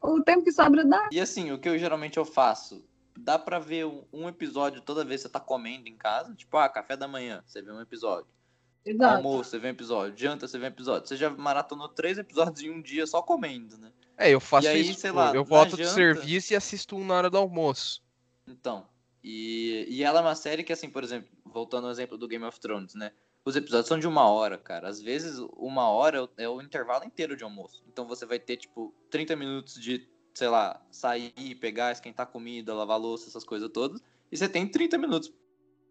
o tempo que sobra dá. E assim, o que eu geralmente eu faço, dá pra ver um, um episódio toda vez que você tá comendo em casa, tipo, ah, café da manhã, você vê um episódio. Exato. Almoço, você vê um episódio. Janta, você vê um episódio. Você já maratonou três episódios em um dia só comendo, né? É, eu faço E aí, isso. sei lá, eu volto do janta- serviço e assisto um na hora do almoço. Então. E, e ela é uma série que, assim, por exemplo, voltando ao exemplo do Game of Thrones, né? Os episódios são de uma hora, cara. Às vezes, uma hora é o- é intervalo inteiro de almoço. Então você vai ter, tipo, 30 minutos de, sei lá, sair, pegar, esquentar comida, lavar louça, essas coisas todas. E você tem 30 minutos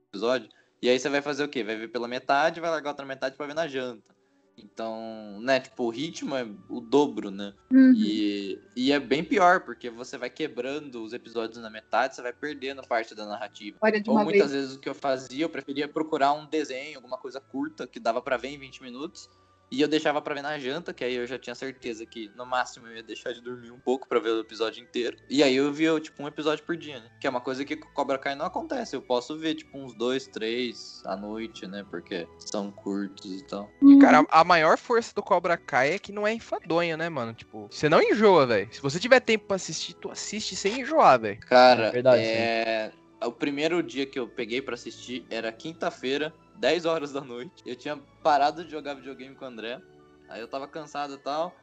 episódio. E aí você vai fazer o quê? Vai ver pela metade, vai largar outra metade pra ver na janta. Então, né, tipo, o ritmo é o dobro, né? Uhum. E, e é bem pior, porque você vai quebrando os episódios na metade, você vai perdendo parte da narrativa. Ou muitas vez. vezes o que eu fazia, eu preferia procurar um desenho, alguma coisa curta, que dava pra ver em 20 minutos. E eu deixava pra ver na janta, que aí eu já tinha certeza que no máximo eu ia deixar de dormir um pouco pra ver o episódio inteiro. E aí eu via, tipo, um episódio por dia, né? Que é uma coisa que com Cobra Kai não acontece. Eu posso ver, tipo, uns dois, três à noite, né? Porque são curtos e tal. Uhum. Cara, a maior força do Cobra Kai é que não é enfadonha, né, mano? Tipo, você não enjoa, velho. Se você tiver tempo pra assistir, tu assiste sem enjoar, velho. Cara, É verdade, é... o primeiro dia que eu peguei pra assistir era quinta-feira, 10 horas da noite. Eu tinha parado de jogar videogame com o André. Aí eu tava cansado e tal.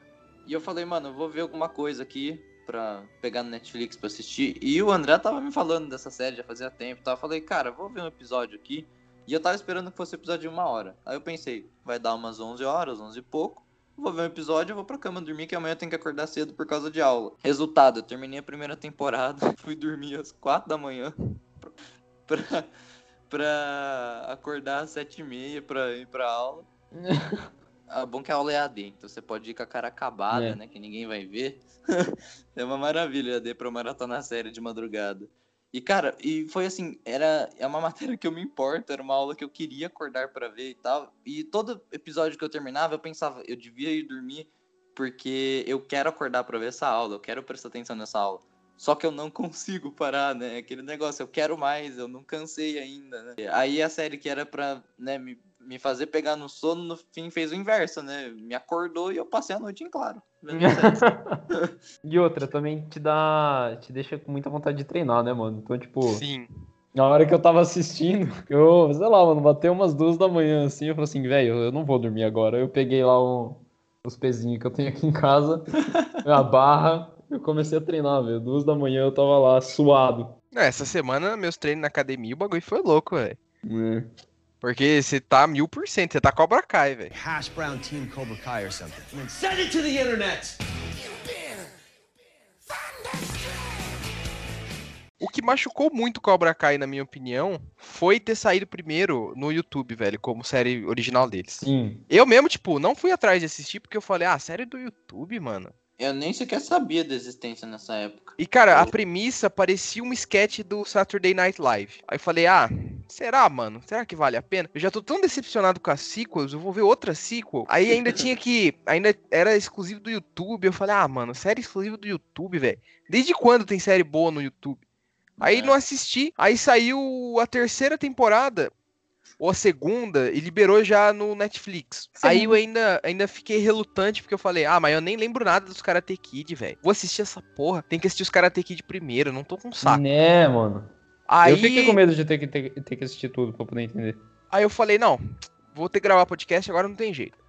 E eu falei, mano, eu vou ver alguma coisa aqui pra pegar no Netflix pra assistir. E o André tava me falando dessa série já fazia tempo e tal. Eu falei, cara, vou ver um episódio aqui. E eu tava esperando que fosse episódio de uma hora. Aí eu pensei, vai dar umas 11 horas, 11 e pouco. Vou ver um episódio, eu vou pra cama dormir, que amanhã eu tenho que acordar cedo por causa de aula. Resultado, eu terminei a primeira temporada, fui dormir às 4 da manhã pra, pra acordar às 7 e meia pra ir pra aula. Ah, bom que a aula é AD, então você pode ir com a cara acabada, É. né? Que ninguém vai ver. é uma maravilha AD pra maratonar a série de madrugada. E, cara, e foi assim, era é uma matéria que eu me importo, era uma aula que eu queria acordar pra ver e tal. E todo episódio que eu terminava, eu pensava, eu devia ir dormir porque eu quero acordar pra ver essa aula, eu quero prestar atenção nessa aula. Só que eu não consigo parar, né? Aquele negócio, eu quero mais, eu não cansei ainda, né? Aí a série que era pra né, me, me fazer pegar no sono, no fim fez o inverso, né? Me acordou e eu passei a noite em claro. e outra, também te dá. te deixa com muita vontade de treinar, né, mano? Então, tipo, Sim. na hora que eu tava assistindo, eu, sei lá, mano, bateu umas duas da manhã assim, eu falei assim, velho, eu não vou dormir agora. Eu peguei lá um- os pezinhos que eu tenho aqui em casa, a barra, eu comecei a treinar, velho. Duas da manhã eu tava lá, suado. Essa semana, meus treinos na academia, o bagulho foi louco, velho. É. Porque você tá mil por cento, você tá Cobra Kai, velho. Hash brown team Cobra Kai or something. And then send it to the internet. O que machucou muito Cobra Kai, na minha opinião, foi ter saído primeiro no YouTube, velho, como série original deles. Sim. Eu mesmo, tipo, não fui atrás de assistir porque eu falei, ah, série do YouTube, mano. Eu nem sequer sabia da existência nessa época. E, cara, a premissa parecia um sketch do Saturday Night Live. Aí eu falei, ah, será, mano? Será que vale a pena? Eu já tô tão decepcionado com as sequels, eu vou ver outra sequel. Aí ainda tinha que. Ainda era exclusivo do YouTube. Eu falei, ah, mano, série exclusiva do YouTube, velho. Desde quando tem série boa no YouTube? Aí É. não assisti. Aí saiu a terceira temporada. Ou a segunda, e liberou já no Netflix. Aí eu ainda, ainda fiquei relutante, porque eu falei, ah, mas eu nem lembro nada dos Karate Kid, velho. Vou assistir essa porra. Tem que assistir os Karate Kid primeiro, não tô com saco. Né, mano. Aí, Eu fiquei com medo de ter que, ter, ter que assistir tudo pra poder entender. aí eu falei, não, vou ter que gravar podcast, agora não tem jeito.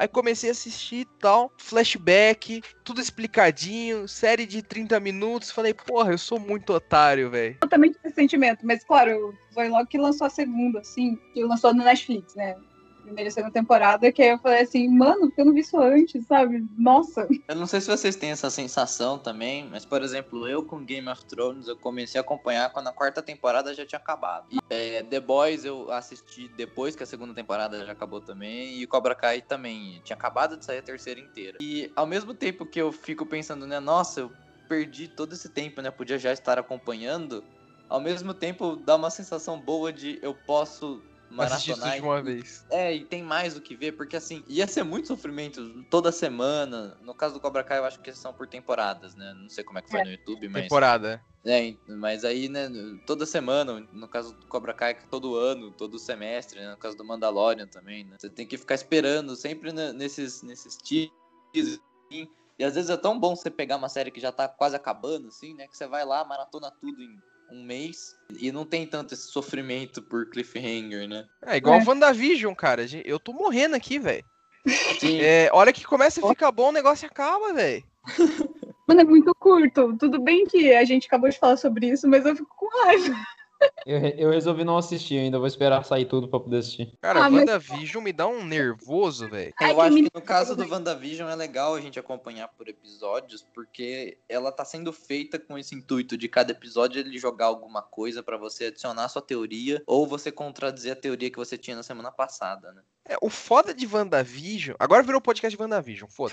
Aí comecei a assistir tal, flashback, tudo explicadinho, série de 30 minutos. Falei, porra, eu sou muito otário, velho. Totalmente esse sentimento, mas claro, foi logo que lançou a segunda, assim, que lançou no Netflix, né? Primeira e segunda temporada, que eu falei assim, mano, porque eu não vi isso antes, sabe? Nossa. Eu não sei se vocês têm essa sensação também, mas, por exemplo, eu com Game of Thrones, eu comecei a acompanhar quando a quarta temporada já tinha acabado. E, é, The Boys eu assisti depois que a segunda temporada já acabou também, e Cobra Kai também. Tinha acabado de sair a terceira inteira. E ao mesmo tempo que eu fico pensando, né, nossa, eu perdi todo esse tempo, né, podia já estar acompanhando, ao mesmo tempo dá uma sensação boa de eu posso Assistir de e uma vez. é, e tem mais o que ver, porque assim, ia ser muito sofrimento toda semana. No caso do Cobra Kai, eu acho que são por temporadas, né? Não sei como é que foi no YouTube, mas. Temporada. É, mas aí, né, toda semana, no caso do Cobra Kai, todo ano, todo semestre, né, no caso do Mandalorian também, né? Você tem que ficar esperando sempre né, nesses, nesses teasers, assim. E às vezes é tão bom você pegar uma série que já tá quase acabando, assim, né? Que você vai lá, maratona tudo em um mês e não tem tanto esse sofrimento por cliffhanger, né? É igual É. o WandaVision, cara. Eu tô morrendo aqui, velho. Sim. É, hora que começa a ficar bom, o negócio acaba, velho. Mano, é muito curto. Tudo bem que a gente acabou de falar sobre isso, mas eu fico com raiva. Eu, eu resolvi não assistir ainda, vou esperar sair tudo pra poder assistir. Cara, Ah, mas- WandaVision me dá um nervoso, velho. Ai, Eu que acho que no caso do WandaVision é legal a gente acompanhar por episódios, porque ela tá sendo feita com esse intuito de cada episódio ele jogar alguma coisa pra você adicionar a sua teoria ou você contradizer a teoria que você tinha na semana passada, né? É, o foda de WandaVision. Agora virou podcast de WandaVision, foda.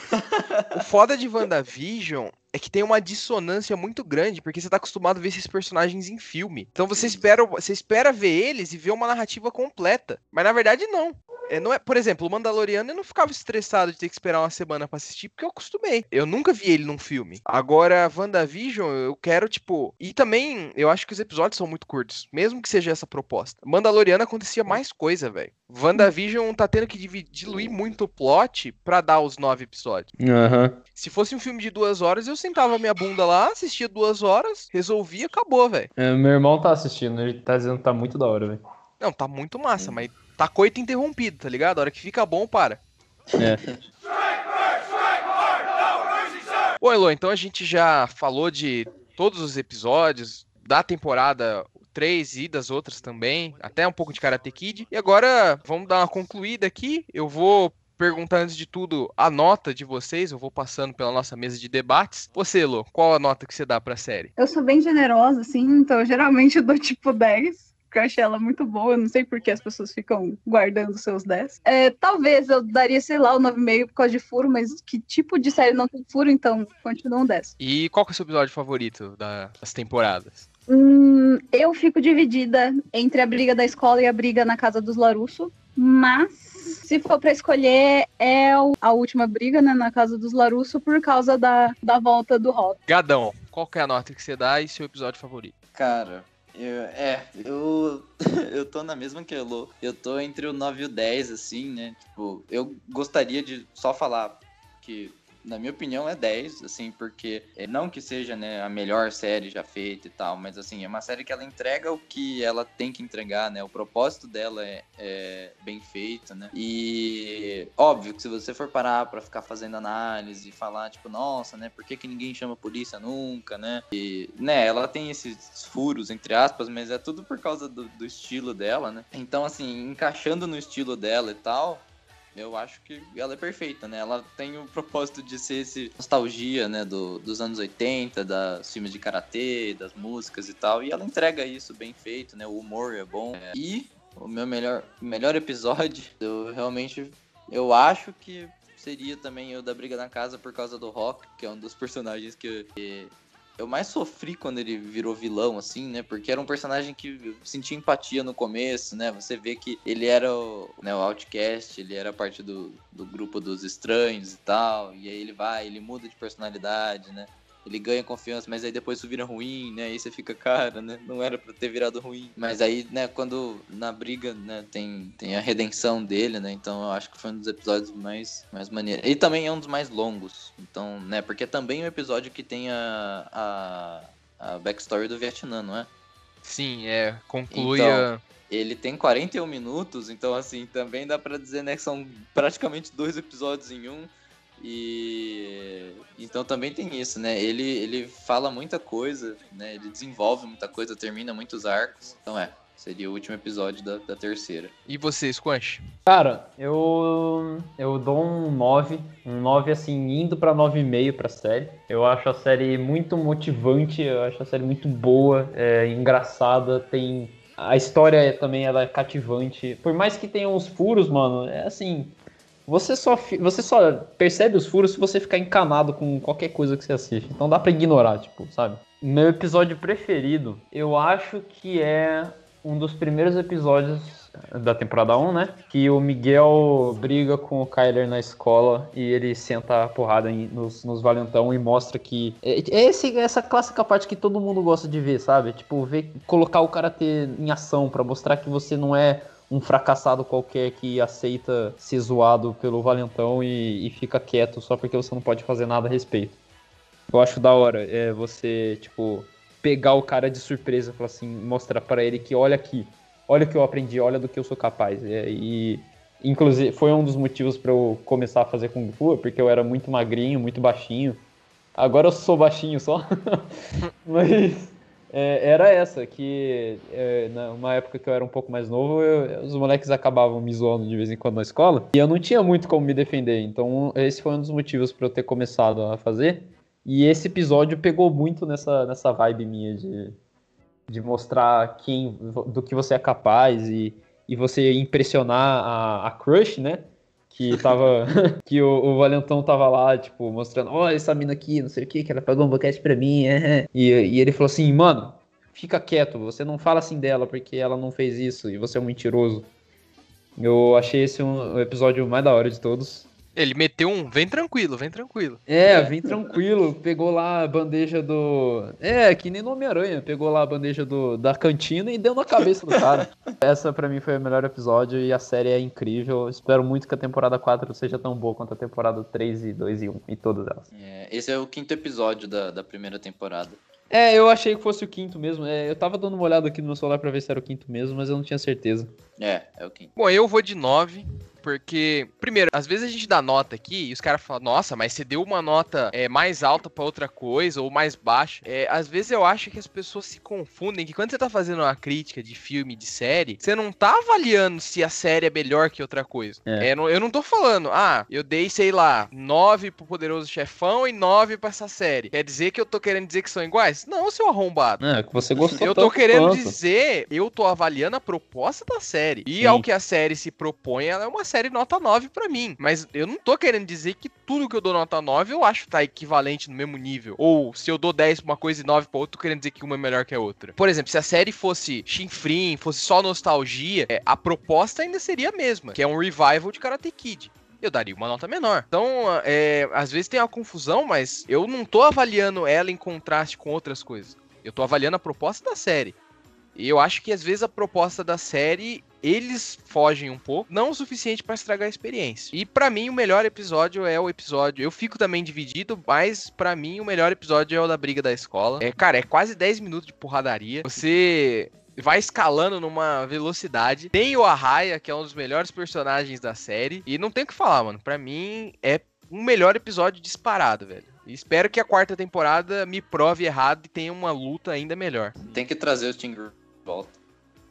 o foda de WandaVision é que tem uma dissonância muito grande, porque você tá acostumado a ver esses personagens em filme. Então você espera, você espera ver eles e ver uma narrativa completa. Mas na verdade, não. É, não é, por exemplo, o Mandaloriano eu não ficava estressado de ter que esperar uma semana pra assistir, porque eu acostumei. Eu nunca vi ele num filme. Agora, WandaVision, eu quero, tipo. E também, eu acho que os episódios são muito curtos, mesmo que seja essa proposta. Mandaloriano acontecia mais coisa, velho. WandaVision tá tendo que diluir muito o plot pra dar os nove episódios. Aham. Se fosse um filme de duas horas, eu sentava minha bunda lá, assistia duas horas, resolvia, acabou, velho. É, meu irmão tá assistindo, ele tá dizendo que tá muito da hora, velho. Não, tá muito massa, mas tá coito interrompido, tá ligado? A hora que fica bom, para. É. Bom, Elô, então a gente já falou de todos os episódios da temporada 3 e das outras também, até um pouco de Karate Kid. E agora vamos dar uma concluída aqui. Eu vou perguntar antes de tudo a nota de vocês, eu vou passando pela nossa mesa de debates. Você, Lô, qual a nota que você dá pra série? Eu sou bem generosa, assim, então geralmente eu dou tipo 10. Porque eu achei ela muito boa, eu não sei por que as pessoas ficam guardando seus 10. É, talvez eu daria, sei lá, o 9,5 por causa de furo, mas que tipo de série não tem furo, então continua um 10. E qual que é o seu episódio favorito da- das temporadas? Hum, eu fico dividida entre a briga da escola e a briga na casa dos Larusso, mas se for pra escolher, é o- a última briga, né, na casa dos Larusso por causa da, da volta do Rock. Gadão, qual que é a nota que você dá e seu episódio favorito? Cara, eu, é, eu, eu tô na mesma que a. Eu tô entre o 9 e o 10, assim, né? Tipo, eu gostaria de só falar que, na minha opinião, é 10, assim, porque é, não que seja, né, a melhor série já feita e tal, mas, assim, é uma série que ela entrega o que ela tem que entregar, né? O propósito dela é, é bem feito, né? E, óbvio que se você for parar pra ficar fazendo análise e falar, tipo, nossa, né, por que, que ninguém chama polícia nunca, né? E, né, ela tem esses furos, entre aspas, mas é tudo por causa do, do estilo dela, né? Então, assim, encaixando no estilo dela e tal, eu acho que ela é perfeita, né? Ela tem o propósito de ser esse nostalgia, né, do, dos anos 80, das filmes de karatê, das músicas e tal, e ela entrega isso bem feito, né? O humor é bom. É, E o meu melhor, melhor episódio, eu realmente eu acho que seria também o da briga na casa por causa do Rock, que é um dos personagens que, que eu mais sofri quando ele virou vilão, assim, né? Porque era um personagem que sentia empatia no começo, né? Você vê que ele era o, né, o Outcast, ele era parte do, do grupo dos estranhos e tal. E aí ele vai, ele muda de personalidade, né? Ele ganha confiança, mas aí depois isso vira ruim, né? Aí você fica, cara, né? Não era pra ter virado ruim. Mas aí, né, quando na briga, né, tem, tem a redenção dele, né? Então eu acho que foi um dos episódios mais, mais maneiros. E também é um dos mais longos. Então, né, porque é também um episódio que tem a, a, a backstory do Vietnã, não é? Sim, é, conclui Então, a... Ele tem 41 minutos, então assim, também dá pra dizer, né, que são praticamente dois episódios em um. E então também tem isso, né? Ele, ele fala muita coisa, né? Ele desenvolve muita coisa, termina muitos arcos. Então é, seria o último episódio da, da terceira. E você, Squanch? Cara, eu eu dou um 9, um 9 assim, indo pra 9,5 pra série. Eu acho a série muito motivante, eu acho a série muito boa, é engraçada, tem a história também ela é cativante. Por mais que tenha uns furos, mano, é assim, você só você só percebe os furos se você ficar encanado com qualquer coisa que você assiste. Então dá pra ignorar, tipo, sabe? Meu episódio preferido, eu acho que é um dos primeiros episódios da temporada 1, né? Que o Miguel briga com o Kyler na escola e ele senta a porrada em- nos, nos valentão e mostra que. É, é esse, essa clássica parte que todo mundo gosta de ver, sabe? Tipo, ver, colocar o karatê em ação pra mostrar que você não é um fracassado qualquer que aceita ser zoado pelo valentão e, e fica quieto só porque você não pode fazer nada a respeito. Eu acho da hora é você, tipo, pegar o cara de surpresa e falar assim, mostrar pra ele que olha aqui, olha o que eu aprendi, olha do que eu sou capaz. É, e inclusive foi um dos motivos pra eu começar a fazer kung fu, porque eu era muito magrinho, muito baixinho. Agora eu sou baixinho só. Mas é, era essa, que é, numa época que eu era um pouco mais novo, eu- os moleques acabavam me zoando de vez em quando na escola, e eu não tinha muito como me defender. Então esse foi um dos motivos pra eu ter começado a fazer. E esse episódio pegou muito nessa, nessa vibe minha de, de mostrar quem, do que você é capaz e, e você impressionar a, a crush, né? Que tava. que o, o Valentão tava lá, tipo, mostrando, olha essa mina aqui, não sei o que, que ela pagou um boquete pra mim. é, é." E, e ele falou assim, mano, fica quieto, você não fala assim dela porque ela não fez isso e você é um mentiroso. Eu achei esse um, o episódio mais da hora de todos. Ele meteu um, vem tranquilo, vem tranquilo. É, vem tranquilo. Pegou lá a bandeja do. É, que nem no Homem-Aranha. Pegou lá a bandeja do, da cantina e deu na cabeça do cara. Essa pra mim foi o melhor episódio e a série é incrível. Espero muito que a temporada 4 seja tão boa quanto a temporada 3 e 2 e 1 e todas elas. É, esse é o quinto episódio da, da primeira temporada. É, eu achei que fosse o quinto mesmo. É, eu tava dando uma olhada aqui no meu celular pra ver se era o quinto mesmo, mas eu não tinha certeza. É, é o quinto. Bom, eu vou de 9, porque, primeiro, às vezes a gente dá nota aqui e os caras falam, nossa, mas você deu uma nota é, mais alta pra outra coisa ou mais baixa. É, às vezes eu acho que as pessoas se confundem que quando você tá fazendo uma crítica de filme, de série, você não tá avaliando se a série é melhor que outra coisa. É. É, não- eu não tô falando, ah, eu dei, sei lá, 9 pro Poderoso Chefão e 9 pra essa série. Quer dizer que eu tô querendo dizer que são iguais? Não, seu arrombado. É, que você gostou Eu tô querendo quanto. dizer, eu tô avaliando a proposta da série. E Sim. ao que a série se propõe, ela é uma série nota 9 pra mim. Mas eu não tô querendo dizer que tudo que eu dou nota 9 eu acho que tá equivalente no mesmo nível. Ou se eu dou 10 pra uma coisa e 9 pra outra, tô querendo dizer que uma é melhor que a outra. Por exemplo, se a série fosse chinfrim, fosse só nostalgia, é, a proposta ainda seria a mesma, que é um revival de Karate Kid eu daria uma nota menor. Então, é, às vezes tem uma confusão, mas eu não tô avaliando ela em contraste com outras coisas. Eu tô avaliando a proposta da série. E eu acho que às vezes a proposta da série eles fogem um pouco, não o suficiente pra estragar a experiência. E pra mim o melhor episódio é o episódio, eu fico também dividido, mas pra mim o melhor episódio é o da briga da escola. É, cara, é quase 10 minutos de porradaria. Você vai escalando numa velocidade. Tem o Arraia, que é um dos melhores personagens da série. E não tem o que falar, mano. Pra mim, é um melhor episódio disparado, velho. Espero que a quarta temporada me prove errado e tenha uma luta ainda melhor. Tem que trazer o Stingray de volta.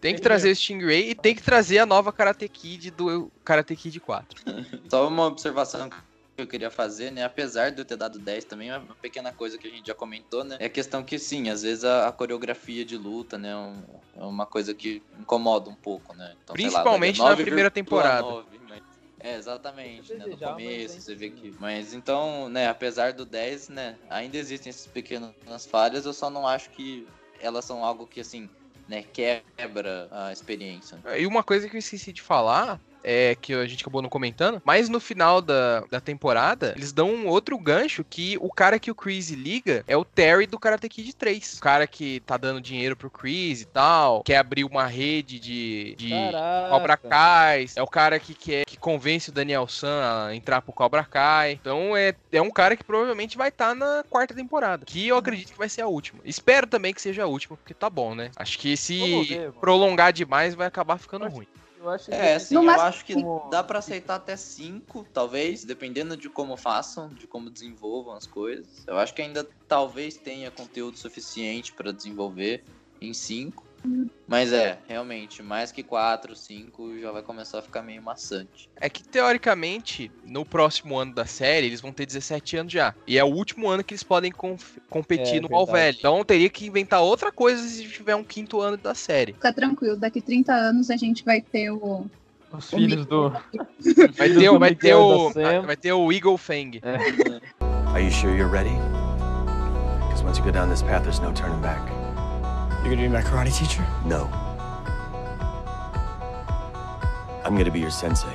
Tem que trazer o Stingray e tem que trazer a nova Karate Kid do Karate Kid 4. Só uma observação que eu queria fazer, né? Apesar de eu ter dado 10 também, uma pequena coisa que a gente já comentou, né? É a questão que, sim, às vezes a, a coreografia de luta, né? um- é uma coisa que incomoda um pouco, né? Então, sei lá, Principalmente daria na primeira 9,9, temporada. mas- É, exatamente, né? No começo, é você vê que... Mas então, né, apesar do 10, né? Ainda existem essas pequenas falhas, eu só não acho que elas são algo que, assim, né? Quebra a experiência. E uma coisa que eu esqueci de falar é que a gente acabou não comentando, mas no final da, da temporada, eles dão um outro gancho que o cara que o Chris liga é o Terry do Karate Kid 3. O cara que tá dando dinheiro pro Chris e tal, quer abrir uma rede de, de Caraca. Cobra Kai, é o cara que quer que convence o Daniel San a entrar pro Cobra Kai. Então é, é um cara que provavelmente vai estar na quarta temporada, que eu acredito que vai ser a última. Espero também que seja a última, porque tá bom, né? Acho que se ver, prolongar demais vai acabar ficando ruim. Eu acho que É, assim, eu máximo acho que cinco. dá pra aceitar até 5, talvez, dependendo de como façam, de como desenvolvam as coisas. Eu acho que ainda talvez tenha conteúdo suficiente pra desenvolver em 5. Mas é, realmente, mais que 4, 5 já vai começar a ficar meio maçante. É que teoricamente, no próximo ano da série, eles vão ter 17 anos já. E é o último ano que eles podem competir É, no All. Velho. Então teria que inventar outra coisa se tiver um quinto ano da série. Fica tranquilo, daqui 30 anos a gente vai ter o. Os filhos do. Vai ter, o- vai ter o, Sam. vai ter o Eagle Fang. Are you sure you're ready? Because once you go down this path, there's no turning back. You're gonna be my karate teacher? No. I'm gonna be your sensei.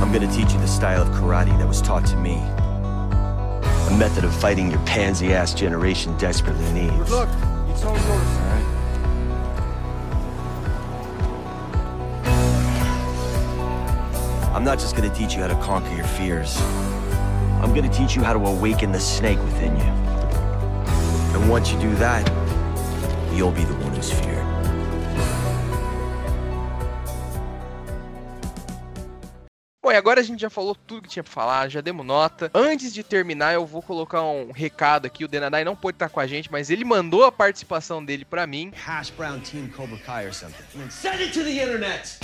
I'm gonna teach you the style of karate that was taught to me. A method of fighting your pansy ass generation desperately needs. Look, you told notice. I'm not just gonna teach you how to conquer your fears. I'm gonna teach you how to awaken the snake within you. And once you do that, you'll be the one who's feared. Bom, e agora a gente já falou tudo que tinha pra falar, já demos nota. Antes de terminar, eu vou colocar um recado aqui. O Denadai não pôde estar com a gente, mas ele mandou a participação dele pra mim. Hash brown team Cobra Kai or something. Send it to the internet.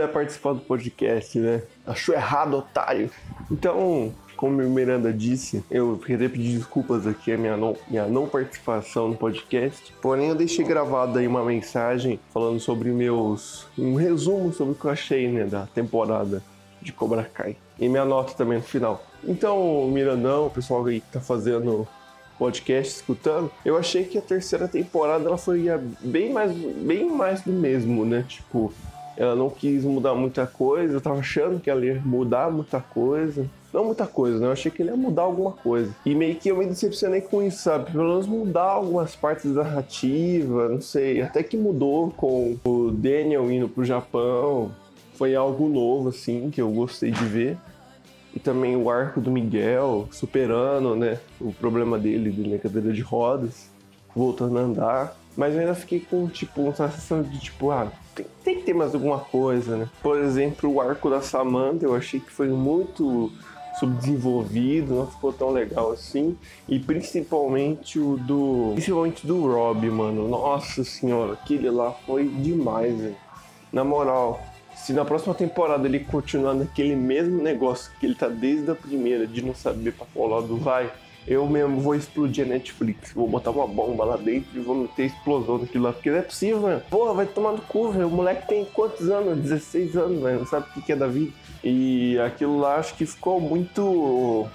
Ia participar do podcast, né? Achou errado, otário. Então, como o Miranda disse, eu queria pedir desculpas aqui a minha não, minha não participação no podcast. Porém, eu deixei gravado aí uma mensagem falando sobre meus. um resumo sobre o que eu achei, né, da temporada de Cobra Kai. E minha nota também no final. Então, Mirandão, o pessoal aí que tá fazendo podcast, escutando, eu achei que a terceira temporada ela foi bem mais, bem mais do mesmo, né? Tipo, ela não quis mudar muita coisa, eu tava achando que ela ia mudar muita coisa. Não muita coisa, né? Eu achei que ele ia mudar alguma coisa. E meio que eu me decepcionei com isso, sabe? Pelo menos mudar algumas partes da narrativa, não sei. Até que mudou com o Daniel indo pro Japão. Foi algo novo, assim, que eu gostei de ver. E também o arco do Miguel, superando, né? O problema dele, dele na cadeira de rodas, voltando a andar. Mas eu ainda fiquei com, tipo, uma sensação de, tipo, ah, tem, tem que ter mais alguma coisa, né? Por exemplo, o arco da Samantha, eu achei que foi muito subdesenvolvido, não ficou tão legal assim. E principalmente o do. Principalmente do Rob, mano. Nossa senhora, aquele lá foi demais, velho. Na moral, se na próxima temporada ele continuar naquele mesmo negócio que ele tá desde a primeira, de não saber pra qual lado vai, eu mesmo vou explodir a Netflix. Vou botar uma bomba lá dentro e vou meter explosão daquilo lá. Porque não é possível, velho. Porra, vai tomar no cu, velho. O moleque tem quantos anos? 16 anos, velho. Não sabe o que é da vida. E aquilo lá acho que ficou muito.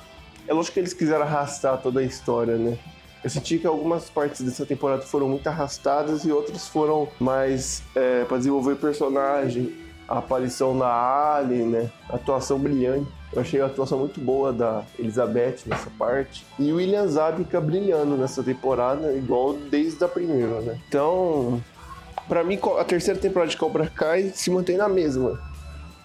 É lógico que eles quiseram arrastar toda a história, né? Eu senti que algumas partes dessa temporada foram muito arrastadas e outras foram mais é, para desenvolver personagem, a aparição da Ali, né? Atuação brilhante. Eu achei a atuação muito boa da Elizabeth nessa parte. E o William Zabka brilhando nessa temporada, igual desde a primeira, né? Então, para mim, a terceira temporada de Cobra Kai se mantém na mesma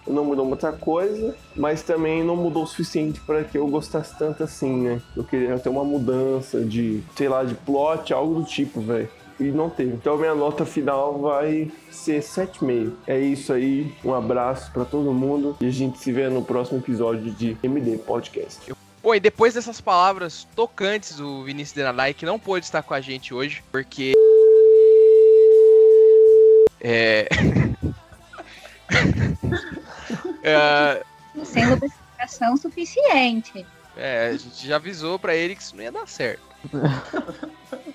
não mudou muita coisa, mas também não mudou o suficiente para que eu gostasse tanto assim, né? Eu queria ter uma mudança de, sei lá, de plot, algo do tipo, velho. E não teve. Então minha nota final vai ser 7,5. É isso aí. Um abraço para todo mundo e a gente se vê no próximo episódio de MD Podcast. Bom, e depois dessas palavras tocantes do Vinícius Denadai, que não pôde estar com a gente hoje, porque. É. é... Sem lubrificação suficiente. É, a gente já avisou para ele que isso não ia dar certo.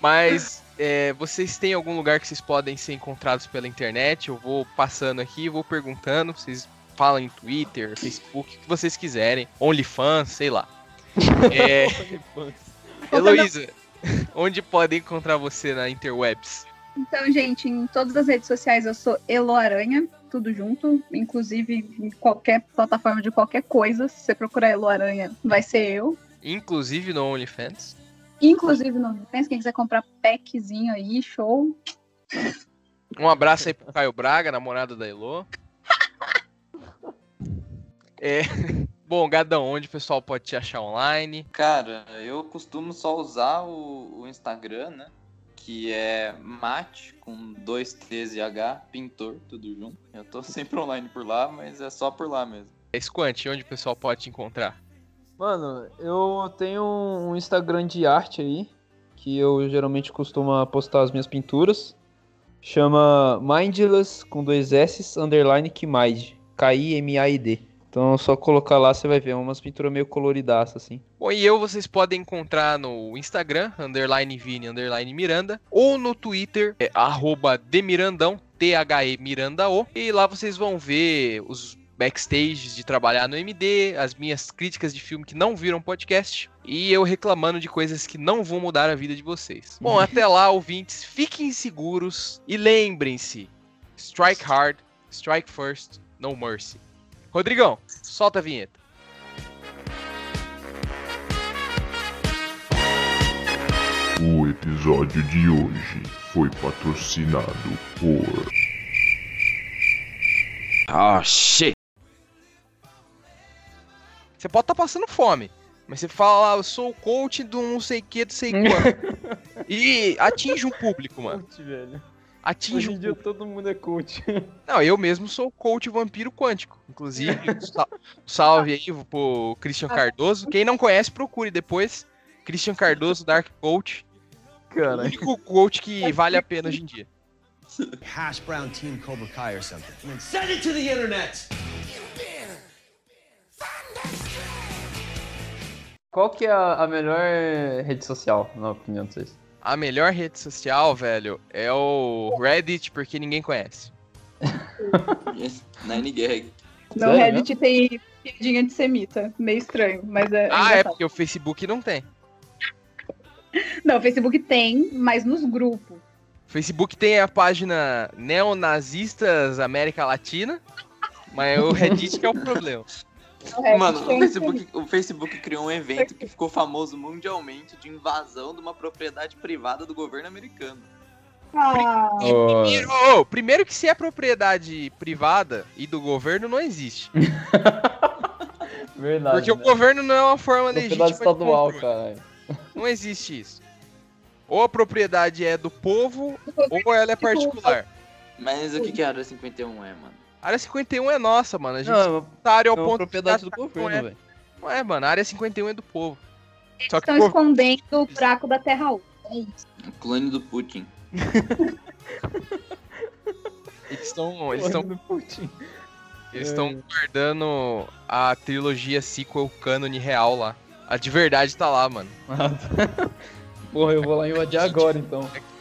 Mas é, vocês têm algum lugar que vocês podem ser encontrados pela internet? Eu vou passando aqui, vou perguntando. Vocês falam em Twitter, Facebook, o que vocês quiserem. OnlyFans, sei lá. É... Heloísa, onde podem encontrar você na interwebs? Então, gente, em todas as redes sociais eu sou Elo Aranha, tudo junto, inclusive em qualquer plataforma de qualquer coisa. Se você procurar Elo Aranha, vai ser eu. Inclusive no OnlyFans. Inclusive no OnlyFans, quem quiser comprar packzinho aí, show. Um abraço aí pro Caio Braga, namorado da Elo. É. Bom, Gadão, onde o pessoal pode te achar online? Cara, eu costumo só usar o, o Instagram, né? que é Mate, com dois T's e H, pintor, tudo junto. Eu tô sempre online por lá, mas é só por lá mesmo. É Squant, onde o pessoal pode te encontrar? Mano, eu tenho um Instagram de arte aí, que eu geralmente costumo postar as minhas pinturas. Chama Mindless, com dois S, underline Kimaid. K-I-M-A-I-D. Então, só colocar lá, você vai ver umas pinturas meio coloridaças, assim. Bom, e eu vocês podem encontrar no Instagram, underline Vini, underline Miranda, ou no Twitter, é, arroba demirandão, T-H-E Miranda O. E lá vocês vão ver os backstages de trabalhar no MD, as minhas críticas de filme que não viram podcast e eu reclamando de coisas que não vão mudar a vida de vocês. Bom, até lá, ouvintes, fiquem seguros e lembrem-se: strike hard, strike first, no mercy. Rodrigão, solta a vinheta. O episódio de hoje foi patrocinado por. Ah, oh, shit! Você pode estar tá passando fome, mas você fala, ah, eu sou o coach do não sei que, do sei quanto. e atinge um público, mano. Coach, velho atinge Hoje em dia todo mundo é coach. Não, eu mesmo sou coach vampiro quântico. Inclusive, salve aí pro Christian Cardoso. Quem não conhece, procure depois. Christian Cardoso, Dark Coach. Cara. O único coach que vale a pena hoje em dia. Hash Brown Team Cobra Kai or something. Send it to the internet! Qual que é a melhor rede social, na opinião de vocês? A melhor rede social, velho, é o Reddit, porque ninguém conhece. Nine Gag. No Reddit tem piadinha de semita. Meio estranho, mas é. Ah, é porque o Facebook não tem. Não, o Facebook tem, mas nos grupos. Facebook tem a página Neonazistas América Latina, mas o Reddit que é o problema. Mano, o Facebook, o Facebook criou um evento que ficou famoso mundialmente de invasão de uma propriedade privada do governo americano. Ah. Primeiro, oh, primeiro que se é propriedade privada e do governo, não existe. Verdade. Porque o né? governo não é uma forma legítima Propriedade de estadual, controle. caralho. Não existe isso. Ou a propriedade é do povo, ou ela é particular. Mas o que, que a área 51 é, mano? A área 51 é nossa, mano. A gente Não, é otário ao é ponto propriedade de do governo, não é. velho. Não é, mano. A área 51 é do povo. Só que Estão escondendo o buraco da Terra 1. É isso. O clone do Putin. eles estão. Eles estão. do Putin. Eles É. estão guardando a trilogia sequel cânone real lá. A de verdade tá lá, mano. Porra, eu vou lá invadir agora então. É que